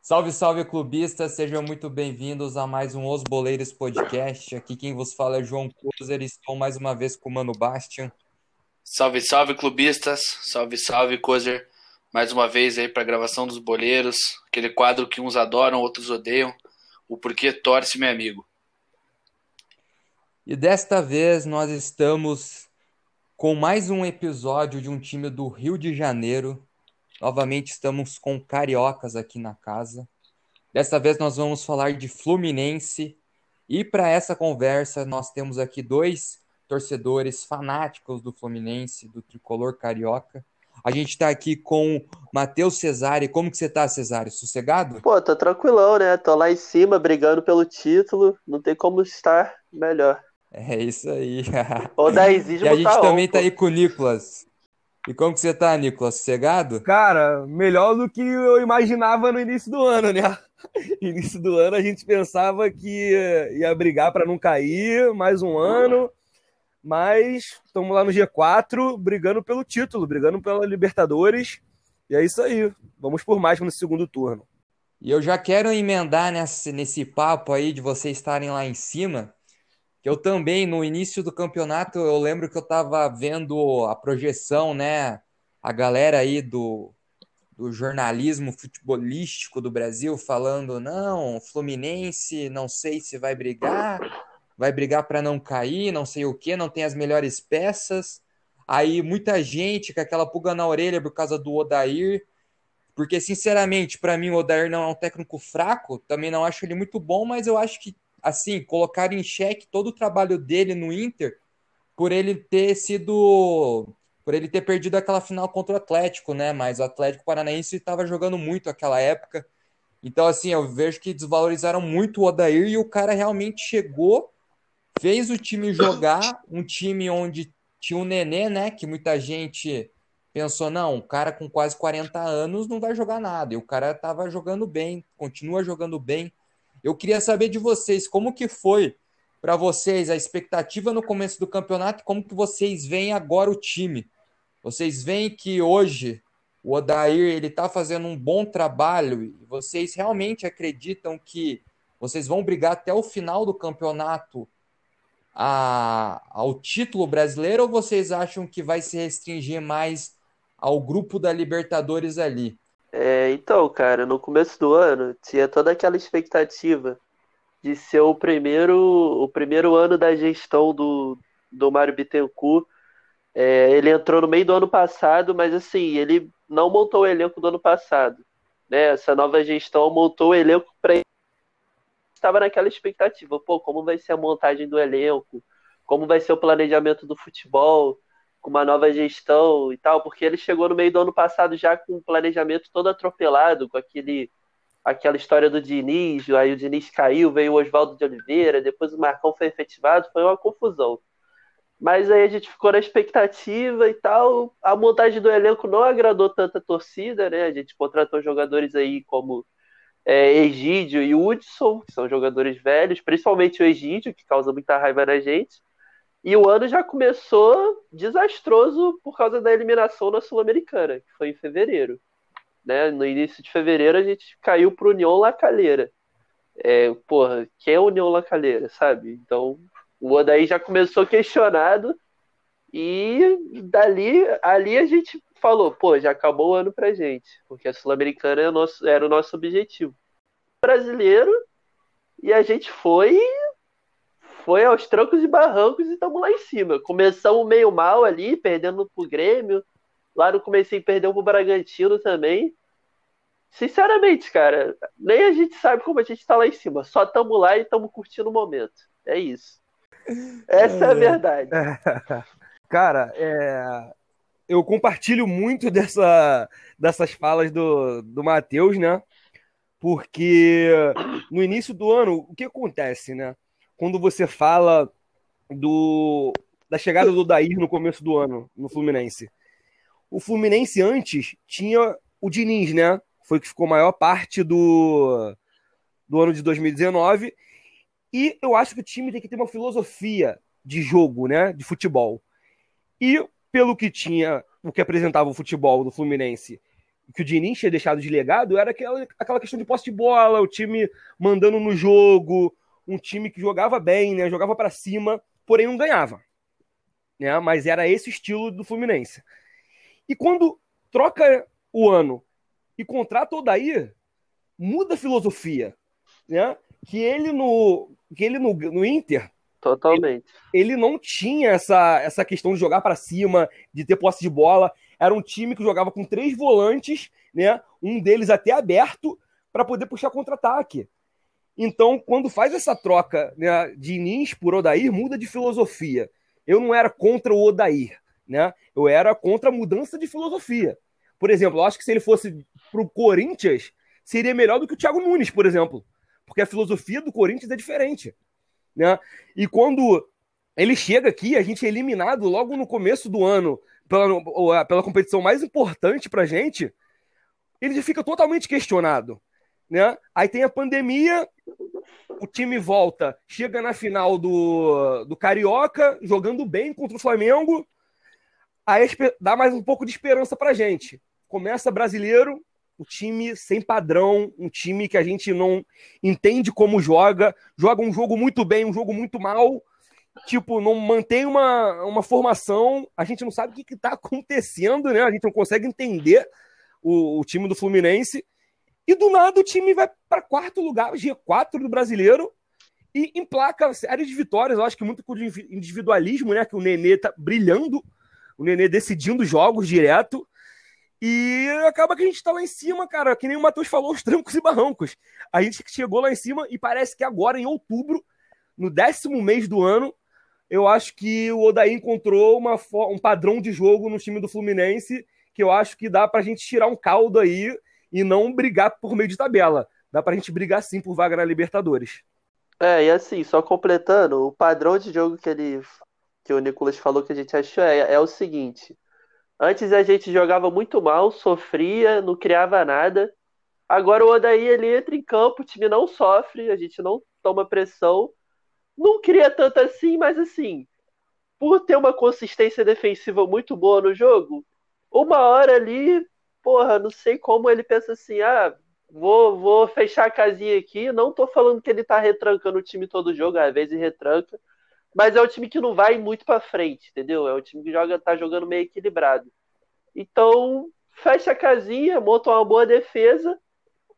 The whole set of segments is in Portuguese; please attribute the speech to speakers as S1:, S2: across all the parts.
S1: Salve, salve, clubistas! Sejam muito bem-vindos a mais um Os Boleiros Podcast. Aqui quem vos fala é João Cozer. Estou mais uma vez com o Mano Bastian.
S2: Salve, salve, clubistas! Salve, salve, Cozer! Mais uma vez aí para a gravação dos Boleiros, aquele quadro que uns adoram, outros odeiam. O porquê torce, meu amigo.
S1: E desta vez nós estamos com mais um episódio de um time do Rio de Janeiro Novamente estamos com cariocas aqui na casa. Desta vez nós vamos falar de Fluminense. E para essa conversa nós temos aqui dois torcedores fanáticos do Fluminense, do tricolor carioca. A gente está aqui com Matheus Cesare. Como que você está, Cesare? Sossegado?
S3: Pô, tô tranquilão, né? Tô lá em cima brigando pelo título. Não tem como estar melhor.
S1: É isso aí.
S3: O Daizismo
S1: e a gente
S3: tá
S1: também
S3: on,
S1: tá aí com o Nicolas. E como que você tá, Nicolas? Sossegado?
S4: Cara, melhor do que eu imaginava no início do ano, né? Início do ano a gente pensava que ia brigar para não cair mais um ano, mas estamos lá no G4 brigando pelo título, brigando pela Libertadores. E é isso aí. Vamos por mais no segundo turno.
S1: E eu já quero emendar nesse, nesse papo aí de vocês estarem lá em cima, que eu também, no início do campeonato, eu lembro que eu estava vendo a projeção, né? A galera aí do, do jornalismo futebolístico do Brasil falando: não, Fluminense, não sei se vai brigar, vai brigar para não cair, não sei o que, não tem as melhores peças. Aí muita gente com aquela pulga na orelha por causa do Odair, porque sinceramente, para mim o Odair não é um técnico fraco, também não acho ele muito bom, mas eu acho que assim, colocar em xeque todo o trabalho dele no Inter por ele ter sido por ele ter perdido aquela final contra o Atlético, né? Mas o Atlético Paranaense estava jogando muito aquela época. Então, assim, eu vejo que desvalorizaram muito o Odair e o cara realmente chegou, fez o time jogar, um time onde tinha o um Nenê, né? Que muita gente pensou, não, um cara com quase 40 anos não vai jogar nada. E o cara estava jogando bem, continua jogando bem. Eu queria saber de vocês como que foi para vocês a expectativa no começo do campeonato como que vocês veem agora o time. Vocês veem que hoje o Odair ele está fazendo um bom trabalho e vocês realmente acreditam que vocês vão brigar até o final do campeonato a, ao título brasileiro ou vocês acham que vai se restringir mais ao grupo da Libertadores ali?
S3: É, então, cara, no começo do ano tinha toda aquela expectativa de ser o primeiro, o primeiro ano da gestão do, do Mário Bittencourt. É, ele entrou no meio do ano passado, mas assim, ele não montou o elenco do ano passado. Né? Essa nova gestão montou o elenco para estava naquela expectativa, pô, como vai ser a montagem do elenco, como vai ser o planejamento do futebol, com uma nova gestão e tal, porque ele chegou no meio do ano passado já com o planejamento todo atropelado, com aquele aquela história do Diniz, aí o Diniz caiu, veio o Oswaldo de Oliveira, depois o Marcão foi efetivado, foi uma confusão. Mas aí a gente ficou na expectativa e tal. A montagem do elenco não agradou tanta torcida, né? A gente contratou jogadores aí como é, Egídio e Hudson, que são jogadores velhos, principalmente o Egídio, que causa muita raiva na gente. E o ano já começou desastroso por causa da eliminação na Sul-Americana, que foi em fevereiro. Né? No início de fevereiro a gente caiu para União La Calera. É, porra, quem é União La Calera, sabe? Então o Odaí já começou questionado e dali ali a gente falou, pô, já acabou o ano pra gente, porque a Sul-Americana o nosso, era o nosso objetivo. Brasileiro, e a gente foi foi aos trancos e barrancos e estamos lá em cima. Começamos meio mal ali, perdendo pro Grêmio. Lá no começo perdeu pro Bragantino também. Sinceramente, cara, nem a gente sabe como a gente tá lá em cima. Só estamos lá e estamos curtindo o momento. É isso. Essa é a verdade.
S4: Cara, é... eu compartilho muito dessa, dessas falas do, do Matheus, né? Porque no início do ano, o que acontece, né? Quando você fala do, da chegada do Dair no começo do ano, no Fluminense. O Fluminense antes tinha o Diniz, né? Foi que ficou a maior parte do, do ano de 2019. E eu acho que o time tem que ter uma filosofia de jogo, né? De futebol. E pelo que tinha, o que apresentava o futebol do Fluminense, que o Diniz tinha deixado de legado, era aquela, aquela questão de posse de bola, o time mandando no jogo, um time que jogava bem, né? Jogava para cima, porém não ganhava. Né? Mas era esse estilo do Fluminense. E quando troca o ano e contrata o Daí, muda a filosofia, né? Que ele no que ele no, no Inter
S3: Totalmente.
S4: Ele, ele, não tinha essa, essa questão de jogar para cima, de ter posse de bola. Era um time que jogava com três volantes, né? Um deles até aberto para poder puxar contra-ataque. Então, quando faz essa troca né, de Inins por Odair, muda de filosofia. Eu não era contra o Odair, né? Eu era contra a mudança de filosofia. Por exemplo, eu acho que se ele fosse pro Corinthians, seria melhor do que o Thiago Nunes, por exemplo. Porque a filosofia do Corinthians é diferente. Né? E quando ele chega aqui, a gente é eliminado logo no começo do ano pela, pela competição mais importante pra gente, ele fica totalmente questionado. Né? Aí tem a pandemia, o time volta, chega na final do, do Carioca, jogando bem contra o Flamengo, aí dá mais um pouco de esperança pra gente. Começa brasileiro, o time sem padrão, um time que a gente não entende como joga, joga um jogo muito bem, um jogo muito mal, tipo, não mantém uma, uma formação, a gente não sabe o que está acontecendo, né? A gente não consegue entender o, o, time do Fluminense. E do nada o time vai para quarto lugar, G4 do brasileiro, e emplaca séries de vitórias. Eu acho que muito com individualismo, né? Que o Nenê tá brilhando, o Nenê decidindo jogos direto. E acaba que a gente tá lá em cima, cara, que nem o Matheus falou, os trancos e barrancos. A gente chegou lá em cima e parece que agora, em outubro, no décimo mês do ano, eu acho que o Odaí encontrou uma, um padrão de jogo no time do Fluminense que eu acho que dá pra gente tirar um caldo aí e não brigar por meio de tabela. Dá pra gente brigar sim por vaga na Libertadores.
S3: É, e assim, só completando, o padrão de jogo que ele que o Nicolas falou que a gente achou é, é o seguinte: Antes a gente jogava muito mal, sofria, não criava nada. Agora o Odaí ele entra em campo, o time não sofre, a gente não toma pressão. Não cria tanto assim, mas assim, por ter uma consistência defensiva muito boa no jogo, uma hora ali, porra, não sei como ele pensa assim, ah, vou, vou fechar a casinha aqui. Não tô falando que ele tá retrancando o time todo jogo, às vezes retranca, mas é um time que não vai muito para frente, entendeu? É um time que joga, tá jogando meio equilibrado. Então, fecha a casinha, monta uma boa defesa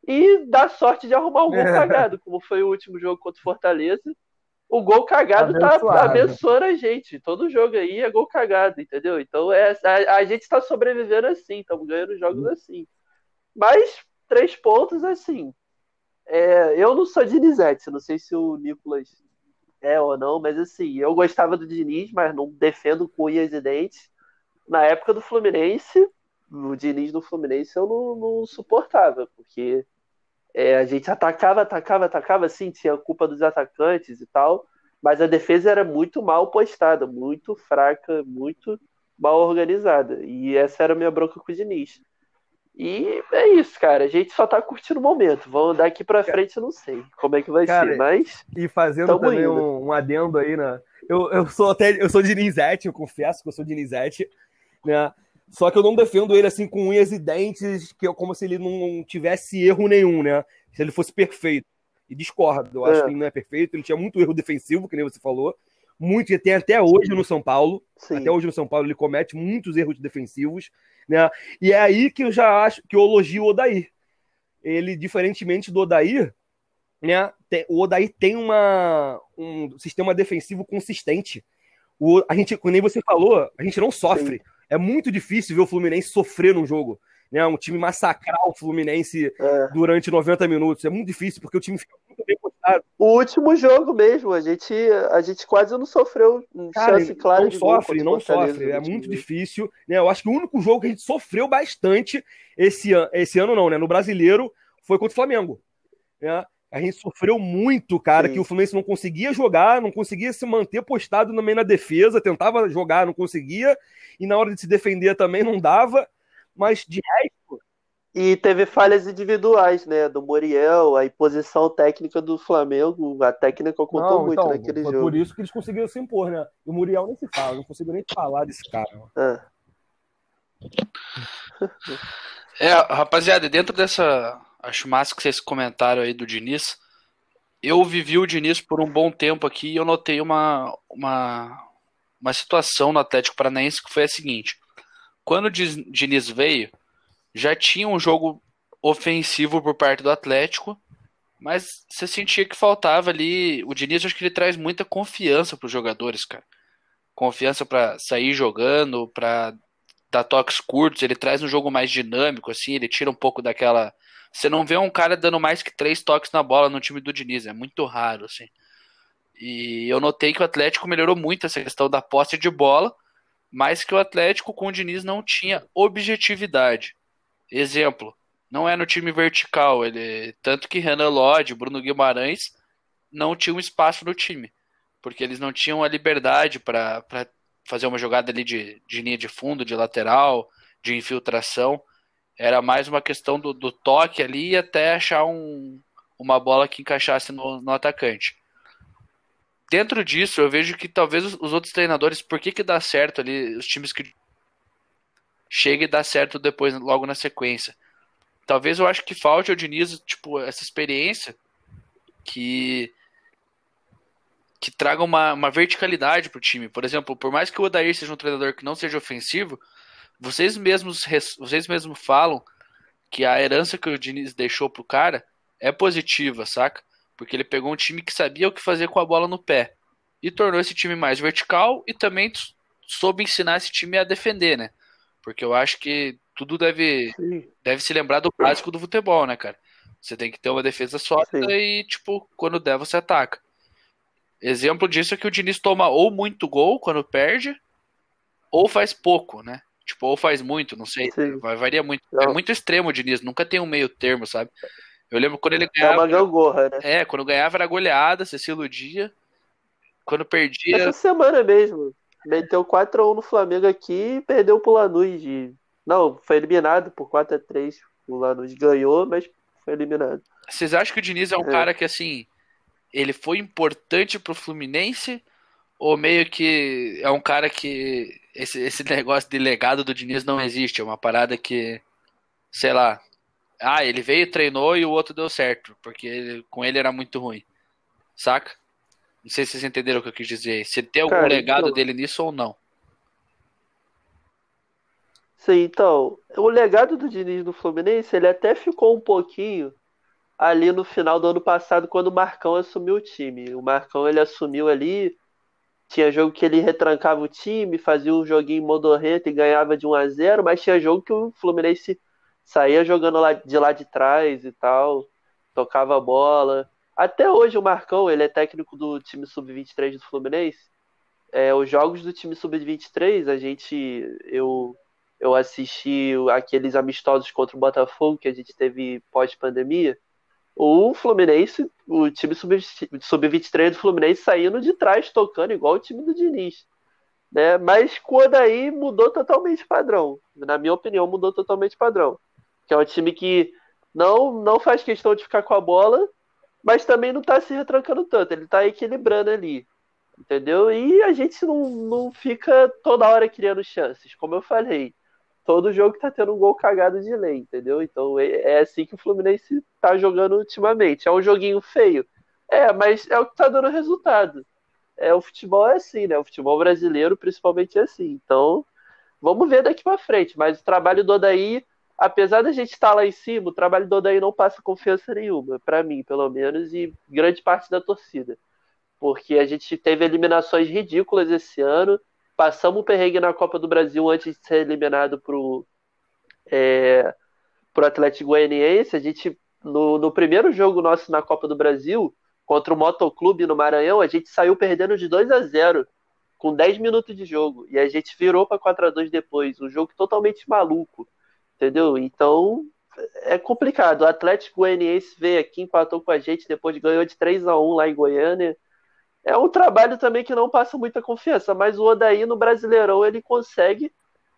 S3: e dá sorte de arrumar um é. cagado, como foi o último jogo contra o Fortaleza. O gol cagado tá tá abençoando a gente. Todo jogo aí é gol cagado, entendeu? Então é, a, a gente tá sobrevivendo assim, estamos ganhando jogos assim. Mas três pontos assim. É, eu não sou de Nizete, não sei se o Nicolas é ou não, mas assim, eu gostava do Diniz, mas não defendo com unhas e dentes. Na época do Fluminense, o Diniz do Fluminense eu não, não suportava, porque é, a gente atacava, atacava, atacava, sim, tinha culpa dos atacantes e tal, mas a defesa era muito mal postada, muito fraca, muito mal organizada. E essa era a minha bronca com o Diniz. E é isso, cara. A gente só tá curtindo o momento. Vamos daqui pra frente, eu não sei como é que vai cara, ser, mas.
S4: E fazendo também um, um, adendo aí, né? Eu, eu sou até. Eu sou de Nizete, eu confesso que eu sou de Nizete, né? Só que eu não defendo ele assim com unhas e dentes, que é como se ele não tivesse erro nenhum, né? Se ele fosse perfeito. E discordo. Eu acho é. que ele não é perfeito, ele tinha muito erro defensivo, que nem você falou. Muito, e tem até hoje no São Paulo. Sim. Até hoje no São Paulo ele comete muitos erros defensivos. Né? E é aí que eu já acho que eu elogio o Odair. Ele, diferentemente do Odair, né, tem, o Odair tem uma, um sistema defensivo consistente. O, a gente, como nem você falou, a gente não sofre. Sim. É muito difícil ver o Fluminense sofrer num jogo. Né, um time massacrar o Fluminense é. durante 90 minutos. É muito difícil, porque o time fica muito bem
S3: o último jogo mesmo, a gente, a gente quase não sofreu
S4: Cara, chance clara não de sofre, não sofre, é muito difícil. Né? Eu acho que o único jogo que a gente sofreu bastante esse, an esse ano não, né? No brasileiro foi contra o Flamengo. Né? A gente sofreu muito, cara, Sim. que o Fluminense não conseguia jogar, não conseguia se manter postado também na defesa, tentava jogar, não conseguia, e na hora de se defender também não dava. Mas de resto,
S3: E teve falhas individuais, né? Do Muriel, a imposição técnica do Flamengo, a técnica contou não, muito então, naquele
S4: foi
S3: jogo.
S4: Por isso que eles conseguiram se impor, né? E o Muriel nem se fala, não consigo nem falar desse cara. É.
S2: é, rapaziada, dentro dessa. Acho massa que vocês comentaram aí do Diniz. Eu vivi o Diniz por um bom tempo aqui e eu notei uma, uma, uma situação no Atlético Paranaense que foi a seguinte. Quando o Diniz veio, já tinha um jogo ofensivo por parte do Atlético, mas você sentia que faltava ali. O Diniz, acho que ele traz muita confiança para os jogadores, cara. Confiança para sair jogando, para dar toques curtos. Ele traz um jogo mais dinâmico, assim. Ele tira um pouco daquela. Você não vê um cara dando mais que três toques na bola no time do Diniz, é muito raro, assim. E eu notei que o Atlético melhorou muito essa questão da posse de bola, mas que o Atlético com o Diniz não tinha objetividade. Exemplo, não é no time vertical, ele tanto que Renan Lodge, Bruno Guimarães não tinham espaço no time, porque eles não tinham a liberdade para fazer uma jogada ali de, de linha de fundo, de lateral, de infiltração. Era mais uma questão do, do toque ali até achar um, uma bola que encaixasse no, no atacante. Dentro disso, eu vejo que talvez os, os outros treinadores, por que, que dá certo ali, os times que chega e dá certo depois, logo na sequência. Talvez eu acho que falte ao Diniz, tipo, essa experiência que que traga uma, uma verticalidade pro time. Por exemplo, por mais que o Odair seja um treinador que não seja ofensivo, vocês mesmos vocês mesmos falam que a herança que o Diniz deixou pro cara é positiva, saca? Porque ele pegou um time que sabia o que fazer com a bola no pé e tornou esse time mais vertical e também soube ensinar esse time a defender, né? Porque eu acho que tudo deve, deve se lembrar do básico do futebol, né, cara? Você tem que ter uma defesa sólida Sim. e, tipo, quando der, você ataca. Exemplo disso é que o Diniz toma ou muito gol quando perde, ou faz pouco, né? Tipo, ou faz muito, não sei. Sim. Varia muito. É não. É muito extremo o Diniz, nunca tem um meio termo, sabe? Eu lembro quando ele ganhava. É
S3: gangorra, né?
S2: É, quando ganhava era goleada, você se iludia. Quando perdia.
S3: Essa semana mesmo. Meteu 4x1 no Flamengo aqui e perdeu pro Lanús. De... Não, foi eliminado por 4x3. O Lanús ganhou, mas foi eliminado.
S2: Vocês acham que o Diniz é um é. cara que, assim, ele foi importante pro Fluminense? Ou meio que é um cara que esse, esse negócio de legado do Diniz não existe? É uma parada que, sei lá, ah, ele veio, treinou e o outro deu certo, porque ele, com ele era muito ruim. Saca? Não sei se vocês entenderam o que eu quis dizer. Se tem algum Cara, legado então... dele nisso ou não.
S3: Sim, então, o legado do Diniz no Fluminense, ele até ficou um pouquinho ali no final do ano passado, quando o Marcão assumiu o time. O Marcão, ele assumiu ali, tinha jogo que ele retrancava o time, fazia um joguinho modorrento e ganhava de 1 a 0 mas tinha jogo que o Fluminense saía jogando lá de lá de trás e tal, tocava a bola. Até hoje o Marcão, ele é técnico do time sub-23 do Fluminense. É, os jogos do time sub-23, a gente eu eu assisti aqueles amistosos contra o Botafogo que a gente teve pós-pandemia. O Fluminense, o time sub-23 do Fluminense saindo de trás tocando igual o time do Diniz. Né? Mas quando aí mudou totalmente padrão. Na minha opinião, mudou totalmente padrão. Que é um time que não, não faz questão de ficar com a bola, mas também não está se retrancando tanto, ele está equilibrando ali. Entendeu? E a gente não, não fica toda hora criando chances, como eu falei. Todo jogo tá tendo um gol cagado de lei, entendeu? Então é, é assim que o Fluminense tá jogando ultimamente. É um joguinho feio. É, mas é o que tá dando resultado. É, o futebol é assim, né? O futebol brasileiro, principalmente, é assim. Então, vamos ver daqui para frente. Mas o trabalho do Odaí apesar da gente estar lá em cima, o trabalho do Odaí não passa confiança nenhuma, para mim, pelo menos, e grande parte da torcida. Porque a gente teve eliminações ridículas esse ano, passamos o perrengue na Copa do Brasil antes de ser eliminado pro, é, pro Atlético Goianiense. A gente, no, no primeiro jogo nosso na Copa do Brasil, contra o Motoclube no Maranhão, a gente saiu perdendo de 2 a 0 com 10 minutos de jogo. E a gente virou para 4 a 2 depois. Um jogo totalmente maluco entendeu? Então é complicado. O Atlético Goianiense veio aqui, empatou com a gente, depois ganhou de 3 a 1 lá em Goiânia. É um trabalho também que não passa muita confiança, mas o Odaí no Brasileirão ele consegue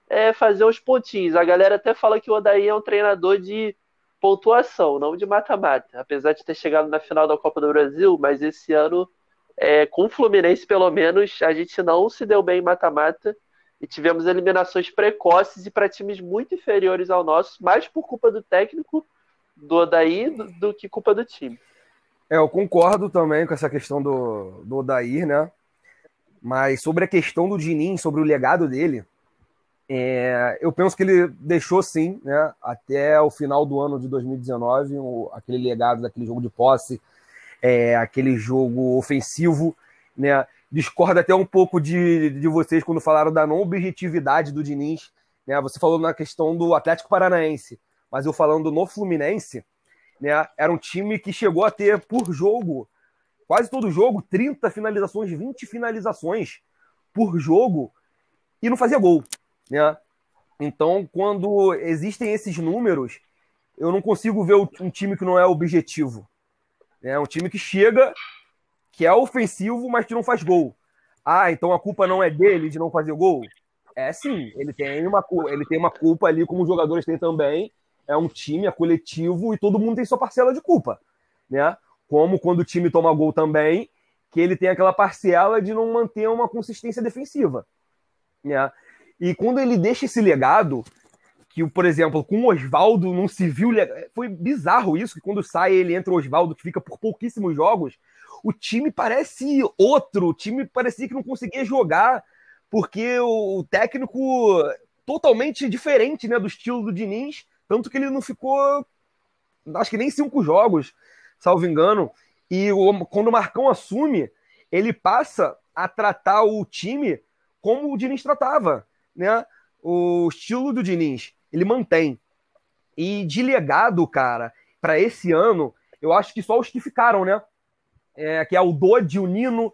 S3: é, fazer uns pontinhos. A galera até fala que o Odaí é um treinador de pontuação, não de mata-mata. Apesar de ter chegado na final da Copa do Brasil, mas esse ano, é, com o Fluminense, pelo menos, a gente não se deu bem em mata-mata e tivemos eliminações precoces e para times muito inferiores ao nosso, mais por culpa do técnico do Odaí do, do que culpa do time.
S4: É, eu concordo também com essa questão do, do Odair, né? Mas sobre a questão do Dinin, sobre o legado dele, é, eu penso que ele deixou sim, né, até o final do ano de 2019, o, aquele legado daquele jogo de posse, é, aquele jogo ofensivo, né? Discordo até um pouco de, de vocês quando falaram da não objetividade do Diniz, né? Você falou na questão do Atlético Paranaense, mas eu falando no Fluminense, né? Era um time que chegou a ter por jogo, quase todo jogo, 30 finalizações, 20 finalizações por jogo e não fazia gol né? Então, quando existem esses números, eu não consigo ver um time que não é objetivo. É um time que chega, que é ofensivo, mas que não faz gol. Ah, então a culpa não é dele de não fazer gol? É sim, ele tem uma, ele tem uma culpa ali, como os jogadores têm também. É um time, é coletivo e todo mundo tem sua parcela de culpa. Né? Como quando o time toma gol também, que ele tem aquela parcela de não manter uma consistência defensiva. Né? E quando ele deixa esse legado, que, por exemplo, com o Oswaldo não se viu. Foi bizarro isso, que quando sai ele entra o Oswaldo, que fica por pouquíssimos jogos, o time parece outro, o time parecia que não conseguia jogar, porque o técnico totalmente diferente né, do estilo do Diniz, tanto que ele não ficou, acho que nem cinco jogos, salvo engano. E quando o Marcão assume, ele passa a tratar o time como o Diniz tratava né, o estilo do Diniz. Ele mantém. E de legado, cara, para esse ano, eu acho que só os que ficaram, né? É, que é o Dodi e o Nino,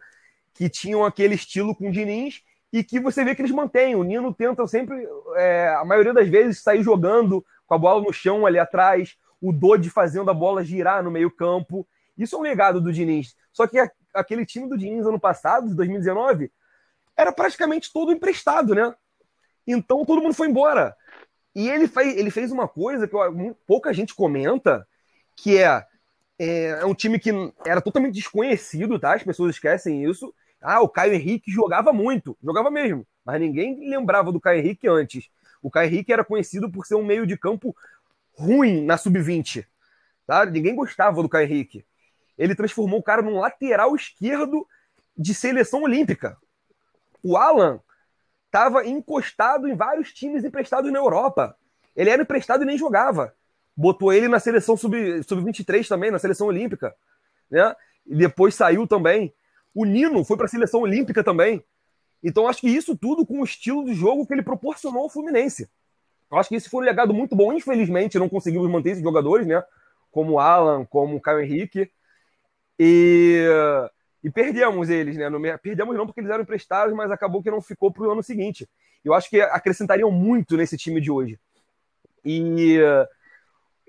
S4: que tinham aquele estilo com o Diniz, e que você vê que eles mantêm. O Nino tenta sempre, é, a maioria das vezes, sair jogando com a bola no chão ali atrás, o Dodi fazendo a bola girar no meio-campo. Isso é um legado do Diniz. Só que aquele time do Diniz ano passado, de 2019, era praticamente todo emprestado, né? Então todo mundo foi embora. E ele, fez, ele fez uma coisa que pouca gente comenta, que é, é, é, um time que era totalmente desconhecido, tá? As pessoas esquecem isso. Ah, o Caio Henrique jogava muito, jogava mesmo, mas ninguém lembrava do Caio Henrique antes. O Caio Henrique era conhecido por ser um meio de campo ruim na sub-20, tá? Ninguém gostava do Caio Henrique. Ele transformou o cara num lateral esquerdo de seleção olímpica. O Alan estava encostado em vários times emprestados na Europa. Ele era emprestado e nem jogava. Botou ele na seleção sub-23 sub também, na seleção olímpica. Né? E depois saiu também. O Nino foi para a seleção olímpica também. Então acho que isso tudo com o estilo de jogo que ele proporcionou ao Fluminense. Eu acho que esse foi um legado muito bom. Infelizmente não conseguimos manter esses jogadores, né? Como o Alan, como o Caio Henrique. E e perdemos eles, né? Perdemos não porque eles eram emprestados, mas acabou que não ficou para o ano seguinte. Eu acho que acrescentariam muito nesse time de hoje. E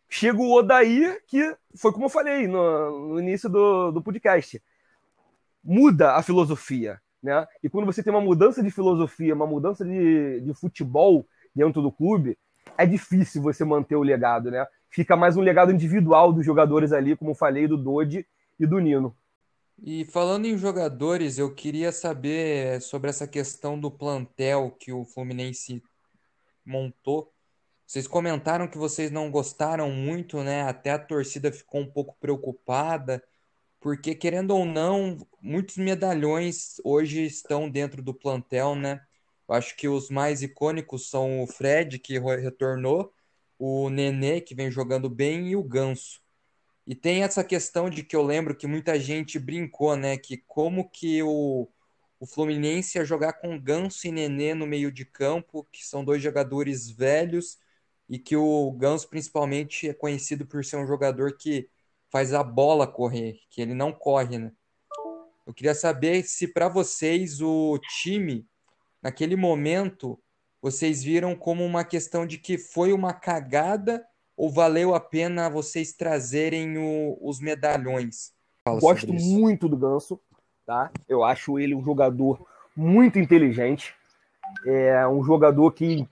S4: chega o Odaí, que foi como eu falei no, no início do, do podcast. Muda a filosofia, né? E quando você tem uma mudança de filosofia, uma mudança de, de futebol dentro do clube, é difícil você manter o legado, né? Fica mais um legado individual dos jogadores ali, como falei, do Dodi e do Nino.
S1: E falando em jogadores, eu queria saber sobre essa questão do plantel que o Fluminense montou. Vocês comentaram que vocês não gostaram muito, né? Até a torcida ficou um pouco preocupada, porque querendo ou não, muitos medalhões hoje estão dentro do plantel, né? Eu acho que os mais icônicos são o Fred, que retornou, o Nenê, que vem jogando bem, e o Ganso. E tem essa questão de que eu lembro que muita gente brincou, né? Que como que o, o Fluminense ia jogar com Ganso e Nenê no meio de campo, que são dois jogadores velhos, e que o Ganso principalmente é conhecido por ser um jogador que faz a bola correr, que ele não corre, né? Eu queria saber se para vocês o time, naquele momento, vocês viram como uma questão de que foi uma cagada ou valeu a pena vocês trazerem o, os medalhões?
S4: Fala Gosto muito do Ganso, tá? Eu acho ele um jogador muito inteligente, é um jogador que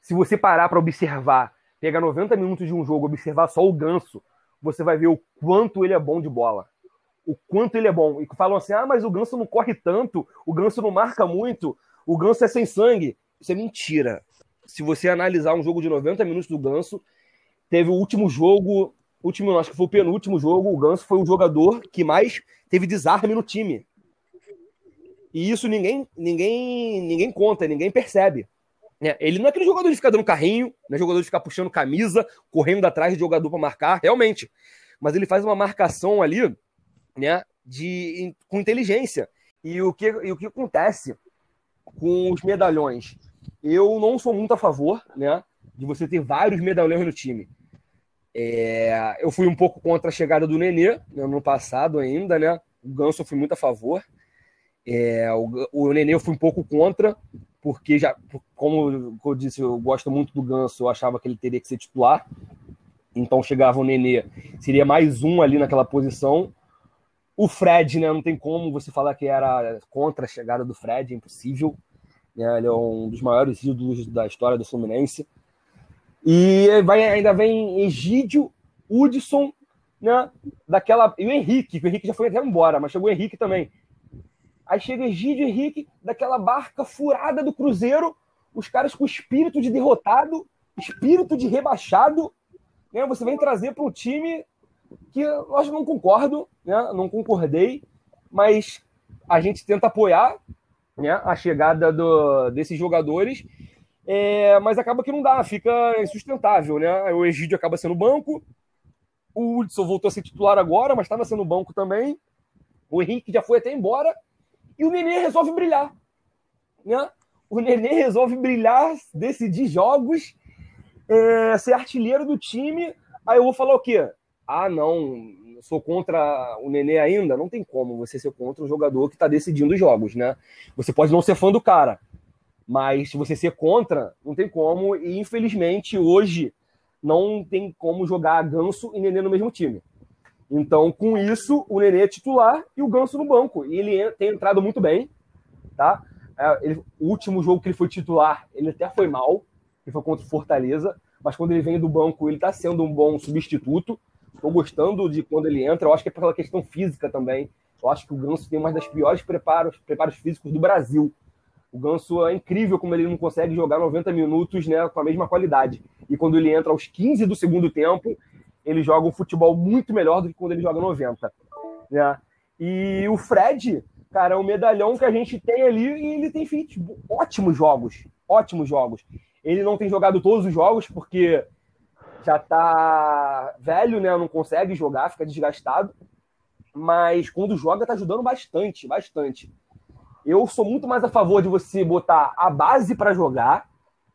S4: se você parar para observar, pegar 90 minutos de um jogo, observar só o Ganso, você vai ver o quanto ele é bom de bola. O quanto ele é bom. E falam assim: ah, mas o Ganso não corre tanto, o Ganso não marca muito, o Ganso é sem sangue. Isso é mentira. Se você analisar um jogo de 90 minutos do Ganso, teve o último jogo, último, acho que foi o penúltimo jogo, o Ganso foi o jogador que mais teve desarme no time. E isso ninguém, ninguém, ninguém conta, ninguém percebe. É, ele não é aquele jogador de ficar dando carrinho, não é jogador de ficar puxando camisa, correndo atrás de jogador para marcar, realmente. Mas ele faz uma marcação ali, né, de, com inteligência. E o que, e o que acontece com os medalhões? Eu não sou muito a favor, né, de você ter vários medalhões no time. É, eu fui um pouco contra a chegada do Nenê no ano passado ainda, né? O Ganso eu fui muito a favor. É, o, o Nenê eu fui um pouco contra, porque já, como eu disse, eu gosto muito do Ganso, eu achava que ele teria que ser titular. Então chegava o Nenê, seria mais um ali naquela posição. O Fred, né, não tem como você falar que era contra a chegada do Fred, é impossível. Né, ele é um dos maiores ídolos da história do Fluminense. E vai, ainda vem Egídio, Hudson, né, daquela, e o Henrique, que o Henrique já foi até embora, mas chegou o Henrique também Aí chega Egídio Henrique, daquela barca furada do Cruzeiro, os caras com espírito de derrotado, espírito de rebaixado. Né? Você vem trazer para um time que que não concordo, né? não concordei, mas a gente tenta apoiar né? a chegada do, desses jogadores, é, mas acaba que não dá, fica insustentável. Né? O Egídio acaba sendo banco, o Hudson voltou a ser titular agora, mas estava sendo banco também. O Henrique já foi até embora. E o Nenê resolve brilhar. Né? O Nenê resolve brilhar, decidir jogos, é, ser artilheiro do time. Aí eu vou falar o quê? Ah, não, sou contra o Nenê ainda. Não tem como você ser contra um jogador que está decidindo os jogos, né? Você pode não ser fã do cara, mas se você ser contra, não tem como. E infelizmente hoje não tem como jogar Ganso e Nenê no mesmo time. Então, com isso, o Nenê é titular e o Ganso no banco. E ele tem entrado muito bem, tá? É, ele, o último jogo que ele foi titular, ele até foi mal, que foi contra o Fortaleza, mas quando ele vem do banco, ele está sendo um bom substituto. Estou gostando de quando ele entra, eu acho que é pela questão física também. Eu acho que o Ganso tem uma das piores preparos, preparos físicos do Brasil. O Ganso é incrível como ele não consegue jogar 90 minutos né, com a mesma qualidade. E quando ele entra aos 15 do segundo tempo, ele joga um futebol muito melhor do que quando ele joga 90. Né? E o Fred, cara, é um medalhão que a gente tem ali e ele tem feito ótimos jogos. Ótimos jogos. Ele não tem jogado todos os jogos porque já tá velho, né? Não consegue jogar, fica desgastado. Mas quando joga, tá ajudando bastante, bastante. Eu sou muito mais a favor de você botar a base para jogar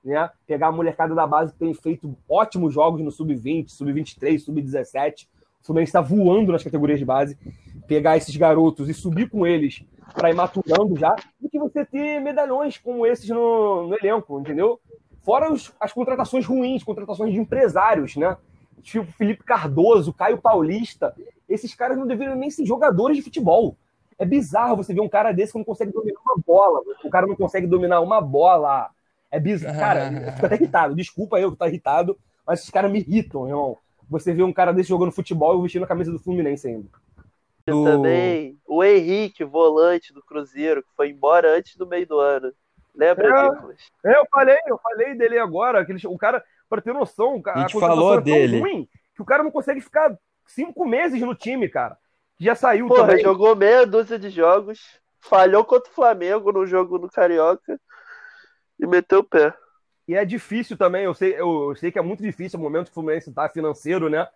S4: né? Pegar a molecada da base que tem feito ótimos jogos no sub-20, sub-23, sub-17. O Fluminense está voando nas categorias de base. Pegar esses garotos e subir com eles para ir maturando já, do que você ter medalhões como esses no, no elenco, entendeu? Fora os, as contratações ruins, contratações de empresários, né? Tipo Felipe Cardoso, Caio Paulista. Esses caras não deveriam nem ser jogadores de futebol. É bizarro você ver um cara desse que não consegue dominar uma bola. O cara não consegue dominar uma bola é bizarro. Cara, eu fico até irritado. Desculpa eu que tô irritado, mas esses caras me irritam, irmão. Você vê um cara desse jogando futebol e vestindo a camisa do Fluminense ainda.
S3: Do... Também o Henrique, volante do Cruzeiro, que foi embora antes do meio do ano. Lembra,
S4: Nicolas? É, eu falei, eu falei dele agora. Aquele, o cara, pra ter noção,
S1: a, a gente falou é dele.
S4: ruim que o cara não consegue ficar cinco meses no time, cara. Já saiu
S3: Porra,
S4: também.
S3: jogou meia dúzia de jogos, falhou contra o Flamengo no jogo no Carioca e meteu o pé.
S4: E é difícil também, eu sei, eu, sei que é muito difícil o momento que o Fluminense está financeiro, né?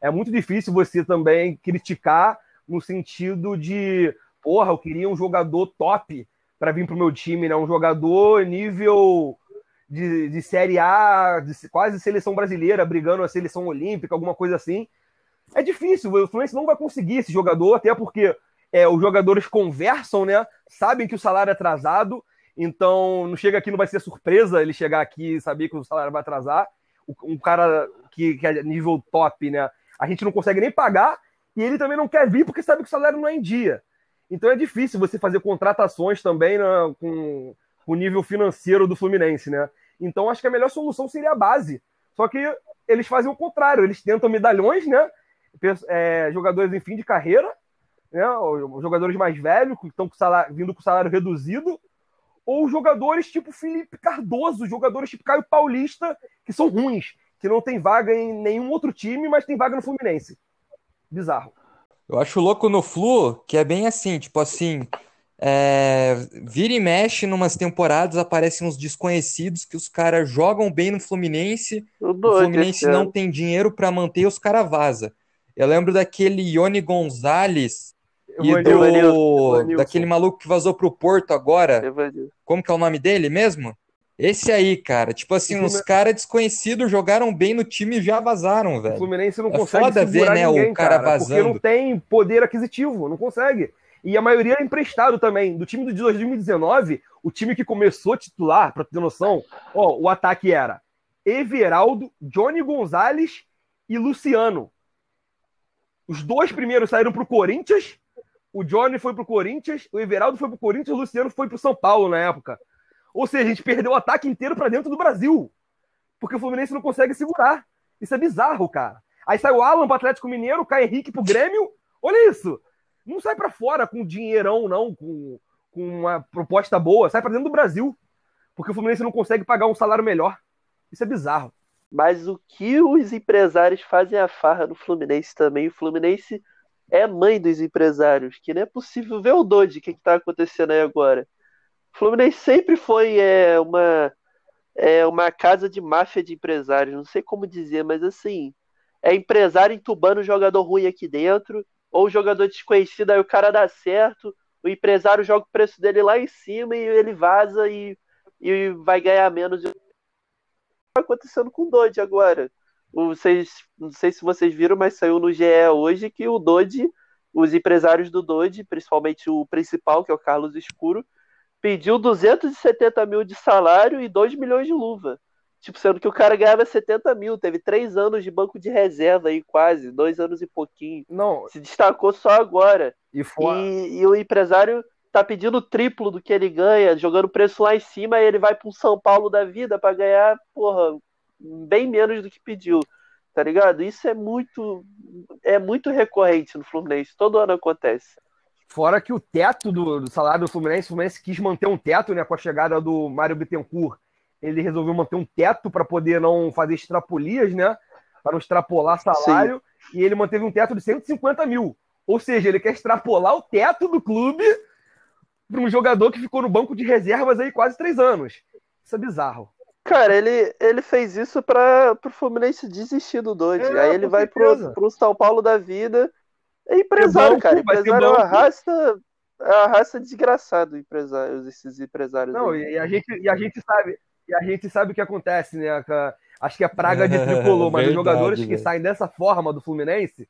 S4: É muito difícil você também criticar no sentido de, porra, eu queria um jogador top para vir pro meu time, né? Um jogador nível de, de Série A, de quase seleção brasileira, brigando a seleção olímpica, alguma coisa assim. É difícil, o Fluminense não vai conseguir esse jogador, até porque é, os jogadores conversam, né? Sabem que o salário é atrasado então, não chega aqui, não vai ser surpresa ele chegar aqui e saber que o salário vai atrasar. Um cara que, que é nível top, né? A gente não consegue nem pagar e ele também não quer vir porque sabe que o salário não é em dia. Então é difícil você fazer contratações também né, com o nível financeiro do Fluminense, né? Então acho que a melhor solução seria a base. Só que eles fazem o contrário, eles tentam medalhões, né? É, jogadores em fim de carreira, né? jogadores mais velhos, que estão com salário, vindo com salário reduzido, ou jogadores tipo Felipe Cardoso, jogadores tipo Caio Paulista, que são ruins, que não tem vaga em nenhum outro time, mas tem vaga no Fluminense. Bizarro.
S1: Eu acho louco no Flu que é bem assim, tipo assim, é, vira e mexe numas temporadas, aparecem uns desconhecidos que os caras jogam bem no Fluminense, o, o Fluminense não tem dinheiro para manter os caras vaza. Eu lembro daquele Ione Gonzalez e do daquele maluco que vazou pro Porto agora. Como que é o nome dele mesmo? Esse aí, cara. Tipo assim, Flumin... os caras desconhecidos jogaram bem no time e já vazaram, velho. O
S4: Fluminense não é consegue foda ver, né, ninguém, o cara, cara vazando. Porque não tem poder aquisitivo, não consegue. E a maioria é emprestado também. Do time de 2019, o time que começou titular, pra ter noção, ó, o ataque era Everaldo, Johnny Gonzalez e Luciano. Os dois primeiros saíram pro Corinthians, o Johnny foi pro Corinthians, o Everaldo foi pro Corinthians, o Luciano foi pro São Paulo na época. Ou seja, a gente perdeu o ataque inteiro para dentro do Brasil. Porque o Fluminense não consegue segurar. Isso é bizarro, cara. Aí sai o Alan pro Atlético Mineiro, cai Henrique pro Grêmio. Olha isso. Não sai para fora com dinheirão, não, com, com uma proposta boa. Sai para dentro do Brasil. Porque o Fluminense não consegue pagar um salário melhor. Isso é bizarro.
S3: Mas o que os empresários fazem a farra no Fluminense também, o Fluminense é mãe dos empresários, que não é possível ver o Dodge, o que, está acontecendo aí agora. O Fluminense sempre foi é, uma, é, uma casa de máfia de empresários, não sei como dizer, mas assim, é empresário entubando jogador ruim aqui dentro, ou jogador desconhecido, aí o cara dá certo, o empresário joga o preço dele lá em cima e ele vaza e, e vai ganhar menos. Tá acontecendo com o Dodge agora. Vocês, não sei se vocês viram, mas saiu no GE hoje que o Dodge, os empresários do Dodge, principalmente o principal, que é o Carlos Escuro, pediu 270 mil de salário e 2 milhões de luva. Tipo, sendo que o cara ganhava 70 mil, teve três anos de banco de reserva aí, quase, dois anos e pouquinho.
S4: Não.
S3: Se destacou só agora.
S4: E, for...
S3: e, e o empresário tá pedindo o triplo do que ele ganha, jogando preço lá em cima, e ele vai pro São Paulo da vida para ganhar, porra, bem menos do que pediu. Tá ligado? Isso é muito é muito recorrente no Fluminense, todo ano acontece.
S4: Fora que o teto do, do, salário do Fluminense, o Fluminense quis manter um teto, né, com a chegada do Mário Bittencourt. Ele resolveu manter um teto para poder não fazer extrapolias, né, para não extrapolar salário, Sim. e ele manteve um teto de 150 mil. Ou seja, ele quer extrapolar o teto do clube para um jogador que ficou no banco de reservas aí quase três anos. Isso é bizarro.
S3: Cara, ele, ele fez isso para o Fluminense desistir do Dodge. É, aí ele vai pro, pro São Paulo da vida é empresário, banco, cara. Empresário é uma raça, é uma raça desgraçada, empresários, esses empresários.
S4: Não, aí. e a, gente, e a gente sabe, e a gente sabe o que acontece, né? Acho que é praga de tricolor, mas Verdade, os jogadores que saem dessa forma do Fluminense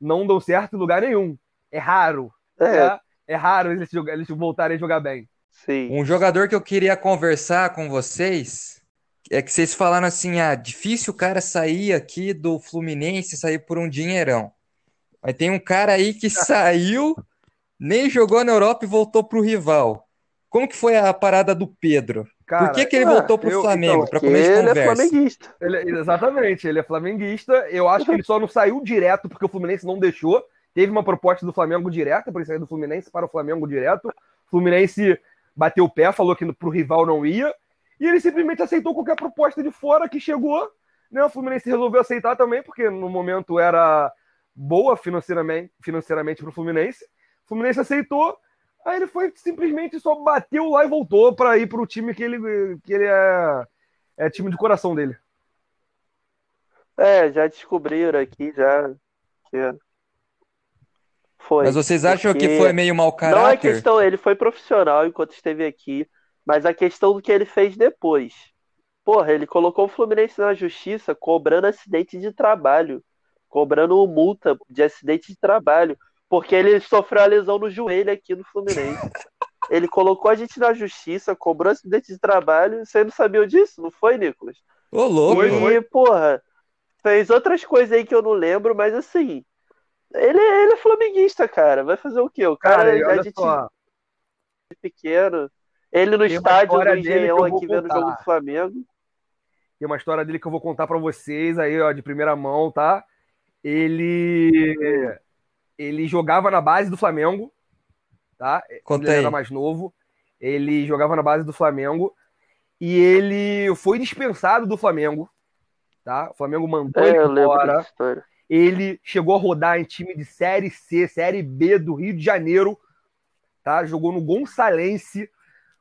S4: não dão certo em lugar nenhum. É raro. É, é, é raro eles, eles voltarem a jogar bem.
S1: Sim. Um jogador que eu queria conversar com vocês é que vocês falaram assim: ah, difícil o cara sair aqui do Fluminense, sair por um dinheirão. Mas tem um cara aí que saiu, nem jogou na Europa e voltou pro rival. Como que foi a parada do Pedro? Cara, Por que, que ele ah, voltou pro eu, Flamengo? Então, para comer de
S3: ele
S1: é conversa?
S3: É flamenguista.
S4: Ele, exatamente, ele é flamenguista. Eu acho que ele só não saiu direto porque o Fluminense não deixou. Teve uma proposta do Flamengo direto para ele sair do Fluminense para o Flamengo direto. O Fluminense bateu o pé, falou que pro rival não ia. E ele simplesmente aceitou qualquer proposta de fora que chegou. Né? O Fluminense resolveu aceitar também, porque no momento era boa financeiramente, financeiramente para o Fluminense. O Fluminense aceitou, aí ele foi simplesmente só bateu lá e voltou para ir para o time que ele, que ele é, é time de coração dele.
S3: É, já descobriram aqui, já.
S1: Foi. Mas vocês acham Porque... que foi meio mau caráter? Não
S3: é questão, ele foi profissional enquanto esteve aqui, mas a questão do que ele fez depois. Porra, ele colocou o Fluminense na justiça cobrando acidente de trabalho cobrando multa de acidente de trabalho, porque ele sofreu a lesão no joelho aqui no Fluminense. Ele colocou a gente na justiça, cobrou acidente de trabalho. Você não sabia disso, não foi, Nicolas?
S1: Ô, louco!
S3: E, porra, fez outras coisas aí que eu não lembro, mas assim. Ele, ele é flamenguista, cara. Vai fazer o quê? O cara, cara a gente só. pequeno. Ele no estádio do Engenhão aqui vendo o jogo do Flamengo.
S4: Tem uma história dele que eu vou contar para vocês aí, ó, de primeira mão, tá? Ele ele jogava na base do Flamengo, tá?
S1: Conta
S4: ele
S1: aí.
S4: era mais novo. Ele jogava na base do Flamengo e ele foi dispensado do Flamengo, tá? O Flamengo mandou
S3: É,
S4: ele embora. Ele chegou a rodar em time de Série C, Série B do Rio de Janeiro, tá? Jogou no Gonçalense,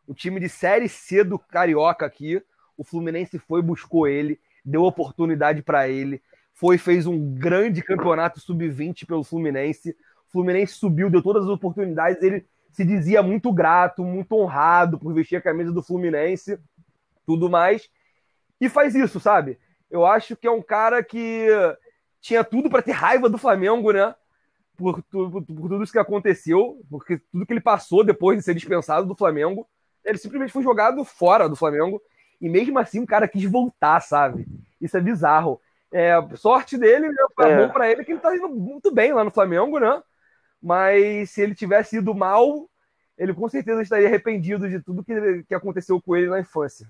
S4: o time de Série C do Carioca aqui. O Fluminense foi, buscou ele, deu oportunidade para ele, foi fez um grande campeonato sub-20 pelo Fluminense. O Fluminense subiu, deu todas as oportunidades. Ele se dizia muito grato, muito honrado por vestir a camisa do Fluminense, tudo mais. E faz isso, sabe? Eu acho que é um cara que tinha tudo para ter raiva do Flamengo, né? Por, por- por tudo isso que aconteceu, porque tudo que ele passou depois de ser dispensado do Flamengo, ele simplesmente foi jogado fora do Flamengo. E mesmo assim o cara quis voltar, sabe? Isso é bizarro. É, sorte dele, né? Foi
S3: É.
S4: bom pra ele que ele tá indo muito bem lá no Flamengo, né? Mas se ele tivesse ido mal, ele com certeza estaria arrependido de tudo que, que aconteceu com ele na infância.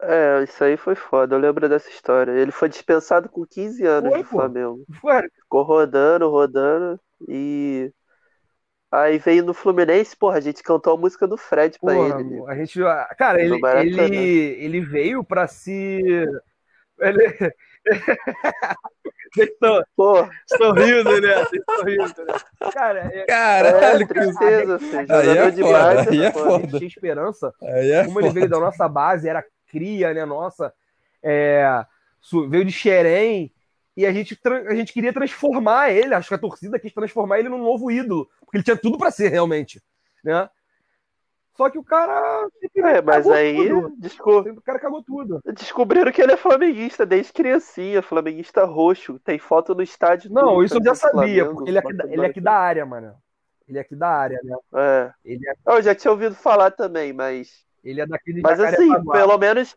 S3: É, isso aí foi foda, eu lembro dessa história. Ele foi dispensado com 15 anos
S4: Foi,
S3: do
S4: pô.
S3: Flamengo.
S4: Cara,
S3: Ficou rodando, rodando e. Aí veio no Fluminense, porra, a gente cantou a música do Fred pra
S4: Porra,
S3: ele. né?
S4: a gente. Cara,
S3: Do
S4: ele, ele, ele veio pra se. Ele... Vocês estão
S3: Pô,
S4: estão rindo, né? Vocês estão rindo, né? Cara, é,
S3: é,
S1: Caralho, que-
S3: tristeza, filho.
S1: Aí
S3: Jogador
S1: é
S3: de
S1: foda,
S3: base,
S1: aí é
S3: pô.
S4: a
S1: foda.
S4: gente tinha esperança.
S1: aí é
S4: Como ele
S1: foda.
S4: veio da nossa base, era cria, né? Nossa. É, veio de Xerém. E a gente, a gente queria transformar ele, acho que a torcida quis transformar ele num novo ídolo. Porque ele tinha tudo pra ser, realmente. Né? Só que o cara.
S3: É, mas aí
S4: tudo.
S3: desco-
S4: O cara cagou tudo.
S3: descobriram que ele é flamenguista desde criancinha, flamenguista roxo. Tem foto no estádio.
S4: Não,
S3: tudo,
S4: isso eu já sabia.
S3: Flamengo,
S4: ele é aqui, da- ele é aqui da área, mano. Ele é aqui da área, né?
S3: É.
S4: Ele é,
S3: Eu já tinha ouvido falar também, mas.
S4: ele é daqui de
S3: Mas assim, pelo menos.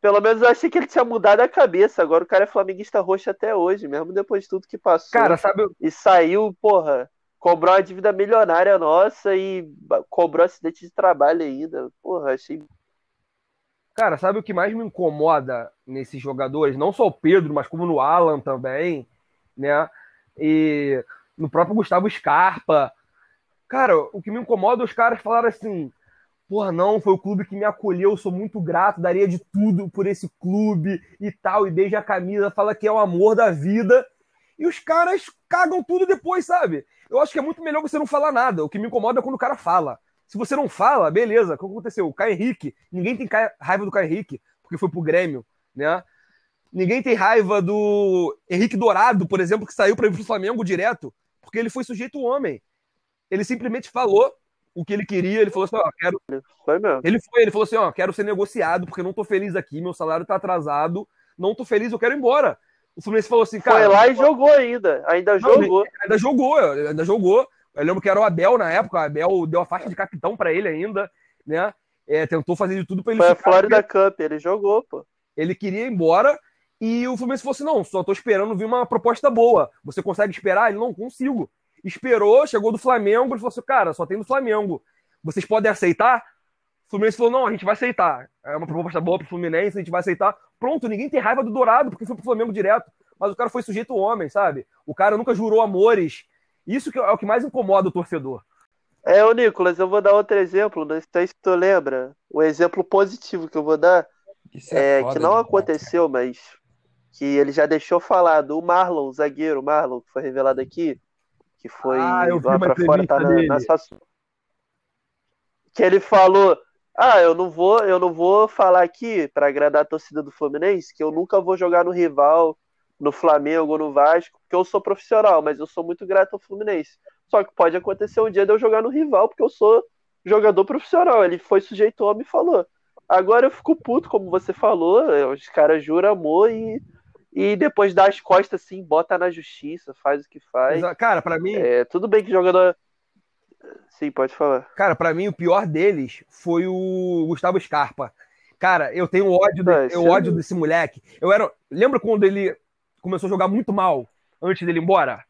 S3: Pelo menos eu achei que ele tinha mudado a cabeça. Agora o cara é flamenguista roxo até hoje, mesmo depois de tudo que passou.
S4: Cara, sabe,
S3: E saiu, porra, cobrou uma dívida milionária nossa e cobrou acidente de trabalho ainda. Porra, achei.
S4: Cara, sabe o que mais me incomoda nesses jogadores? Não só o Pedro, mas como no Alan também, né? E no próprio Gustavo Scarpa. Cara, o que me incomoda é os caras falarem assim: porra, não, foi o clube que me acolheu, eu sou muito grato, daria de tudo por esse clube e tal, e beija a camisa, fala que é o amor da vida. E os caras cagam tudo depois, sabe? Eu acho que é muito melhor você não falar nada. O que me incomoda é quando o cara fala. Se você não fala, beleza. O que aconteceu? O Caio Henrique. Ninguém tem raiva do Caio Henrique, porque foi pro Grêmio, né? Ninguém tem raiva do Henrique Dourado, por exemplo, que saiu para ir pro Flamengo direto, porque ele foi sujeito homem. Ele simplesmente falou o que ele queria, ele falou assim, ó, quero...
S3: Foi mesmo.
S4: Ele foi, ele falou assim, ó, quero ser negociado, porque não tô feliz aqui, meu salário tá atrasado, não tô feliz, eu quero ir embora. O Fluminense falou assim, cara...
S3: Foi lá e jogou ainda. Ainda
S4: Não,
S3: jogou.
S4: ainda jogou, ainda jogou. Eu lembro que era o Abel na época, o Abel deu a faixa de capitão pra ele ainda, né? É, tentou fazer de tudo pra ele
S3: Foi a
S4: ficar,
S3: Florida Cup, ele jogou, pô.
S4: ele queria ir embora e o Fluminense falou assim: não, só tô esperando vir uma proposta boa. Você consegue esperar? Ele não consigo. Esperou, chegou do Flamengo, ele falou assim: cara, só tem do Flamengo. Vocês podem aceitar? O Fluminense falou: não, a gente vai aceitar. É uma proposta boa pro Fluminense, a gente vai aceitar. Pronto, ninguém tem raiva do Dourado, porque foi pro Flamengo direto. Mas o cara foi sujeito homem, sabe? O cara nunca jurou amores. Isso que é o que mais incomoda o torcedor.
S3: É, ô Nicolas, eu vou dar outro exemplo, não sei se tu lembra. O exemplo positivo que eu vou dar
S1: Isso
S3: é
S1: foda
S3: que não aconteceu, mas que ele já deixou falar do Marlon, o zagueiro Marlon, que foi revelado aqui, que foi
S4: Ah,
S3: lá
S4: uma
S3: pra fora, tá na, que ele falou: "Ah, eu não vou, eu não vou falar aqui pra agradar a torcida do Fluminense, que eu nunca vou jogar no rival, no Flamengo ou no Vasco, porque eu sou profissional, mas eu sou muito grato ao Fluminense. Só que pode acontecer um dia de eu jogar no rival, porque eu sou jogador profissional. Ele foi sujeito homem e falou. Agora eu fico puto, como você falou, os caras juram amor e, e depois dá as costas assim, bota na justiça, faz o que faz.
S4: Cara, pra mim,
S3: É, tudo bem que jogador. Sim, pode falar.
S4: Cara, pra mim o pior deles foi o Gustavo Scarpa. Cara, eu tenho ódio,
S3: esse
S4: eu
S3: é-
S4: ódio desse moleque. Eu era, lembra quando ele começou a jogar muito mal antes dele ir embora?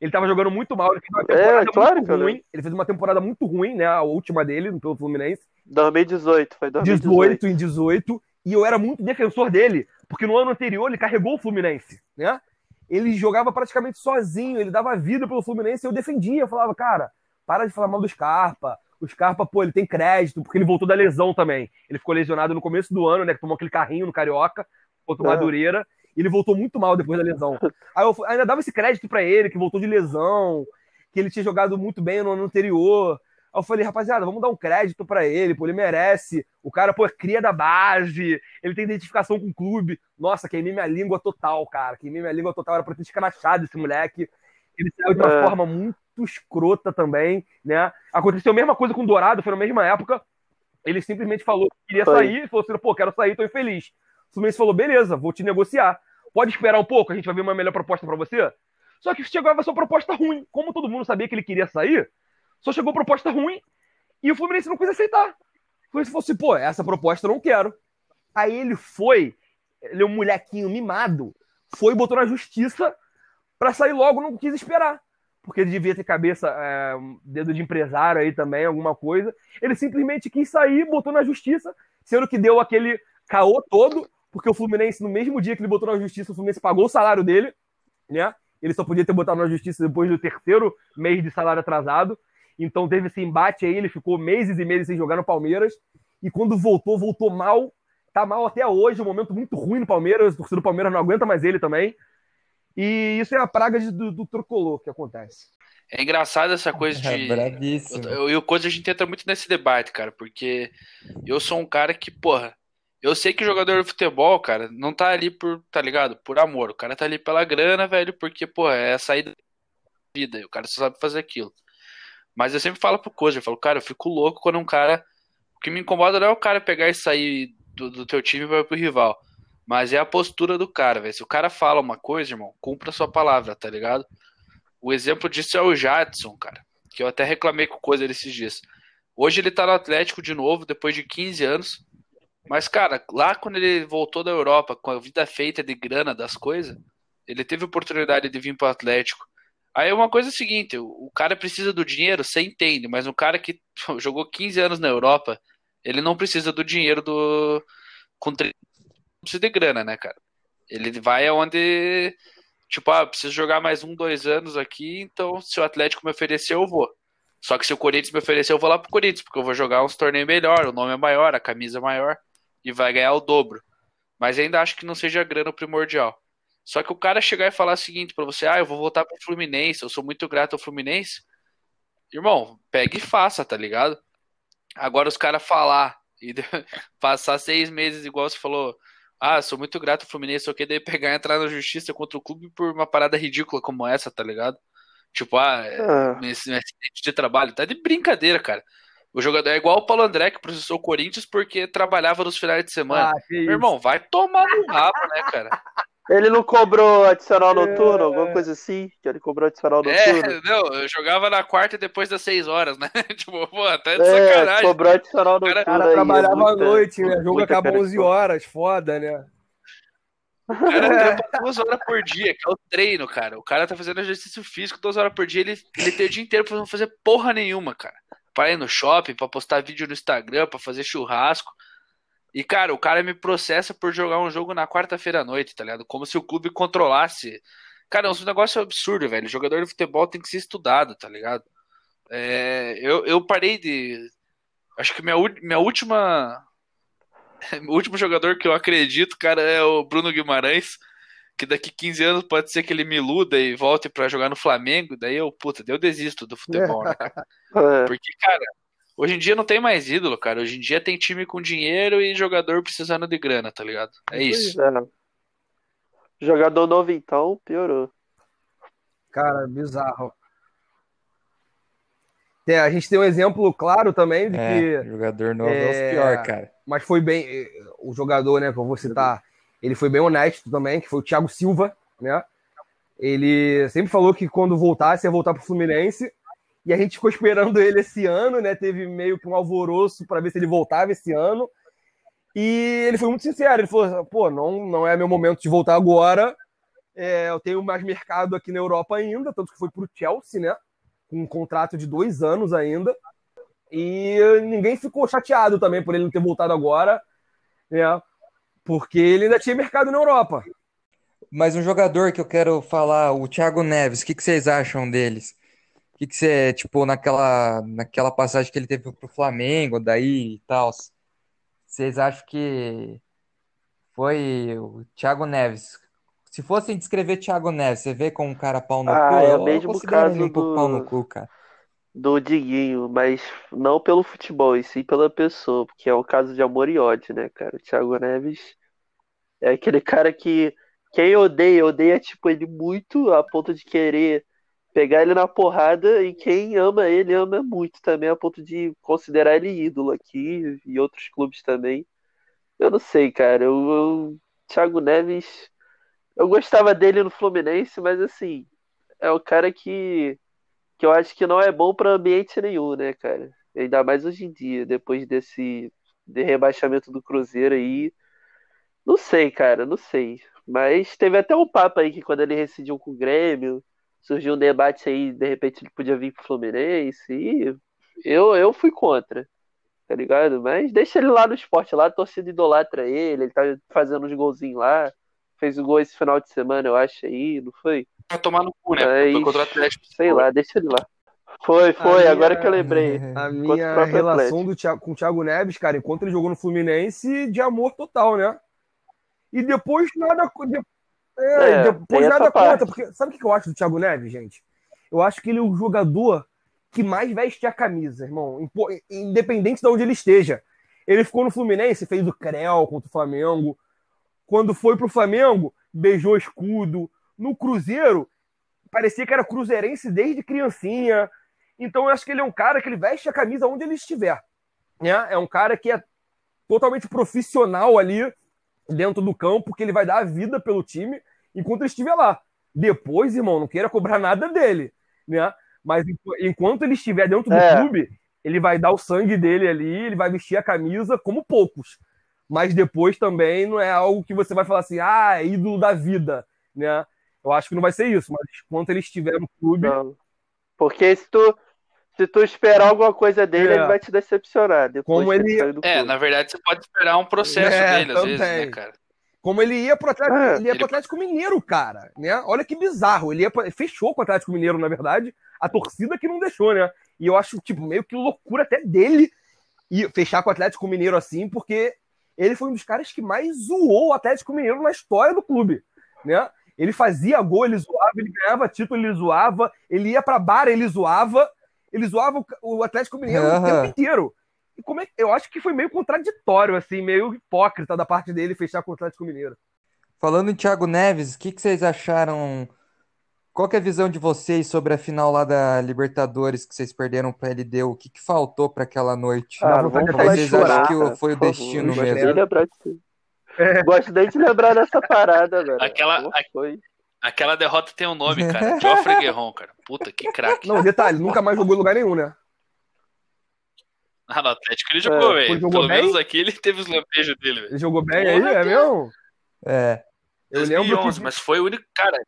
S4: Ele tava jogando muito mal, ele fez uma temporada
S3: É, claro
S4: muito ruim. Ele fez uma temporada muito ruim, né, a última dele pelo Fluminense.
S3: 2018, foi 2018.
S4: 18 em 18 E eu era muito defensor dele, porque no ano anterior ele carregou o Fluminense, né? Ele jogava praticamente sozinho, ele dava vida pelo Fluminense e eu defendia. Eu falava, cara, para de falar mal do Scarpa. O Scarpa, pô, ele tem crédito, porque ele voltou da lesão também. Ele ficou lesionado no começo do ano, né? Que tomou aquele carrinho no Carioca, contra o é. Madureira. E ele voltou muito mal depois da lesão. Aí eu ainda dava esse crédito para ele, que voltou de lesão, que ele tinha jogado muito bem no ano anterior. Aí eu falei, rapaziada, vamos dar um crédito para ele, pô, ele merece. O cara, pô, é cria da base, ele tem identificação com o clube. Nossa, queimei minha língua total, cara. Queimei minha língua total, era pra ter escrachado esse moleque. Ele saiu de uma é. forma muito escrota também, né? Aconteceu a mesma coisa com o Dourado, foi na mesma época. Ele simplesmente falou que queria foi. sair, falou assim, pô, quero sair, tô infeliz. O Fluminense falou, beleza, vou te negociar. Pode esperar um pouco, a gente vai ver uma melhor proposta para você? Só que chegava a sua proposta ruim. Como todo mundo sabia que ele queria sair, só chegou proposta ruim e o Fluminense não quis aceitar. O Fluminense falou assim, pô, essa proposta eu não quero. Aí ele foi, ele é um molequinho mimado, foi e botou na justiça para sair logo, não quis esperar. Porque ele devia ter cabeça, é, dedo de empresário aí também, alguma coisa. Ele simplesmente quis sair, botou na justiça, sendo que deu aquele caô todo, porque o Fluminense, no mesmo dia que ele botou na justiça, o Fluminense pagou o salário dele, né? Ele só podia ter botado na justiça depois do terceiro mês de salário atrasado. Então teve esse embate aí, ele ficou meses e meses sem jogar no Palmeiras. E quando voltou, voltou mal. Tá mal até hoje, um momento muito ruim no Palmeiras. O torcedor do Palmeiras não aguenta mais ele também. E isso é a praga de, do, do tricolor que acontece.
S2: É engraçado essa coisa de. É E o coisa a gente entra muito nesse debate, cara, porque eu sou um cara que, porra, eu sei que o jogador de futebol, cara, não tá ali por, tá ligado? Por amor. O cara tá ali pela grana, velho, porque, porra, é a saída da vida. O cara só sabe fazer aquilo. Mas eu sempre falo pro Coisa, eu falo, cara, eu fico louco quando um cara. O que me incomoda não é o cara pegar e sair do, do teu time e vai pro rival. Mas é a postura do cara, velho. Se o cara fala uma coisa, irmão, cumpra a sua palavra, tá ligado? O exemplo disso é o Jadson, cara. Que eu até reclamei com coisa desses dias. Hoje ele tá no Atlético de novo, depois de 15 anos. Mas, cara, lá quando ele voltou da Europa, com a vida feita de grana das coisas, ele teve oportunidade de vir pro Atlético. Aí uma coisa é a seguinte, o cara precisa do dinheiro, você entende, mas um cara que jogou 15 anos na Europa, ele não precisa do dinheiro do com precisa de grana, né, cara? Ele vai aonde tipo, ah, preciso jogar mais um, dois anos aqui, então se o Atlético me oferecer, eu vou. Só que se o Corinthians me oferecer, eu vou lá pro Corinthians, porque eu vou jogar uns torneios melhor, o nome é maior, a camisa é maior e vai ganhar o dobro. Mas ainda acho que não seja grana primordial. Só que o cara chegar e falar o seguinte para você, ah, eu vou voltar pro Fluminense, eu sou muito grato ao Fluminense. Irmão, pega e faça, tá ligado? Agora os caras falar e passar seis meses, igual você falou, ah, sou muito grato ao Fluminense, eu queria pegar e entrar na justiça contra o clube por uma parada ridícula como essa, tá ligado? Tipo, ah, ah. Esse, esse de trabalho, tá de brincadeira, cara. O jogador é igual o Paulo André, que processou o Corinthians porque trabalhava nos finais de semana. Ah, Meu irmão, vai tomar no rabo, né, cara?
S3: Ele não cobrou adicional noturno, é... alguma coisa assim? Que ele cobrou adicional é, noturno.
S2: É, não, eu jogava na quarta e depois das seis horas, né? tipo, pô, até de é, sacanagem.
S3: Cobrou adicional noturno.
S4: O cara, trabalhava à noite, né? O jogo acaba 11 horas, foda, né?
S2: O cara trampa duas horas por dia, que é o treino, cara. O cara tá fazendo exercício físico duas horas por dia, ele, ele tem o dia inteiro pra não fazer porra nenhuma, cara. Pra ir no shopping, pra postar vídeo no Instagram, pra fazer churrasco. E, cara, o cara me processa por jogar um jogo na quarta-feira à noite, tá ligado? Como se o clube controlasse. Cara, é um negócio absurdo, velho. O jogador de futebol tem que ser estudado, tá ligado? É, eu, eu parei de. Acho que minha, minha última. o último jogador que eu acredito, cara, é o Bruno Guimarães. Que daqui 15 anos pode ser que ele me iluda e volte para jogar no Flamengo. Daí eu, puta, eu desisto do futebol, né? É. Porque, cara, Hoje em dia não tem mais ídolo, cara. Hoje em dia tem time com dinheiro e jogador precisando de grana, tá ligado? É isso. É.
S3: Jogador novo então, piorou.
S4: Cara, bizarro. É, a gente tem um exemplo claro também de é,
S1: que. Jogador novo é, é o pior, cara.
S4: Mas foi bem. O jogador, né, que eu vou citar, ele foi bem honesto também, que foi o Thiago Silva, né? Ele sempre falou que quando voltasse ia voltar pro Fluminense e a gente ficou esperando ele esse ano, né? Teve meio que um alvoroço para ver se ele voltava esse ano. E ele foi muito sincero, ele falou: pô, não, não é meu momento de voltar agora. É, eu tenho mais mercado aqui na Europa ainda, tanto que foi para o Chelsea, né? Com um contrato de dois anos ainda. E ninguém ficou chateado também por ele não ter voltado agora. Né? Porque ele ainda tinha mercado na Europa.
S1: Mas um jogador que eu quero falar, o Thiago Neves, o que, que vocês acham deles? O que, que você, tipo, naquela, naquela passagem que ele teve pro Flamengo, daí e tal, vocês acham que foi o Thiago Neves? Se fossem descrever Thiago Neves, você vê como um cara pau no
S3: Ah,
S1: cu?
S3: é o mesmo caso
S1: um pouco pau no
S3: do,
S1: cu, cara.
S3: do Diguinho, mas não pelo futebol, e sim pela pessoa, porque é um caso de amor e ódio, né, cara? O Thiago Neves é aquele cara que quem odeia, odeia, tipo, ele muito a ponto de querer pegar ele na porrada, e quem ama ele, ama muito também, a ponto de considerar ele ídolo aqui e outros clubes também. Eu não sei, cara. Eu, Thiago Neves, eu gostava dele no Fluminense, mas assim, é o cara que, que eu acho que não é bom para ambiente nenhum, né, cara? Ainda mais hoje em dia, depois desse de rebaixamento do Cruzeiro aí. Não sei, cara, não sei. Mas teve até um papo aí que quando ele rescindiu com o Grêmio, surgiu um debate aí, de repente ele podia vir pro Fluminense, e eu, eu fui contra tá ligado? Mas deixa ele lá no esporte, lá a torcida idolatra ele, ele tá fazendo uns golzinhos lá, fez o gol esse final de semana, eu acho aí, não foi?
S2: Vai tomar no cu, né?
S3: Mas,
S2: Foi contra o Atlético.
S3: sei lá, deixa ele lá. Foi, foi,
S4: minha-
S3: agora que eu lembrei.
S4: A minha relação do Thiago, com o Thiago Neves, cara, enquanto ele jogou no Fluminense, de amor total, né? E depois nada. É,
S3: É,
S4: depois nada conta. Porque sabe o que eu acho do Thiago Neves, gente? Eu acho que ele é o jogador que mais veste a camisa, irmão. Independente de onde ele esteja. Ele ficou no Fluminense, fez o Creu contra o Flamengo. Quando foi pro Flamengo, beijou o escudo. No Cruzeiro, parecia que era cruzeirense desde criancinha. Então eu acho que ele é um cara que ele veste a camisa onde ele estiver. Né? É um cara que é totalmente profissional ali dentro do campo, que ele vai dar a vida pelo time enquanto ele estiver lá. Depois, irmão, não queira cobrar nada dele, né? Mas enqu- enquanto ele estiver dentro do
S3: É.
S4: clube, ele vai dar o sangue dele ali, ele vai vestir a camisa como poucos. Mas depois também não é algo que você vai falar assim, ah, é ídolo da vida, né? Eu acho que não vai ser isso, mas enquanto ele estiver no clube,
S3: Não. Porque se tu, se tu esperar alguma coisa dele,
S4: É.
S3: ele vai te decepcionar. Depois
S4: Como ele-
S2: É, na verdade você pode esperar um processo
S4: É,
S2: dele, às vezes,
S4: também.
S2: né, cara?
S4: Como ele ia pro Atlético,
S3: É,
S4: ele ia
S2: ele-
S4: pro Atlético Mineiro, cara, né? Olha que bizarro. Ele ia pro- fechou com o Atlético Mineiro, na verdade. A torcida que não deixou, né? E eu acho, tipo, meio que loucura até dele ir fechar com o Atlético Mineiro assim, porque ele foi um dos caras que mais zoou o Atlético Mineiro na história do clube, né? Ele fazia gol, ele zoava, ele ganhava título, ele zoava, ele ia pra bar, ele zoava, ele zoava o- o Atlético Mineiro o
S1: Aham.
S4: tempo inteiro. E como é, eu acho que foi meio contraditório, assim, meio hipócrita da parte dele fechar com o Atlético Mineiro.
S1: Falando em Thiago Neves, o que, que vocês acharam? Qual que é a visão de vocês sobre a final lá da Libertadores que vocês perderam para LDU? O que, que faltou para aquela noite?
S3: Ah, não vamos
S1: Vocês acham
S3: chorar,
S1: que
S3: cara,
S1: foi o
S3: favor.
S1: destino mesmo?
S3: disso. Gosto nem de lembrar dessa parada, velho.
S2: Aquela-
S3: Como foi?
S2: Aquela derrota tem um nome, cara. Geoffrey Guerron, cara. Puta, que craque.
S4: Não, detalhe, nunca mais jogou em lugar nenhum, né?
S2: Ah, no Atlético ele jogou,
S3: É,
S2: velho.
S4: jogou
S2: Pelo
S4: bem?
S2: menos aqui ele teve os lampejos dele, velho.
S4: Ele jogou bem
S2: Porra,
S4: aí, é
S2: cara.
S4: mesmo?
S1: É,
S4: Eu lembro
S2: 2011,
S4: que...
S2: mas foi o único, cara.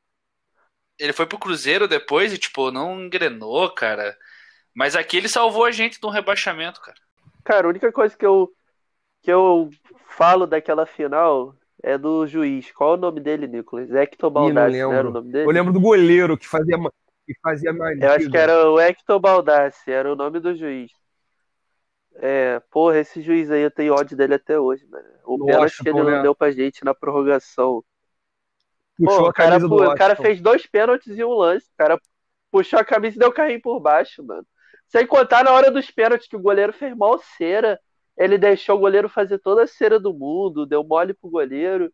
S2: Ele foi pro Cruzeiro depois e, tipo, não engrenou, cara. Mas aqui ele salvou a gente de um rebaixamento, cara.
S3: Cara, a única coisa que eu, que eu falo daquela final é do juiz. Qual é o nome dele, Nicolas? Hector Baldassi, não era
S4: lembro.
S3: o nome dele?
S4: Eu lembro do goleiro que fazia, que fazia mais.
S3: Eu acho que era o Hector Baldassi, era o nome do juiz. É, porra, esse juiz aí eu tenho ódio dele até hoje, mano. O pênalti que ele não
S4: né?
S3: deu pra gente na prorrogação.
S4: Puxou
S3: Pô,
S4: a
S3: o cara,
S4: camisa do
S3: o cara fez dois pênaltis e um lance. O cara puxou a camisa e deu carrinho por baixo, mano. Sem contar na hora dos pênaltis que o goleiro fez mal cera. Ele deixou o goleiro fazer toda a cera do mundo, deu mole pro goleiro.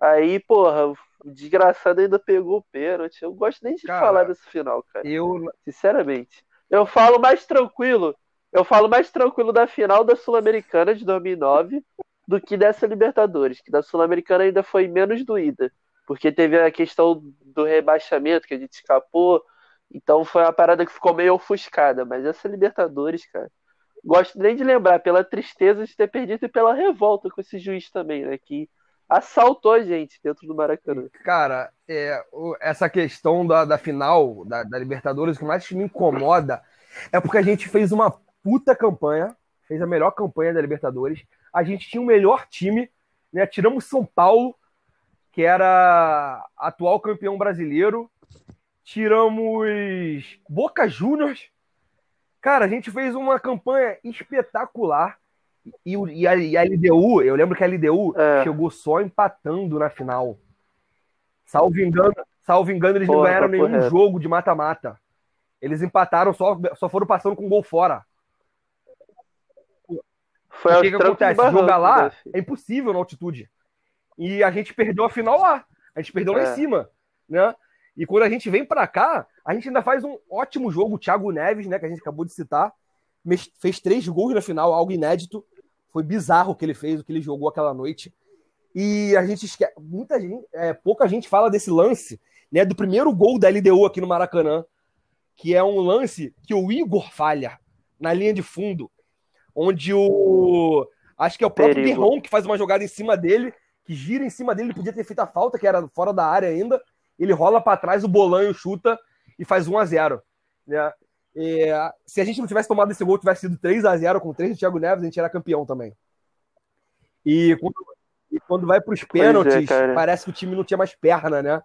S3: Aí, porra, o desgraçado ainda pegou o pênalti. Eu gosto nem de
S4: Cara,
S3: falar desse final, cara.
S4: Eu,
S3: Sinceramente. Eu falo mais tranquilo. Eu falo mais tranquilo da final da Sul-Americana de 2009 do que dessa Libertadores, que da Sul-Americana ainda foi menos doída, porque teve a questão do rebaixamento que a gente escapou, então foi uma parada que ficou meio ofuscada, mas essa Libertadores, cara, gosto nem de lembrar pela tristeza de ter perdido e pela revolta com esse juiz também, né, que assaltou a gente dentro do Maracanã.
S4: cara, é, essa questão da, da final da, da Libertadores, o que mais me incomoda é porque a gente fez uma puta campanha, fez a melhor campanha da Libertadores, a gente tinha o melhor time, né? Tiramos São Paulo, que era atual campeão brasileiro. Tiramos Boca Juniors. Cara, a gente fez uma campanha espetacular. E, e, a, e a LDU, eu lembro que a LDU é. chegou só empatando na final. Salvo engano, salvo engano eles Porra, não ganharam nenhum correto. jogo de mata-mata. Eles empataram, só, só foram passando com gol fora. Foi o que, que acontece? Jogar lá é impossível na altitude. E a gente perdeu a final lá. A gente perdeu é. lá em é. cima, né? E quando a gente vem para cá, a gente ainda faz um ótimo jogo. O Thiago Neves, né, que a gente acabou de citar, fez três gols na final, algo inédito. Foi bizarro o que ele fez, o que ele jogou aquela noite. E a gente esquece, muita gente, é, pouca gente fala desse lance, né, do primeiro gol da LDU aqui no Maracanã, que é um lance que o Igor falha na linha de fundo, onde o acho que é o próprio Guerrón que faz uma jogada em cima dele, que gira em cima dele, ele podia ter feito a falta, que era fora da área ainda. Ele rola para trás, o Bolanho chuta e faz 1 a 0, né? E, se a gente não tivesse tomado esse gol, tivesse sido 3 a 0 com 3 do Thiago Neves, a gente era campeão também. E quando, e quando vai para os é, pênaltis, é, parece que o time não tinha mais perna, né?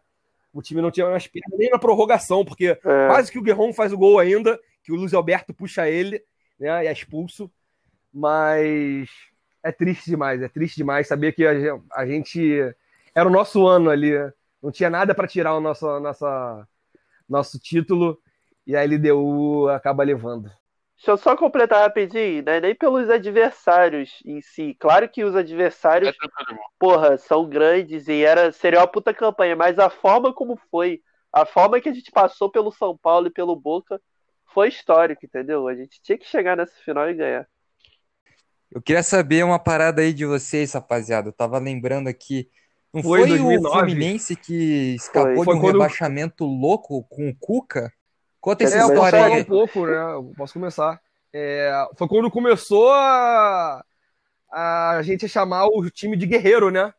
S4: O time não tinha mais perna nem na prorrogação, porque é. quase que o Guerrero faz o gol ainda, que o Luiz Alberto puxa ele, né? E é expulso. Mas é triste demais, é triste demais saber que a, a gente era o nosso ano ali, não tinha nada para tirar o nosso, nossa, nosso título e a LDU acaba levando.
S3: Deixa eu só completar rapidinho, né? Nem pelos adversários em si. Claro que os adversários, é porra, são grandes e era, seria uma puta campanha, mas a forma como foi, a forma que a gente passou pelo São Paulo e pelo Boca foi histórico, entendeu? A gente tinha que chegar nessa final e ganhar.
S1: Eu queria saber uma parada aí de vocês, rapaziada. Eu tava lembrando aqui. Não foi, foi o Fluminense que escapou foi. Foi de um rebaixamento louco com o Cuca?
S4: Conta essa é, história aí. um pouco, né? Eu posso começar. É, foi quando começou a, a gente chamar o time de guerreiro, né?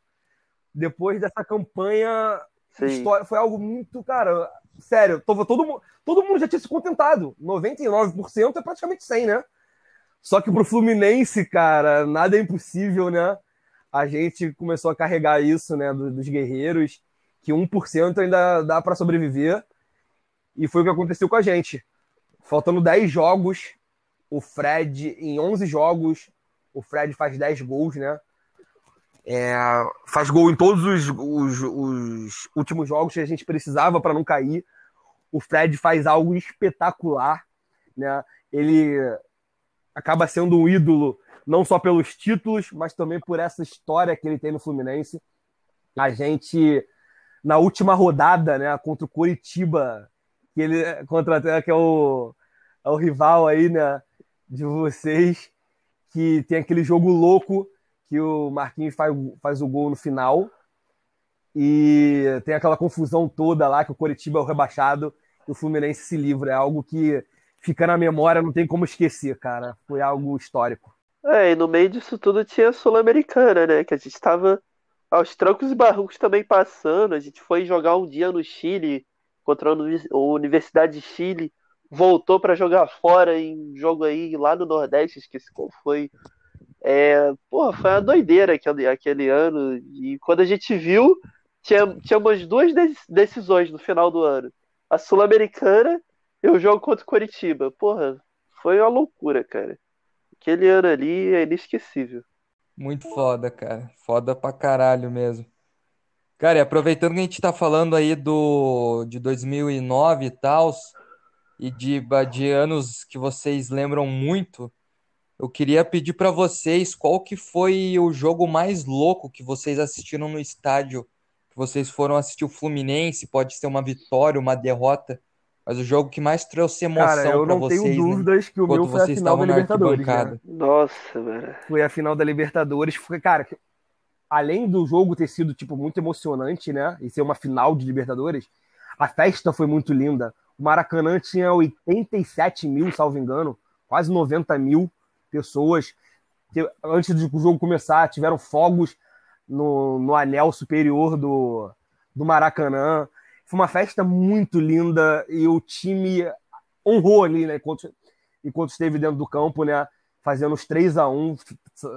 S4: Depois dessa campanha, história, foi algo muito, cara, sério, todo, todo, todo mundo já tinha se contentado. 99% é praticamente 100, né? Só que pro Fluminense, cara, nada é impossível, né? A gente começou a carregar isso, né, dos guerreiros, que 1% ainda dá para sobreviver. E foi o que aconteceu com a gente. Faltando 10 jogos, o Fred, em 11 jogos, o Fred faz 10 gols, né? É, faz gol em todos os, os, os, últimos jogos que a gente precisava para não cair. O Fred faz algo espetacular, né? Ele acaba sendo um ídolo não só pelos títulos, mas também por essa história que ele tem no Fluminense. A gente na última rodada, né, contra o Coritiba, que ele contra até que é o, é o rival aí, né, de vocês, que tem aquele jogo louco que o Marquinhos faz, faz o gol no final e tem aquela confusão toda lá que o Coritiba é o rebaixado e o Fluminense se livra. É algo que fica na memória, não tem como esquecer, cara. Foi algo histórico.
S3: É, e no meio disso tudo tinha a Sul-Americana, né? Que a gente estava aos trancos e barrancos também passando. A gente foi jogar um dia no Chile contra a Universidade de Chile, voltou para jogar fora em jogo aí lá no Nordeste, esqueci qual foi. É, porra, foi uma doideira aquele, aquele ano. E quando a gente viu, tinha, tinha umas duas decisões no final do ano: a Sul-Americana e o jogo contra o Coritiba. Porra, foi uma loucura, cara. Aquele ano ali é inesquecível.
S1: Muito foda, cara. Foda pra caralho mesmo. Cara, e aproveitando que a gente está falando aí do, de 2009 e tal, e de, de anos que vocês lembram muito, eu queria pedir para vocês qual que foi o jogo mais louco que vocês assistiram no estádio, que vocês foram assistir o Fluminense, pode ser uma vitória, uma derrota, mas o jogo que mais trouxe emoção para vocês,
S4: tenho né? dúvidas que o meu foi a final da Libertadores, né?
S3: Nossa, velho.
S4: Foi a final da Libertadores, foi, cara, além do jogo ter sido tipo muito emocionante, né, e ser uma final de Libertadores, a festa foi muito linda. O Maracanã tinha 87 mil, salvo engano, quase 90 mil pessoas. Que, antes do jogo começar, tiveram fogos no, no anel superior do, do Maracanã. Foi uma festa muito linda e o time honrou ali, né, enquanto, enquanto esteve dentro do campo, né, fazendo os 3 a 1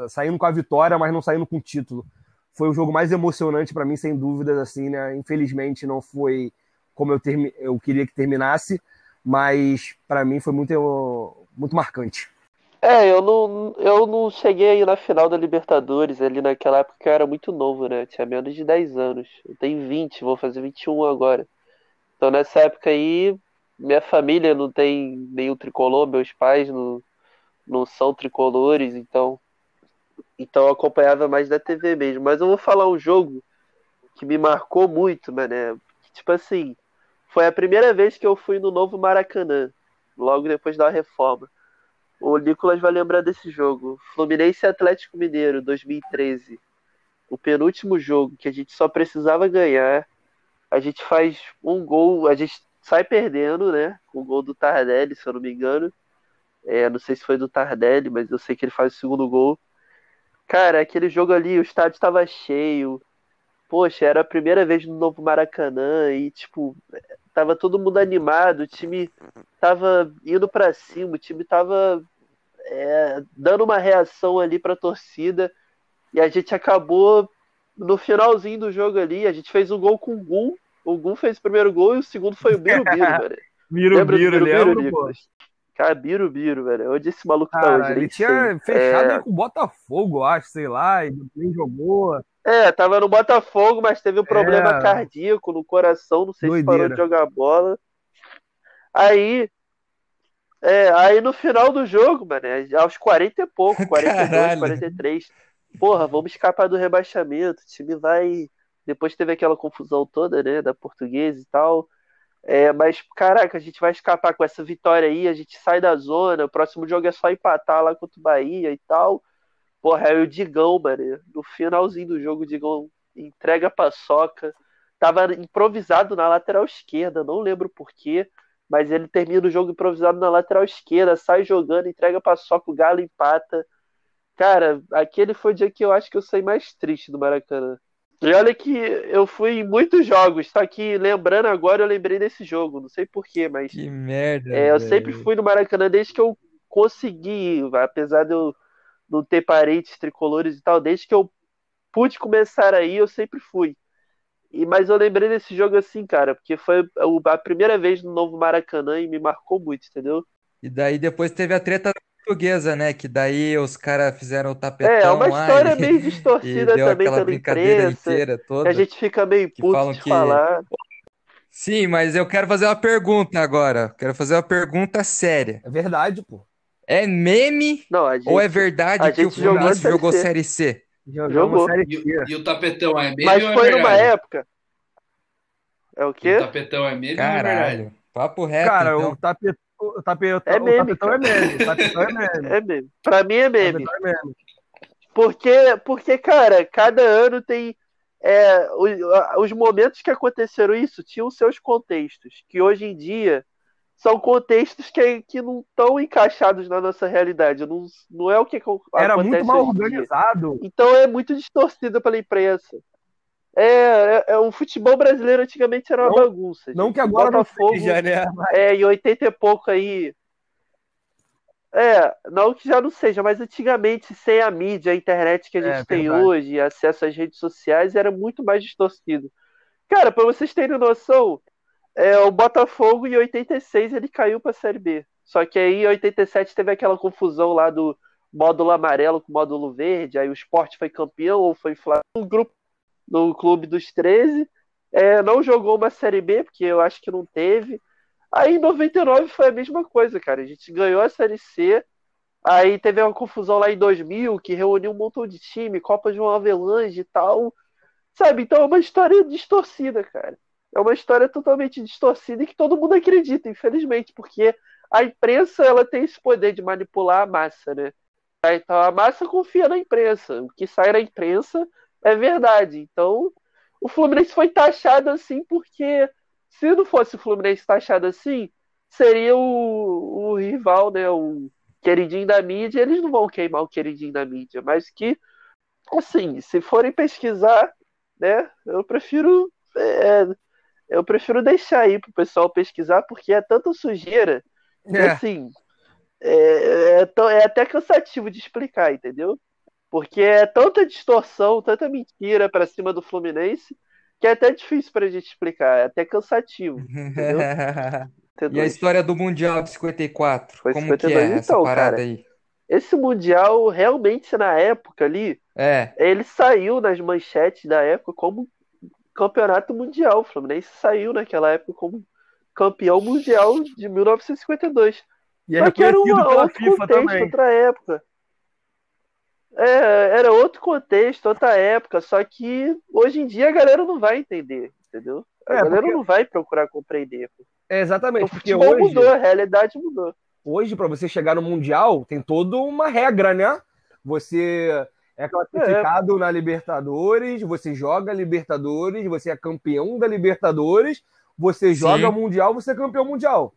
S4: saindo com a vitória, mas não saindo com o título foi o jogo mais emocionante para mim, sem dúvidas, assim, né? Infelizmente não foi como eu, termi eu queria que terminasse, mas para mim foi muito, muito marcante.
S3: É, eu não, eu não cheguei aí na final da Libertadores, ali naquela época eu era muito novo, né? Tinha menos de 10 anos. Eu tenho 20, vou fazer 21 agora. Então nessa época aí, minha família não tem nenhum tricolor, meus pais não, não são tricolores, então então eu acompanhava mais da TV mesmo. Mas eu vou falar um jogo que me marcou muito, mané. Tipo assim, foi a primeira vez que eu fui no novo Maracanã, logo depois da reforma. O Nicolas vai lembrar desse jogo. Fluminense Atlético Mineiro, 2013. O penúltimo jogo que a gente só precisava ganhar. A gente faz um gol, a gente sai perdendo, né? Com o gol do Tardelli, se eu não me engano. É, não sei se foi do Tardelli, mas eu sei que ele faz o segundo gol. Cara, aquele jogo ali, o estádio estava cheio. Poxa, era a primeira vez no novo Maracanã e, tipo, tava todo mundo animado, o time tava indo para cima, o time tava é, dando uma reação ali pra torcida e a gente acabou no finalzinho do jogo ali, a gente fez um gol com o Gum, o Gum fez o primeiro gol e o segundo foi o Biro Biro, velho.
S4: Biro
S3: Lembra
S4: Biro,
S3: Biro Biro. Nicolas? Cara, Biro Biro, velho. Onde esse maluco tá
S4: Cara,
S3: hoje?
S4: ele tinha
S3: sei.
S4: fechado
S3: É,
S4: com o Botafogo, eu acho, sei lá, e nem jogou.
S3: É, tava no Botafogo, mas teve um problema
S4: É.
S3: cardíaco no coração, não sei se parou
S4: Doideira.
S3: de jogar bola. Aí, é, aí no final do jogo, mano, é, aos 40 e pouco, 42,
S1: Caralho.
S3: 43, porra, vamos escapar do rebaixamento, o time vai... Depois teve aquela confusão toda, né, da portuguesa e tal. É, mas, caraca, a gente vai escapar com essa vitória aí, a gente sai da zona, o próximo jogo é só empatar lá contra o Bahia e tal. Porra, aí o Digão, mano, no finalzinho do jogo, o Digão entrega a paçoca. Tava improvisado na lateral esquerda, não lembro porquê, mas ele termina o jogo improvisado na lateral esquerda, sai jogando, entrega a paçoca, o Galo empata. Cara, aquele foi o dia que eu acho que eu saí mais triste do Maracanã. E olha que eu fui em muitos jogos, só que lembrando agora eu lembrei desse jogo, não sei porquê, mas
S1: Que merda.
S3: é, eu sempre fui no Maracanã desde que eu consegui apesar de eu não ter parentes tricolores e tal, desde que eu pude começar aí, eu sempre fui. E, mas eu lembrei desse jogo assim, cara, porque foi a primeira vez no novo Maracanã e me marcou muito, entendeu?
S1: E daí depois teve a treta da portuguesa, né? Que daí os caras fizeram o
S3: É, é
S1: tapetão
S3: uma
S1: lá
S3: história
S1: e,
S3: meio
S1: e
S3: distorcida
S1: deu
S3: também
S1: aquela
S3: pela
S1: brincadeira
S3: imprensa,
S1: inteira
S3: que
S1: toda.
S3: a gente fica meio
S1: que
S3: puto
S1: falam
S3: de
S1: que-
S3: falar.
S1: Sim, mas eu quero fazer uma pergunta agora. Quero fazer uma pergunta séria.
S4: É verdade, pô.
S1: É meme
S3: Não, gente,
S1: ou é verdade que o
S3: jogou
S1: Fluminense jogou
S3: Série
S1: Série C?
S3: Jogou.
S4: Série
S5: E, o- e o tapetão é meme
S3: mas
S5: ou é
S3: foi numa
S5: verdade?
S3: época. É o
S5: O
S3: quê?
S5: tapetão é meme ou é?
S1: Caralho, papo reto,
S4: Cara,
S1: então.
S4: o tapetão, o tapetão,
S3: É
S4: o
S3: meme,
S4: tapetão
S3: cara.
S4: é meme. O tapetão é meme.
S3: É meme. Pra mim é
S4: O
S3: meme.
S4: tapetão é meme.
S3: Porque, porque, cara, cada ano tem. é, os, os momentos que aconteceram isso tinham seus contextos, que hoje em dia são contextos que, que não estão encaixados na nossa realidade. Não, não é o que co-
S4: Era
S3: acontece
S4: muito mal organizado.
S3: Então é muito distorcido pela imprensa. É, é, é, o futebol brasileiro antigamente era uma
S4: Não-
S3: bagunça.
S4: Não
S3: gente.
S4: que agora não
S3: Botafogo,
S4: seja, né?
S3: É, em 80 e pouco aí. É, não que já não seja, mas antigamente, sem a mídia, a internet que a
S4: É,
S3: gente tem
S4: verdade.
S3: hoje, acesso às redes sociais, era muito mais distorcido. Cara, pra vocês terem noção, é, o Botafogo em 86 ele caiu pra Série B. Só que aí em 87 teve aquela confusão lá do módulo amarelo com módulo verde, aí o Sport foi campeão ou foi Flamengo no grupo no clube dos 13. É, não jogou uma Série B, porque eu acho que não teve. Aí em 99 foi a mesma coisa, cara. A gente ganhou a Série C. Aí teve uma confusão lá em 2000 que reuniu um montão de time, Copa de uma Avelange e tal. Sabe? Então é uma história distorcida, cara. É uma história totalmente distorcida e que todo mundo acredita, infelizmente, porque a imprensa ela tem esse poder de manipular a massa, né? Então a massa confia na imprensa. O que sai na imprensa é verdade. Então o Fluminense foi taxado assim porque se não fosse o Fluminense taxado assim, seria o, o rival, né? O queridinho da mídia. Eles não vão queimar o queridinho da mídia, mas que, assim, se forem pesquisar, né? Eu prefiro, é, eu prefiro deixar aí pro pessoal pesquisar, porque é tanta sujeira que,
S4: É.
S3: assim, é, é tão- é até cansativo de explicar, entendeu? Porque é tanta distorção, tanta mentira pra cima do Fluminense, que é até difícil pra gente explicar, é até cansativo, entendeu?
S1: E a história do Mundial de 54?
S3: Foi
S1: Como que
S3: 52.
S1: é essa
S3: Então,
S1: parada
S3: cara,
S1: aí?
S3: Esse Mundial, realmente, na época ali,
S1: É,
S3: ele saiu nas manchetes da época como campeonato mundial. O Fluminense saiu naquela época como campeão mundial de 1952.
S4: E é
S3: Só que era
S4: pela
S3: outro
S4: FIFA
S3: contexto,
S4: também.
S3: outra época. É, era outro contexto, outra época, só que hoje em dia a galera não vai entender, entendeu? A
S4: É,
S3: galera
S4: porque-
S3: não vai procurar compreender.
S4: É, exatamente,
S3: O
S4: porque hoje,
S3: mudou, a realidade mudou.
S4: hoje para você chegar no Mundial, tem toda uma regra, né? Você é classificado na Libertadores, você joga Libertadores, você é campeão da Libertadores, você joga
S1: Sim.
S4: Mundial, você é campeão mundial.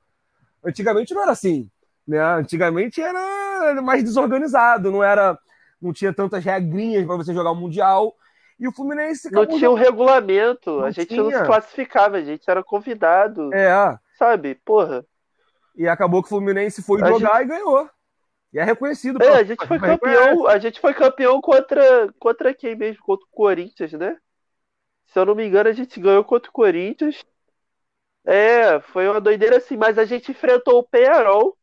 S4: Antigamente não era assim, né? Antigamente era mais desorganizado, não era, não tinha tantas regrinhas para você jogar o Mundial. E o Fluminense
S3: Não tinha um regulamento,
S4: Não
S3: a gente não
S4: tinha.
S3: se classificava, a gente era convidado,
S4: É,
S3: sabe? Porra.
S4: e acabou que o Fluminense foi
S3: A
S4: jogar e ganhou. E é reconhecido.
S3: É, a gente foi
S4: reconhece.
S3: campeão, a gente foi campeão contra, contra quem mesmo? Contra o Corinthians, né? Se eu não me engano, a gente ganhou contra o Corinthians. É, foi uma doideira assim, mas a gente enfrentou o Penharol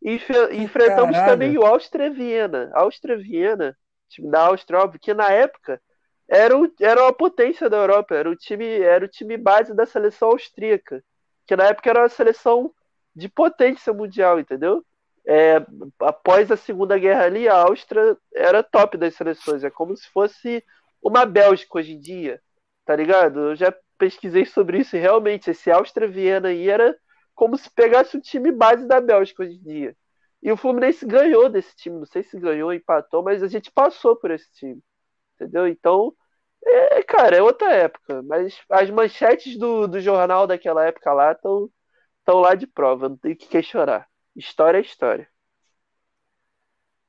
S3: e enfrentamos
S1: Caralho.
S3: também o Áustria Viena. Áustria Viena, time da Áustria, óbvio, que na época era, o, era uma potência da Europa, era o time, era o time base da seleção austríaca, que na época era uma seleção de potência mundial, entendeu? É, após a Segunda Guerra ali, a Áustria era top das seleções. É como se fosse uma Bélgica hoje em dia, tá ligado? Eu já pesquisei sobre isso e realmente esse Áustria-Viena aí era como se pegasse o time base da Bélgica hoje em dia. E o Fluminense ganhou desse time, não sei se ganhou, empatou, mas a gente passou por esse time, entendeu? Então, é, cara, é outra época. Mas as manchetes do, do jornal daquela época lá estão lá de prova, não tem que questionar. História é história.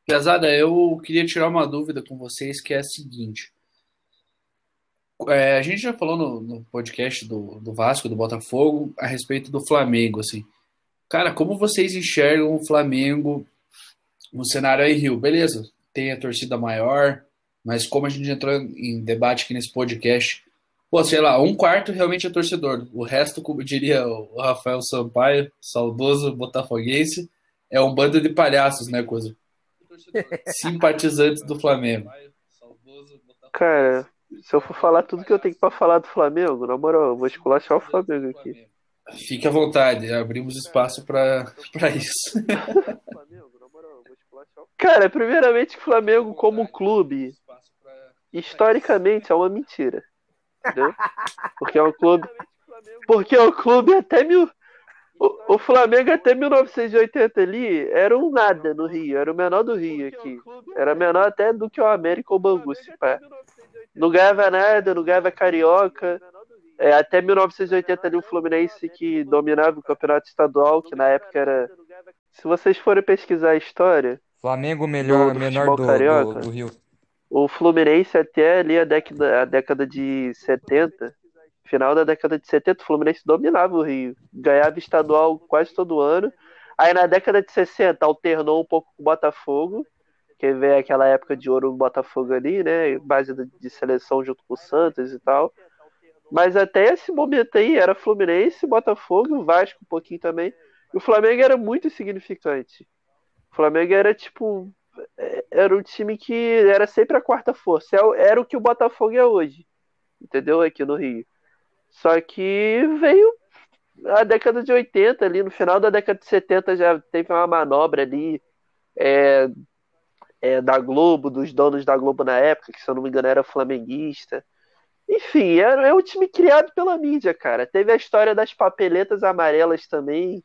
S2: Pesada, eu queria tirar uma dúvida com vocês, que é a seguinte. É, a gente já falou no, no podcast do, do Vasco, do Botafogo, a respeito do Flamengo, assim. Cara, como vocês enxergam o Flamengo no cenário aí, Rio? Beleza, tem a torcida maior, mas como a gente entrou em debate aqui nesse podcast, pô, sei lá, um quarto realmente é torcedor. O resto, como diria o Rafael Sampaio, saudoso botafoguense, é um bando de palhaços, né, coisa? Simpatizantes do Flamengo.
S3: Cara, se eu for falar tudo que eu tenho pra falar do Flamengo, na moral, eu vou esculachar o Flamengo aqui.
S2: Fique à vontade, abrimos espaço para isso.
S3: Cara, primeiramente, o Flamengo como clube, historicamente, é uma mentira. Entendeu? Porque é um clube. Porque o clube até mil. O, o Flamengo até 1980 ali era um nada no Rio, era o menor do Rio aqui. Era menor até do que o América ou o Bangu, se pá. Não ganhava nada, não ganhava carioca. É, até 1980 ali o Fluminense que dominava o campeonato estadual, que na época era. Se vocês forem pesquisar a história,
S1: Flamengo melhor,
S3: Do-
S1: menor do,
S3: carioca?
S1: do, do Rio.
S3: O Fluminense até ali a década, a década de 70, final da década de 70, o Fluminense dominava o Rio, ganhava estadual quase todo ano. Aí na década de 60 alternou um pouco com o Botafogo, que veio aquela época de ouro do Botafogo ali, né? Base de seleção junto com o Santos e tal. Mas até esse momento aí era Fluminense, Botafogo, Vasco um pouquinho também. E o Flamengo era muito insignificante. O Flamengo era tipo era um time que era sempre a quarta força. É Era o que o Botafogo é hoje. Entendeu? Aqui no Rio. Só que veio a década de 80 ali, no final da década de 70 já teve uma manobra ali é, é, da Globo, dos donos da Globo na época, que se eu não me engano era flamenguista. Enfim, era, é um time criado pela mídia, cara. Teve a história das papeletas amarelas também.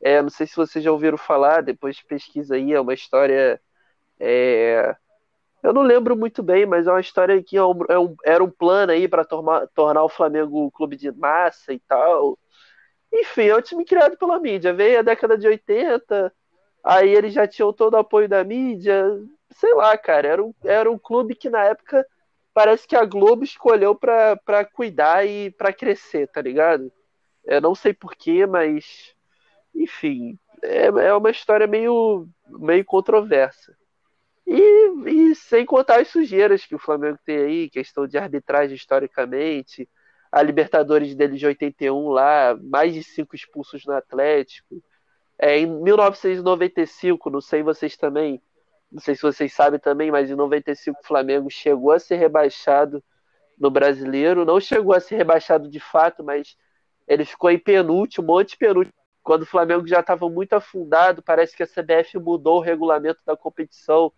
S3: É, não sei se vocês já ouviram falar, depois pesquisa aí, é uma história. É, eu não lembro muito bem, mas é uma história que é um- é um- era um plano aí para tornar, o Flamengo um clube de massa e tal. Enfim, é um time criado pela mídia. Veio a década de 80, aí eles já tinham todo o apoio da mídia. Sei lá, cara, era um, era um clube que na época parece que a Globo escolheu pra cuidar e pra crescer, tá ligado? Eu não sei porquê, mas. Enfim, é, é uma história meio, meio controversa. E, e sem contar as sujeiras que o Flamengo tem aí, questão de arbitragem historicamente, a Libertadores dele de 81 lá, mais de cinco expulsos no Atlético. É, em 1995, não sei vocês também, não sei se vocês sabem também, mas em 95 o Flamengo chegou a ser rebaixado no Brasileiro, não chegou a ser rebaixado de fato, mas ele ficou em penúltimo, monte penúltimo, quando o Flamengo já estava muito afundado, parece que a CBF mudou o regulamento da competição,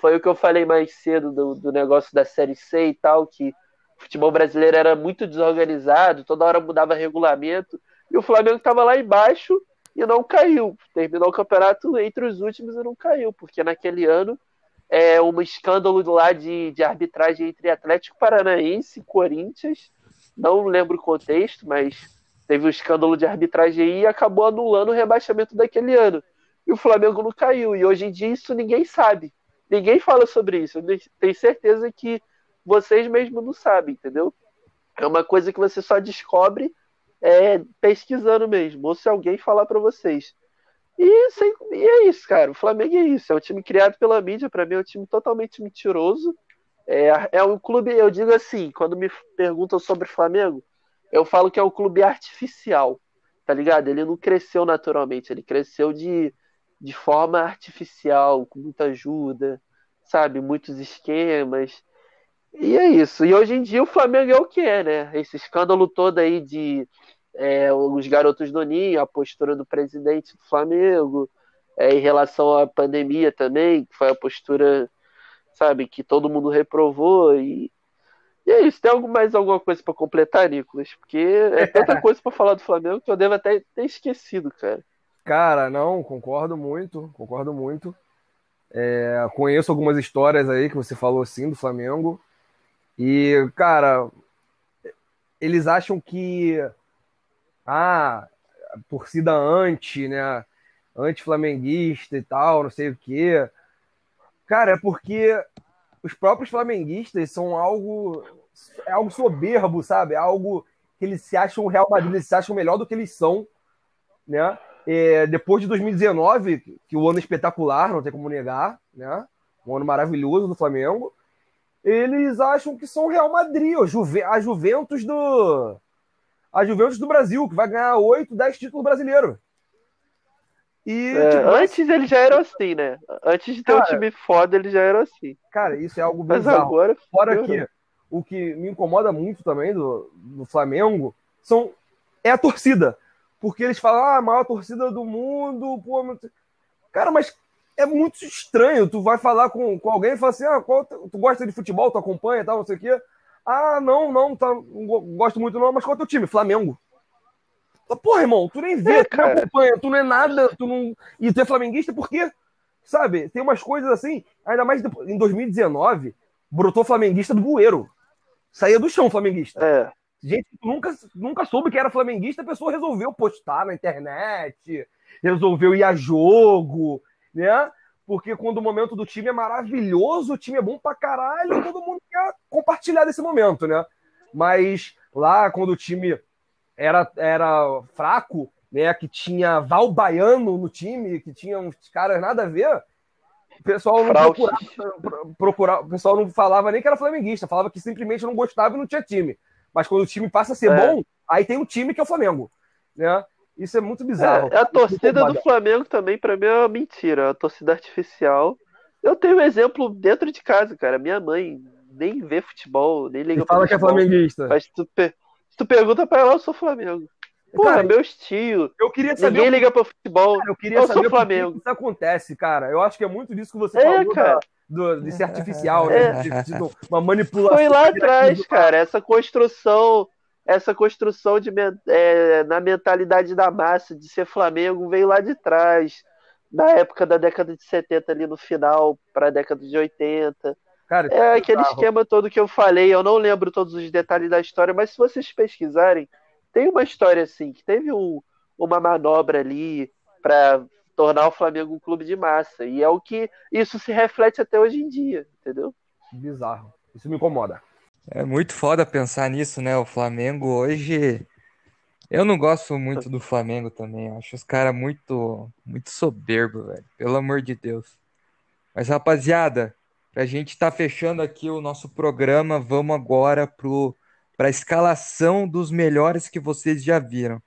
S3: foi o que eu falei mais cedo do, do negócio da Série C e tal, que o futebol brasileiro era muito desorganizado, toda hora mudava regulamento, e o Flamengo estava lá embaixo e não caiu. Terminou o campeonato entre os últimos e não caiu, porque naquele ano é um escândalo lá de, de arbitragem entre Atlético Paranaense e Corinthians. Não lembro o contexto, mas teve um escândalo de arbitragem e acabou anulando o rebaixamento daquele ano. E o Flamengo não caiu. E hoje em dia isso ninguém sabe. Ninguém fala sobre isso. Eu tenho certeza que vocês mesmos não sabem, entendeu? É uma coisa que você só descobre é, pesquisando mesmo, ou se alguém falar para vocês. E, sem, e, é isso, cara. O Flamengo é isso. É um time criado pela mídia. Para mim, é um time totalmente mentiroso. É, é um clube, eu digo assim, quando me perguntam sobre o Flamengo, eu falo que é um clube artificial, tá ligado? Ele não cresceu naturalmente, ele cresceu de, de forma artificial, com muita ajuda, sabe? Muitos esquemas. E é isso. E hoje em dia o Flamengo é o que é, né? Esse escândalo todo aí de é, os garotos do Ninho, a postura do presidente do Flamengo, é, em relação à pandemia também, que foi a postura, sabe, que todo mundo reprovou. E, e é isso. Tem mais alguma coisa para completar, Nicolas? Porque é tanta coisa para falar do Flamengo que eu devo até ter esquecido, cara.
S4: Cara, não, concordo muito, concordo muito. É, conheço algumas histórias aí que você falou assim do Flamengo. E, cara, eles acham que ah, torcida anti, né? Anti-flamenguista e tal, não sei o quê. Cara, é porque os próprios flamenguistas são algo. É algo soberbo, sabe? É algo que eles se acham Real Madrid, eles se acham melhor do que eles são, né? É, depois de 2019, que o ano espetacular, não tem como negar, né? Um ano maravilhoso do Flamengo eles acham que são o Real Madrid, a, Juve, a Juventus do. A Juventus do Brasil, que vai ganhar 8, 10 títulos brasileiros.
S3: E, é, tipo, antes eles já eram assim, né? Antes de ter cara, um time foda, eles já eram assim.
S4: Cara, isso é algo bizarro. Mas agora, Fora que o que me incomoda muito também do, do Flamengo são, é a torcida. Porque eles falam, ah, a maior torcida do mundo. Pô, cara, mas é muito estranho. Tu vai falar com, com alguém e fala assim: ah, qual, tu gosta de futebol, tu acompanha tal, não sei o quê. Ah, não, não, tá, não gosto muito não, mas qual é o teu time? Flamengo. Porra, irmão, tu nem vê, é, tu não acompanha, tu não é nada, tu não. E tu é flamenguista por quê? Sabe? Tem umas coisas assim, ainda mais em 2019, brotou flamenguista do bueiro. Saía do chão flamenguista.
S3: É.
S4: Gente que nunca, nunca soube que era flamenguista, a pessoa resolveu postar na internet, resolveu ir a jogo, né? Porque quando o momento do time é maravilhoso, o time é bom pra caralho, todo mundo quer compartilhar desse momento, né? Mas lá, quando o time era, era fraco, né? Que tinha Val Baiano no time, que tinha uns caras nada a ver, o pessoal não procurava, procurava, o pessoal não falava nem que era flamenguista, falava que simplesmente não gostava e não tinha time. Mas quando o time passa a ser é. bom, aí tem um time que é o Flamengo, né? Isso é muito bizarro.
S3: É, a torcida do Flamengo também, para mim, é uma mentira. É uma torcida artificial. Eu tenho um exemplo dentro de casa, cara. Minha mãe nem vê futebol, nem liga
S4: pra fala futebol. que é flamenguista.
S3: Mas se tu, per... se tu pergunta pra ela, eu sou Flamengo. Pô, cara, meu estilo.
S4: Eu queria saber.
S3: Ninguém liga pra futebol. Cara,
S4: eu queria
S3: eu
S4: saber
S3: sou Flamengo.
S4: isso acontece, cara. Eu acho que é muito disso que você é, falou
S3: cara.
S4: Da, do, de ser artificial, né?
S3: é.
S4: né? De, de, de, uma manipulação.
S3: Foi lá atrás, cara. Essa construção essa construção de, é, na mentalidade da massa de ser Flamengo veio lá de trás, na época da década de 70, ali no final, para a década de 80. Cara, é aquele esquema todo que eu falei, eu não lembro todos os detalhes da história, mas se vocês pesquisarem, tem uma história assim, que teve um, uma manobra ali para tornar o Flamengo um clube de massa. E é o que isso se reflete até hoje em dia, entendeu?
S4: Bizarro. Isso me incomoda.
S1: É muito foda pensar nisso, né? O Flamengo hoje. Eu não gosto muito do Flamengo também. Acho os caras muito, muito soberbo, velho. Pelo amor de Deus. Mas, rapaziada, pra gente tá fechando aqui o nosso programa, vamos agora para a escalação dos melhores que vocês já viram.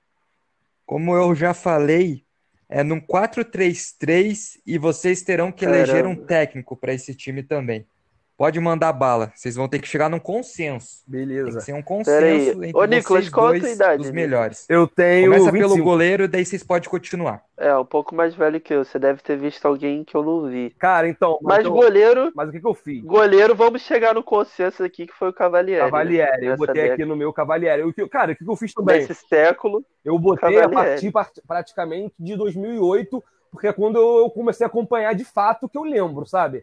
S1: Como eu já falei, é num 4-3-3 e vocês terão que
S3: Caramba.
S1: eleger um técnico para esse time também. Pode mandar bala. Vocês vão ter que chegar num consenso. Tem
S4: Beleza.
S1: que ser um consenso entre
S3: Ô, Nicolas,
S1: vocês
S3: qual a tua
S1: dois
S3: idade,
S1: dos melhores.
S4: Eu tenho
S1: Começa
S4: 25.
S1: pelo goleiro, daí vocês podem continuar.
S3: É, um pouco mais velho que eu. Você deve ter visto alguém que eu não vi.
S4: Cara, então,
S3: Mas
S4: eu-
S3: goleiro,
S4: mas o que que eu fiz?
S3: goleiro, vamos chegar no consenso aqui que foi o Cavalieri. né?
S4: Cavalieri, eu
S3: Nessa
S4: botei
S3: década.
S4: aqui no meu Cavalieri. O que- Cara, o que que eu fiz também?
S3: Nesse século.
S4: Eu botei a
S3: Cavalieri.
S4: partir part- praticamente de 2008, porque é quando eu comecei a acompanhar de fato que eu lembro, sabe?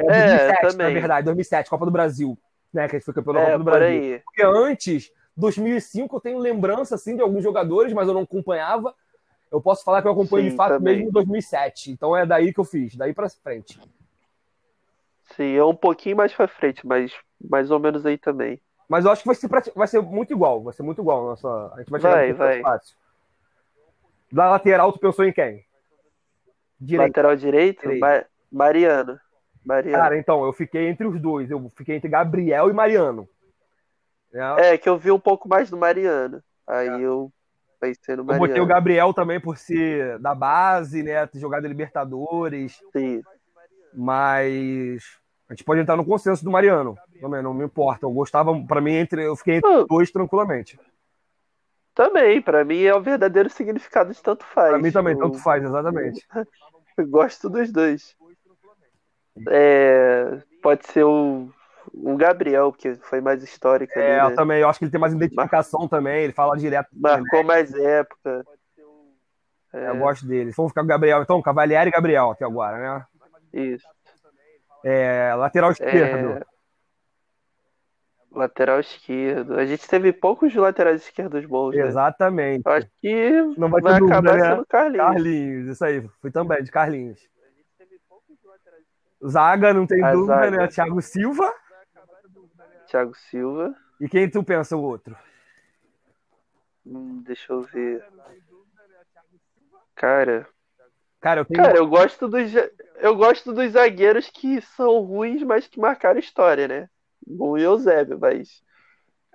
S4: É, 2007, na
S3: também.
S4: verdade, 2007, Copa do Brasil, né? Que a gente foi campeão da
S3: É,
S4: Copa do Brasil.
S3: aí.
S4: Porque antes, 2005, eu tenho lembrança, assim, de alguns jogadores, mas eu não acompanhava. Eu posso falar que eu acompanho
S3: Sim,
S4: de fato
S3: também.
S4: mesmo em 2007. Então é daí que eu fiz, daí pra frente.
S3: Sim, é um pouquinho mais pra frente, mas mais ou menos aí também.
S4: Mas eu acho que vai ser, vai ser muito igual, vai ser muito igual. Nossa, a gente vai chegar
S3: Vai, vai.
S4: fácil. Da lateral, tu pensou em quem? Direito.
S3: Lateral direito,
S4: Direito.
S3: Ma- Mariano. Mariano.
S4: Cara, então, eu fiquei entre os dois. Eu fiquei entre Gabriel e Mariano. É,
S3: É, que eu vi um pouco mais do Mariano. Aí eu pensei no
S4: eu
S3: Mariano.
S4: botei o Gabriel também por ser da base, né? Ter jogado Libertadores.
S3: Sim.
S4: Mas a gente pode entrar no consenso do Mariano. Também, não me importa. Eu gostava, pra mim, entre, eu fiquei entre
S3: Pô,
S4: os dois tranquilamente.
S3: Também, pra mim é o verdadeiro significado de tanto faz.
S4: Pra mim também,
S3: Eu-
S4: tanto faz, exatamente.
S3: Eu gosto dos dois. É, pode ser o, o Gabriel, que foi mais histórico ali,
S4: É, eu
S3: né?
S4: também, eu acho que ele tem mais identificação também. Ele fala direto.
S3: Marcou mais época. É,
S4: Eu gosto dele. Vamos ficar com o Gabriel. Então, Cavalieri e Gabriel até agora, né?
S3: Isso.
S4: É, lateral esquerdo.
S3: É, lateral esquerdo. A gente teve poucos laterais esquerdos bons, né?
S4: Exatamente.
S3: Eu acho que
S4: Não vai
S3: vai
S4: dúvida,
S3: acabar
S4: né?
S3: sendo Carlinhos.
S4: Carlinhos, isso aí. Fui também, de Carlinhos. Zaga, não tem
S3: A
S4: dúvida,
S3: zaga.
S4: né? Thiago Silva.
S3: Thiago Silva.
S4: E quem tu pensa o outro?
S3: Hum, deixa eu ver. Cara,
S4: Cara, eu tenho.
S3: cara, eu gosto dos eu gosto dos zagueiros que são ruins, mas que marcaram história, né? O Eusébio, mas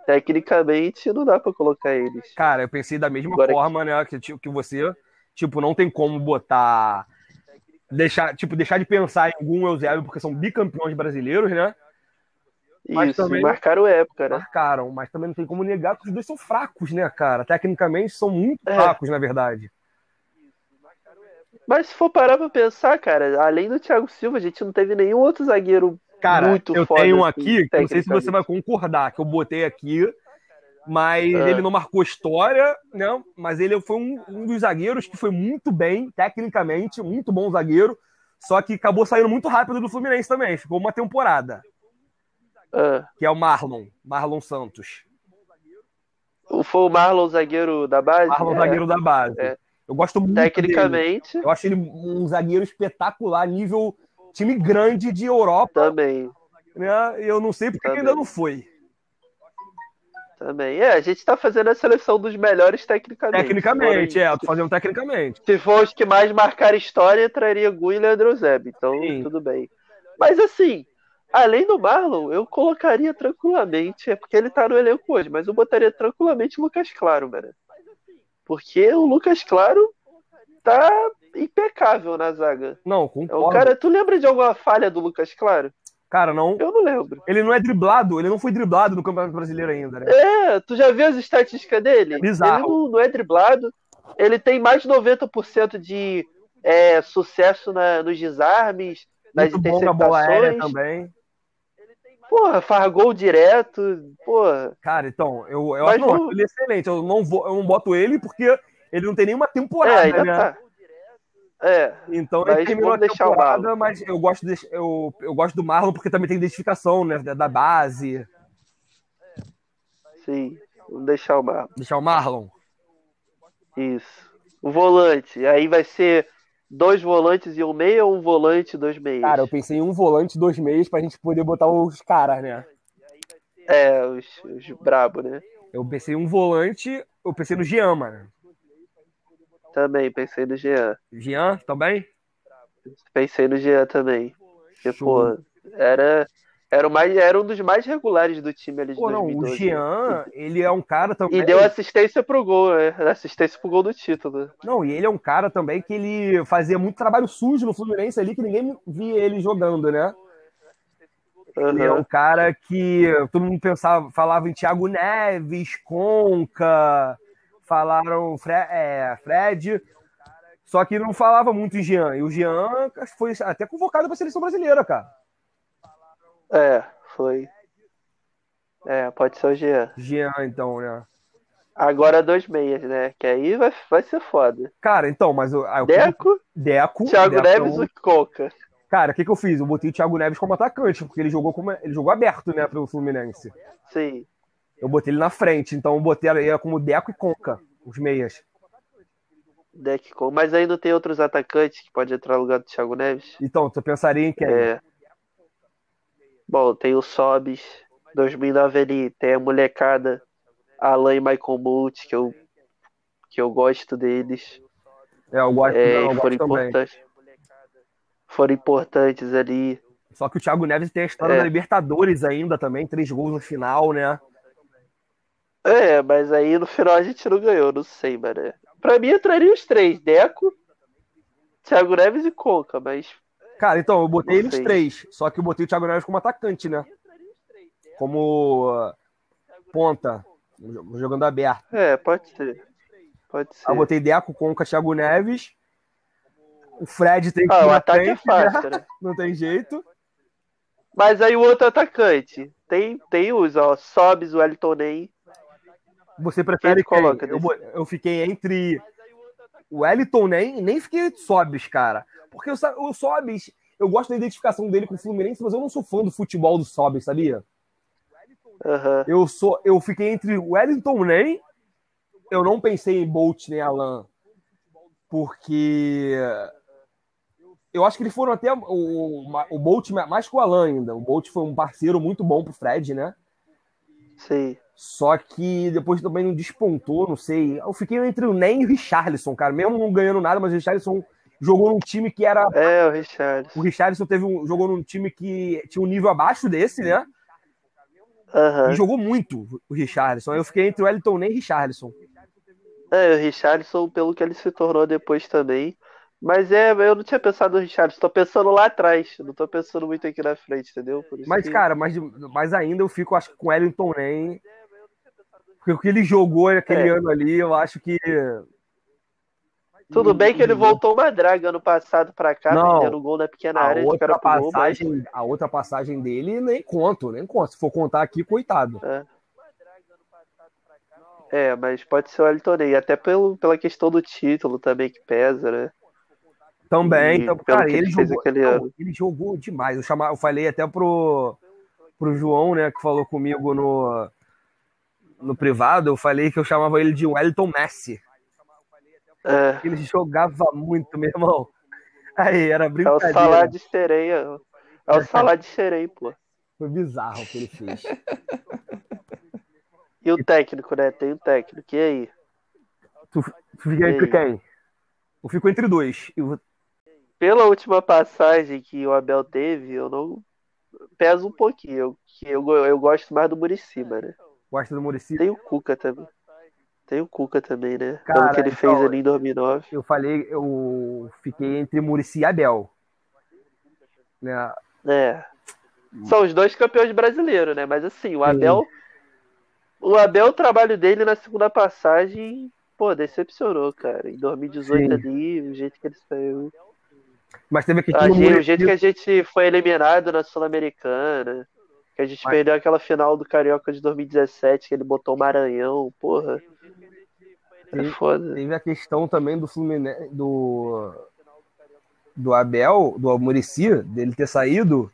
S3: tecnicamente não dá pra colocar eles.
S4: Cara, eu pensei da mesma
S3: Agora-
S4: forma, né? Que, que você. Tipo, não tem como botar. Deixar, tipo, deixar de pensar em algum Eusébio, porque são bicampeões brasileiros, né? Mas
S3: Isso,
S4: também-
S3: marcaram época, né?
S4: Marcaram, mas também não tem como negar que os dois são fracos, né, cara? Tecnicamente são muito
S3: É.
S4: fracos, na verdade.
S3: Mas se for parar pra pensar, cara, além do Thiago Silva, a gente não teve nenhum outro zagueiro
S4: Cara,
S3: muito
S4: eu
S3: foda,
S4: tenho um
S3: assim,
S4: aqui, eu não sei se você vai concordar, que eu botei aqui, mas
S3: Ah.
S4: ele não marcou história, né? Mas ele foi um, um dos zagueiros que foi muito bem, tecnicamente, muito bom zagueiro, só que acabou saindo muito rápido do Fluminense também, ficou uma temporada,
S3: Ah,
S4: que é o Marlon, Marlon Santos.
S3: foi o Marlon, zagueiro da base?
S4: Marlon,
S3: É,
S4: zagueiro da base.
S3: é.
S4: Eu gosto muito dele.
S3: Tecnicamente,
S4: Eu acho ele um zagueiro espetacular, nível time grande de Europa,
S3: também.
S4: né? E eu não sei porque
S3: Também.
S4: ainda não foi.
S3: Também. É, a gente tá fazendo a seleção dos melhores tecnicamente.
S4: Tecnicamente, é, eu tô fazendo tecnicamente.
S3: Se for os que mais marcaram história, traria Gu e Leandro Zeb. Então,
S4: Sim.
S3: tudo bem. Mas assim, além do Marlon, eu colocaria tranquilamente. É porque ele tá no elenco hoje, mas eu botaria tranquilamente o Lucas Claro, mano. Porque o Lucas Claro tá impecável na zaga.
S4: Não,
S3: É um
S4: concordo.
S3: cara, tu lembra de alguma falha do Lucas Claro?
S4: Cara, não.
S3: Eu não lembro.
S4: Ele não é driblado, ele não foi driblado no Campeonato Brasileiro ainda, né?
S3: É, tu já viu as estatísticas dele?
S4: Bizarro.
S3: Ele não, não é driblado. Ele tem mais de 90% de é, sucesso na- nos desarmes, nas
S4: Muito bom na bola aérea
S3: interceptações.
S4: também.
S3: Porra, faz gol direto. Porra.
S4: Cara, então, eu, eu acho não, ele é excelente. Eu não, vou, eu não boto ele porque ele não tem nenhuma temporada,
S3: é,
S4: né?
S3: tá. É,
S4: Então ele terminou a
S3: vamos deixar o
S4: temporada, mas eu gosto, de- eu, eu gosto do Marlon porque também tem identificação, né? Da base.
S3: sim. Vamos deixar o Marlon.
S4: Deixar o Marlon.
S3: Isso. O volante. Aí vai ser dois volantes e um meia ou um volante e dois meias?
S4: Cara, eu pensei em um volante, dois meios, pra gente poder botar os caras, né?
S3: É, os, os brabo, né?
S4: Eu pensei em um volante, eu pensei no Jean, mano.
S3: Também, pensei no Jean.
S4: Jean, também?
S3: Pensei no Jean também. Porque, pô, era, era, mais, era um dos mais regulares do time ali de
S4: Pô, não, o
S3: 2012.
S4: Jean, ele é um cara também.
S3: E deu assistência pro gol, né? Assistência pro gol do título.
S4: Não, e ele é um cara também que ele fazia muito trabalho sujo no Fluminense ali, que ninguém via ele jogando, né? Ele é um cara que todo mundo pensava, falava em Thiago Neves, Conca, falaram Fre é, Fred, só que não falava muito em Jean. E o Jean foi até convocado para a seleção brasileira, cara.
S3: É, foi. É, pode ser o Jean.
S4: Jean, então, né?
S3: Agora dois meias, né? Que aí vai, vai ser foda.
S4: Cara, então, mas o, ah, eu-
S3: Deco,
S4: Deco,
S3: Thiago
S4: Deco
S3: Neves e Coca.
S4: Cara, o que, que eu fiz? Eu botei o Thiago Neves como atacante, porque ele jogou como ele jogou aberto, né, pro Fluminense.
S3: Sim.
S4: Eu botei ele na frente, então eu botei ele como Deco e Conca, os meias.
S3: Deck com. Mas aí não tem outros atacantes que pode entrar no lugar do Thiago Neves?
S4: Então, tu pensaria em quem?
S3: É. Bom, tem o Sobis, 2009 ali, tem a molecada, Alan e Michael Mult, que eu, que eu gosto deles.
S4: É, eu gosto,
S3: É,
S4: não, eu
S3: e
S4: gosto
S3: foram
S4: também.
S3: importantes. Foram importantes ali.
S4: Só que o Thiago Neves tem a história
S3: É.
S4: da Libertadores ainda também, três gols no final, né?
S3: É, mas aí no final a gente não ganhou, não sei, mano. Pra mim entraria os três, Deco, Thiago Neves e Conca, mas
S4: Cara, então, eu botei eles três, só que eu botei o Thiago Neves como atacante, né? Como ponta, jogando aberto.
S3: é, pode ser. Pode ser.
S4: Aí eu botei Deco, Conca, Thiago Neves. O Fred tem que
S3: Ah, o ataque é
S4: frente, né?
S3: fácil, né?
S4: Não tem jeito.
S3: Mas aí o outro atacante. Tem, tem os, ó, Sobs, o Elton Ney.
S4: Você prefere
S3: quem? coloca
S4: Eu, eu fiquei entre o Wellington nem nem fiquei Sobis, cara. Porque o, o Sobis, eu gosto da identificação dele com o Fluminense, mas eu não sou fã do futebol do Sobis, sabia?
S3: Aham.
S4: Eu sou, eu fiquei entre o Wellington nem. Eu não pensei em Bolt nem Alan, porque eu acho que eles foram até o, o, o Bolt mais que o Alan ainda. O Bolt foi um parceiro muito bom pro Fred, né?
S3: Sim.
S4: Só que depois também não despontou, não sei. Eu fiquei entre o Nen e o Richarlison, cara. Mesmo não ganhando nada, mas o Richarlison jogou num time que era.
S3: É, o Richard.
S4: O Richarlison teve um, jogou num time que tinha um nível abaixo desse, né? E
S3: Aham.
S4: jogou muito o Richarlison. Eu fiquei entre o Wellington Nen e Richarlison.
S3: É, o Richardson, pelo que ele se tornou depois também. Mas é, eu não tinha pensado no Richardson, tô pensando lá atrás. Não tô pensando muito aqui na frente, entendeu? Por isso
S4: Mas,
S3: que-
S4: cara, mais, mais ainda eu fico, acho que com o Wellington Nem. Porque o que ele jogou naquele
S3: É.
S4: ano ali, eu acho que.
S3: Tudo bem que ele voltou uma draga ano passado pra cá,
S4: Não.
S3: perdendo gol na pequena
S4: A
S3: área
S4: outra,
S3: pro gol, mas-
S4: passagem, a outra passagem dele nem conto, nem conto. Se for contar aqui, coitado.
S3: É, mas pode ser o Elton Ney, até pelo, pela questão do título também que pesa, né?
S4: Também,
S3: E
S4: então, cara, ele
S3: ele
S4: jogou,
S3: aquele
S4: não, ele jogou demais. Eu, chama, eu falei até pro, pro João, né, que falou comigo no, no privado, eu falei que eu chamava ele de Wellington Messi.
S3: É,
S4: Ele jogava muito, meu irmão. Aí, era
S3: é o
S4: brincadeira.
S3: salário de sereia. É o salário de sereia, pô.
S4: Foi bizarro o que ele fez.
S3: E o técnico, né? Tem o técnico. E aí?
S4: Tu, tu fica entre quem? Eu fico entre dois. Eu,
S3: Pela última passagem que o Abel teve, eu não. Pesa um pouquinho. Eu, que eu, eu gosto mais do Muricy, né?
S4: Gosto do Muricy.
S3: Tem o Cuca também. Tem o Cuca também, né?
S4: Cara,
S3: que ele
S4: então,
S3: fez ali em 2009.
S4: Eu falei, eu fiquei entre Muricy e Abel. Né?
S3: É. São os dois campeões brasileiros, né? Mas assim, o Abel. O Abel, o trabalho dele na segunda passagem, pô, decepcionou, cara. Em 2018
S4: Sim.
S3: ali, o jeito que ele saiu.
S4: Mas teve do
S3: gente- o jeito que a gente foi eliminado na Sul-Americana. Que a gente
S4: Mas-
S3: perdeu aquela final do Carioca de 2017, que ele botou o Maranhão, porra. É
S4: Sim.
S3: foda.
S4: Teve a questão também do Fluminense, do, do Abel, do Murici, dele ter saído,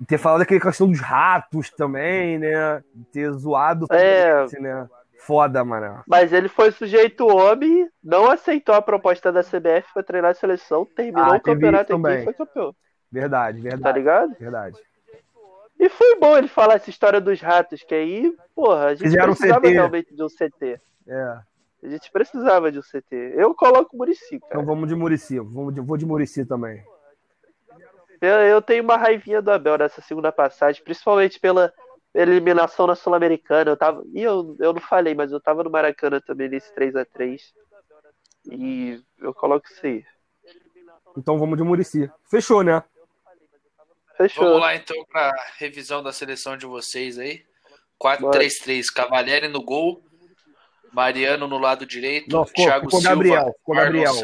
S4: e ter falado daquela questão dos ratos também, né? Ter zoado o
S3: É.
S4: Né? Foda, mano.
S3: Mas ele foi sujeito homem, não aceitou a proposta da CBF pra treinar a seleção, terminou
S4: Ah,
S3: o
S4: teve
S3: campeonato aqui e foi campeão.
S4: Verdade,
S3: Tá
S4: verdade,
S3: ligado?
S4: verdade.
S3: E foi bom ele falar essa história dos ratos, que aí, porra, a gente
S4: Fizeram
S3: precisava realmente de um CT.
S4: É.
S3: A gente precisava de um CT. Eu coloco Murici,
S4: Então
S3: cara.
S4: vamos de Murici. Vamos de, vou de Murici também.
S3: Eu, eu tenho uma raivinha do Abel nessa segunda passagem, principalmente pela eliminação na Sul-Americana. Eu tava. E eu, eu não falei, mas eu tava no Maracanã também nesse 3 a 3 E eu coloco isso aí.
S4: Então vamos de Murici. Fechou, né?
S3: Fechou.
S2: Vamos lá então para revisão da seleção de vocês aí. 4-3-3, Cavalieri no gol, Mariano no lado direito,
S4: Não, ficou,
S2: Thiago
S4: ficou
S2: Silva,
S4: Gabriel. Ficou Gabriel.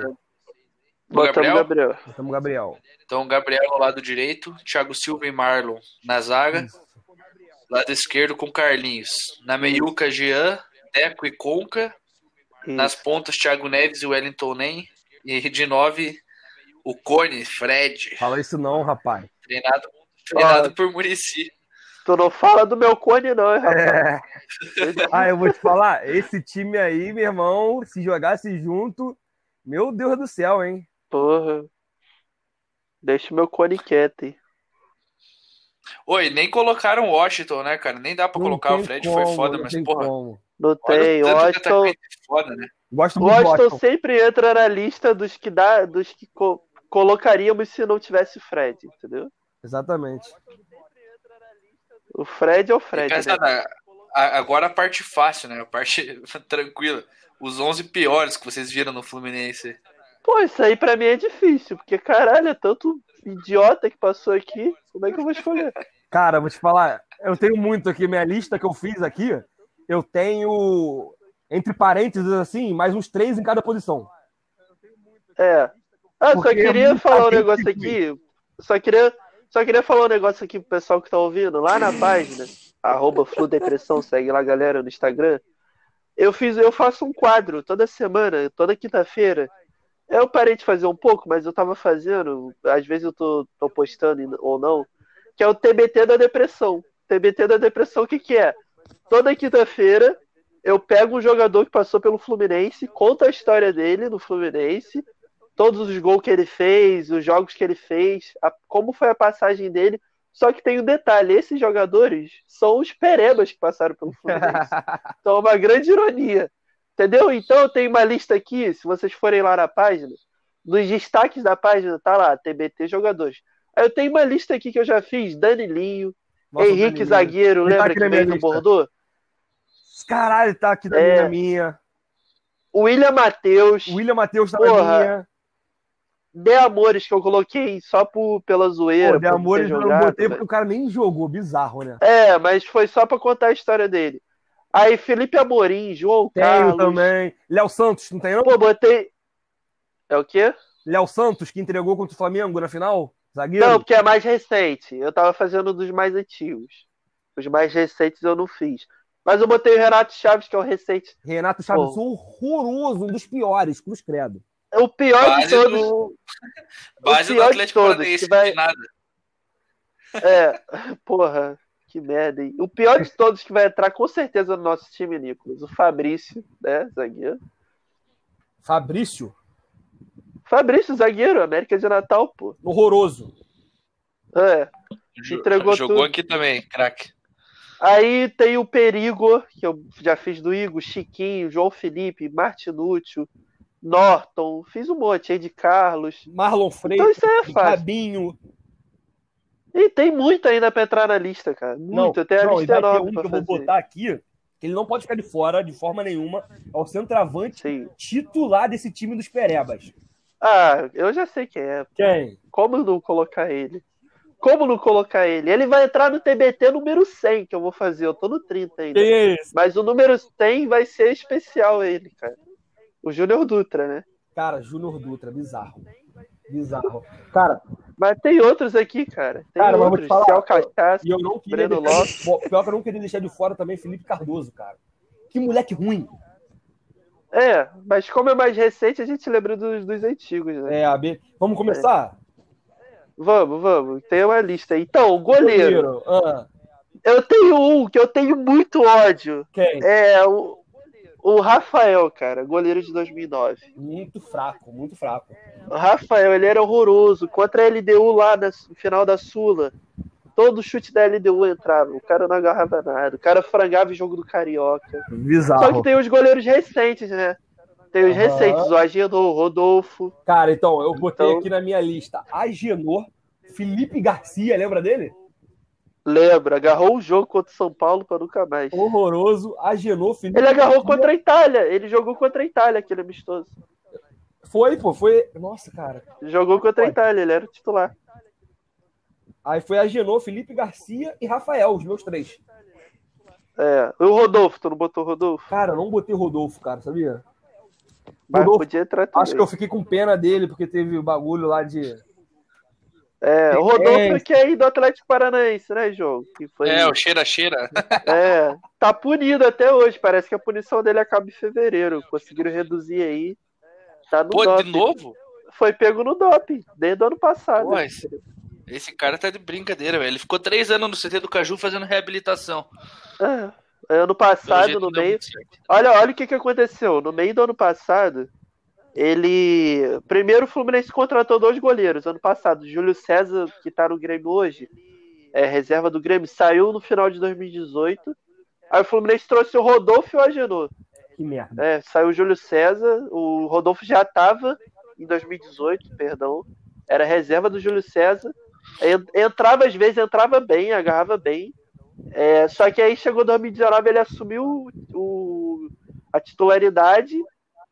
S3: Botamos
S2: Gabriel?
S3: Gabriel.
S4: Botamos Gabriel.
S2: Então, Gabriel no lado direito, Thiago Silva e Marlon na zaga. Lado esquerdo com Carlinhos. Na meiuca, Jean, Deco e Conca. Nas pontas, Thiago Neves e Wellington Nem. E de nove, o Cone, Fred.
S4: Fala isso não, rapaz.
S2: Treinado, treinado por Murici.
S3: Tu não fala do meu cone, não, hein, rapaz?
S4: É. Ah, eu vou te falar, esse time aí, meu irmão, se jogasse junto, meu Deus do céu, hein?
S3: Porra. Deixa o meu cone quieto, hein?
S2: Oi, nem colocaram o Washington, né, cara? Nem dá pra
S4: Não
S2: colocar o Fred,
S4: como,
S2: foi foda, mas
S4: tem
S2: porra.
S4: como.
S3: Não tem. Washington,
S2: foda, né?
S4: Gosto
S3: o
S4: muito do
S3: Washington
S4: Washington.
S3: sempre entra na lista dos que dá, dos que co- colocaríamos se não tivesse Fred, entendeu?
S4: Exatamente.
S3: O Fred é o
S2: E
S3: Fred, né?
S2: na- a- agora a parte fácil, né? A parte tranquila. Os 11 piores que vocês viram no Fluminense.
S3: Pô, isso aí pra mim é difícil, porque caralho, é tanto idiota que passou aqui. Como é que eu vou escolher?
S4: Cara, vou te falar, eu tenho muito aqui, minha lista que eu fiz aqui, eu tenho, entre parênteses, assim, mais uns três em cada posição.
S3: É. Ah, só
S4: é
S3: queria
S4: muita
S3: falar um negócio aqui. Só queria, só queria falar um negócio aqui pro pessoal que tá ouvindo. Lá na página, arroba Fludepressão, segue lá, galera, no Instagram. Eu fiz, eu faço um quadro toda semana, toda quinta-feira. Eu parei de fazer um pouco, mas eu tava fazendo, às vezes eu tô, tô postando ou não, que é o TBT da depressão. TBT da depressão, o que que é? Toda quinta-feira eu pego um jogador que passou pelo Fluminense, conto a história dele no Fluminense, todos os gols que ele fez, os jogos que ele fez, a- como foi a passagem dele. Só que tem um detalhe: esses jogadores são os perebas que passaram pelo Fluminense. Então é uma grande ironia. Entendeu? Então eu tenho uma lista aqui, se vocês forem lá na página, nos destaques da página tá lá, TBT jogadores. Aí eu tenho uma lista aqui que eu já fiz: Danilinho,
S4: Nossa,
S3: Henrique
S4: Danilo.
S3: Zagueiro,
S4: Ele tá
S3: lembra
S4: aqui
S3: que veio do. Bordeaux?
S4: Caralho, tá aqui da
S3: É.
S4: minha.
S3: William Matheus,
S4: William Matheus tá na
S3: Porra,
S4: minha.
S3: De Amores, que eu coloquei só por, pela zoeira.
S4: Pô, de
S3: por não
S4: amor,
S3: ter
S4: eu não botei porque o cara nem jogou, bizarro, né?
S3: É, mas foi só pra contar a história dele. Aí Felipe Amorim, João
S4: Tenho
S3: Carlos.
S4: também. Léo Santos, não tem não?
S3: Pô, botei. É o quê?
S4: Léo Santos, que entregou contra o Flamengo na final? Zagueiro?
S3: Não, porque é mais recente. Eu tava fazendo dos mais antigos. Os mais recentes eu não fiz. Mas eu botei o Renato Chaves, que é o recente.
S4: Renato Chaves,
S3: Pô.
S4: horroroso, um dos piores, cruz credo.
S3: É o pior de
S2: Base
S3: todos.
S2: do, base do
S3: pior de
S2: Atlético
S3: todos,
S2: Paranaense,
S3: que vai-
S2: de nada.
S3: É, porra, que merda, hein? O pior de todos que vai entrar com certeza no nosso time, Nicolas. O Fabrício, né? Zagueiro.
S4: Fabrício,
S3: Fabrício, zagueiro, América de Natal, pô.
S4: horroroso.
S3: É. Entregou
S2: Jogou
S3: tudo.
S2: aqui também, craque.
S3: Aí tem o Perigo, que eu já fiz do Igor, Chiquinho, João Felipe, Martinúcio, Norton, fiz um monte aí de Carlos.
S4: Marlon
S3: Então
S4: Freitas,
S3: isso aí é fácil. E tem muito ainda pra entrar na lista, cara. Muito, eu tenho a
S4: não,
S3: lista enorme
S4: um que eu vou
S3: fazer.
S4: botar aqui, que ele não pode ficar de fora de forma nenhuma. É o centroavante
S3: Sim.
S4: titular desse time dos Perebas.
S3: Ah, eu já sei quem é.
S4: Quem?
S3: Como não colocar ele? Como não colocar ele? Ele vai entrar no TBT número 100 que eu vou fazer. Eu tô no 30 ainda. Mas o número 100 vai ser especial ele, cara. O Júnior Dutra, né?
S4: Cara, Júnior Dutra, bizarro. Bizarro. Cara,
S3: Mas tem outros aqui, cara. Tem
S4: Cara, mas vou te
S3: outros.
S4: falar,
S3: Ciel Cachaça.
S4: e eu não queria.
S3: Breno
S4: Deixar...
S3: Lopes.
S4: Bom, pior que eu não queria deixar de fora também Felipe Cardoso, cara. Que moleque ruim.
S3: É, mas como é mais recente, a gente lembra dos, dos antigos, né?
S4: É, AB. Vamos começar?
S3: Vamos, vamos. Tem uma lista aí. Então, goleiro.
S4: Ah,
S3: Eu tenho um que eu tenho muito ódio.
S4: quem?
S3: É o, o Rafael, cara. Goleiro de 2009.
S4: Muito fraco, muito fraco.
S3: O Rafael, ele era horroroso. Contra a LDU lá na- no final da Sula. Todo chute da LDU entrava. O cara não agarrava nada. O cara frangava o jogo do Carioca. Só que
S4: Bizarro.
S3: tem os goleiros recentes, né? Tem os
S4: Aham.
S3: recentes. O Agenor, o Rodolfo.
S4: Cara, então, eu botei
S3: Então-
S4: aqui na minha lista Agenor, Felipe Garcia, lembra dele?
S3: Lembra, agarrou o jogo contra o São Paulo para nunca mais.
S4: Horroroso, Agenor, Felipe
S3: Ele agarrou contra a Itália, ele jogou contra a Itália, aquele amistoso.
S4: Foi, pô, foi. Nossa, cara.
S3: Jogou contra a Itália, ele era o titular.
S4: Aí foi Agenor, Felipe Garcia e Rafael, os meus três.
S3: É, o Rodolfo, tu não botou o Rodolfo?
S4: Cara, eu não botei Rodolfo, cara, sabia?
S3: Mas
S4: Rodolfo,
S3: podia entrar também.
S4: acho que eu fiquei com pena dele, porque teve o bagulho lá de.
S3: É, o Rodolfo
S4: É.
S3: que é aí do Atlético Paranaense, né, João? Que foi...
S2: É, o cheira-cheira.
S3: É, tá punido até hoje. Parece que a punição dele acaba em fevereiro. Conseguiram reduzir aí. Tá no
S2: Pô,
S3: doping.
S2: de novo?
S3: Foi pego no doping, desde o ano passado.
S2: Pô, esse, esse cara tá de brincadeira, velho. Ele ficou três anos no CT do Caju fazendo reabilitação.
S3: É, ano passado, no meio. Olha, olha o que, que aconteceu. No meio do ano passado, ele. Primeiro o Fluminense contratou dois goleiros. Ano passado, Júlio César, que tá no Grêmio hoje, é reserva do Grêmio, saiu no final de 2018. Aí o Fluminense trouxe o Rodolfo e o Agenor.
S4: Que merda.
S3: É, saiu o Júlio César, o Rodolfo já estava em 2018, perdão. Era reserva do Júlio César. En- Entrava às vezes, entrava bem, agarrava bem. É, só que aí chegou 2019, ele assumiu o, a titularidade,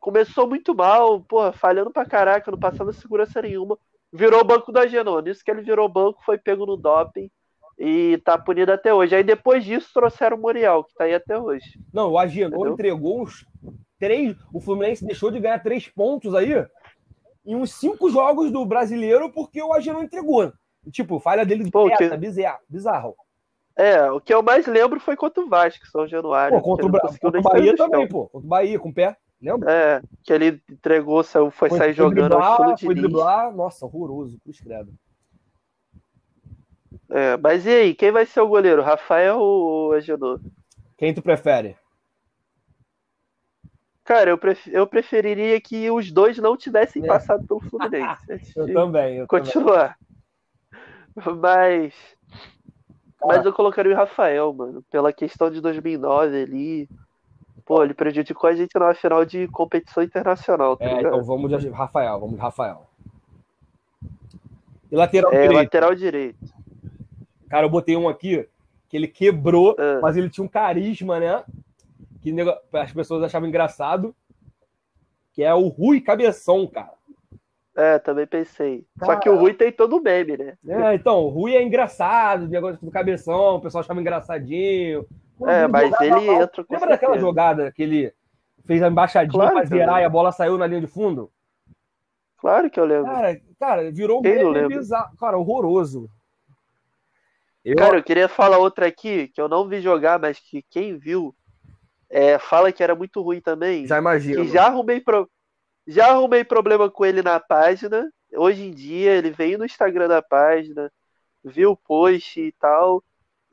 S3: começou muito mal, porra, falhando pra caraca, não passando segurança nenhuma. Virou o banco do Agenor. Nisso que ele virou banco, foi pego no doping e tá punido até hoje. Aí depois disso trouxeram o Muriel, que tá aí até hoje.
S4: Não, o Agenor entregou uns três. O Fluminense deixou de ganhar três pontos aí em uns cinco jogos do brasileiro porque o Agenor entregou. Tipo, falha dele de
S3: Pô,
S4: direta,
S3: que-
S4: bizarro, bizarro.
S3: É, o que eu mais lembro foi contra o Vasco, São Januário.
S4: Pô, contra o, Bra... contra o Bahia também, pô. Contra o Bahia, com o pé. Lembra?
S3: É, que ele entregou, saiu, foi,
S4: Foi-
S3: sair
S4: foi
S3: jogando ao
S4: driblar,
S3: estilo
S4: Foi
S3: Diniz.
S4: driblar, nossa, horroroso, cruz credo.
S3: É, mas e aí, quem vai ser o goleiro? Rafael ou Agenor?
S4: Quem tu prefere?
S3: Cara, eu, pref- eu preferiria que os dois não tivessem
S4: É.
S3: passado pelo Fluminense.
S4: Eu
S3: de
S4: também, eu também.
S3: continuar. Mas. Mas eu colocaria o Rafael, mano. Pela questão de 2009 ali. Pô, ele prejudicou a gente na final de competição internacional, tá
S4: É,
S3: ligado?
S4: então vamos de Rafael, vamos de Rafael. E lateral
S3: É,
S4: direito?
S3: lateral direito.
S4: Cara, eu botei um aqui que ele quebrou,
S3: É.
S4: mas ele tinha um carisma, né? Que as pessoas achavam engraçado. Que é o Rui Cabeção, cara.
S3: É, também pensei. Só
S4: Cara.
S3: que o Rui tem todo o meme, né?
S4: É, então, o Rui é engraçado, o negócio do cabeção, o pessoal achava engraçadinho.
S3: É, mas ele entra com
S4: Lembra daquela jogada que ele fez a embaixadinha
S3: Claro
S4: pra zerar e a bola saiu na linha de fundo?
S3: Claro que eu lembro.
S4: Cara, cara virou um meme bizarro. Cara, horroroso. Eu,
S3: Cara, eu queria falar outra aqui, que eu não vi jogar, mas que quem viu é, fala que era muito ruim também.
S4: já imagino.
S3: que já arrumei, pro... já arrumei problema com ele na página. Hoje em dia, ele veio no Instagram da página, viu o post e tal,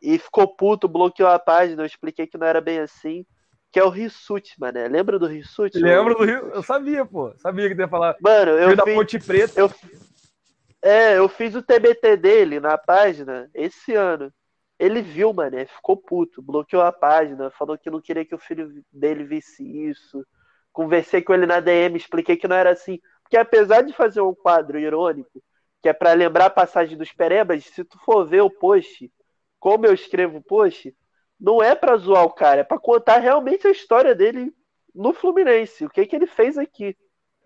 S3: e ficou puto, bloqueou a página. Eu expliquei que não era bem assim. Que é o Rissuti, mané. Lembra do Rissuti?
S4: Lembro do Rio? Eu sabia, pô. Sabia que tu ia falar.
S3: Mano, eu
S4: Rio da
S3: fiz,
S4: Ponte Preta.
S3: eu, é, eu fiz o TBT dele na página esse ano. Ele viu, mané, ficou puto, bloqueou a página, falou que não queria que o filho dele visse isso. Conversei com ele na DM, expliquei que não era assim. Porque apesar de fazer um quadro irônico, que é pra lembrar a passagem dos Perebas, se tu for ver o post, como eu escrevo post, não é pra zoar o cara, é pra contar realmente a história dele no Fluminense, o que que ele fez aqui.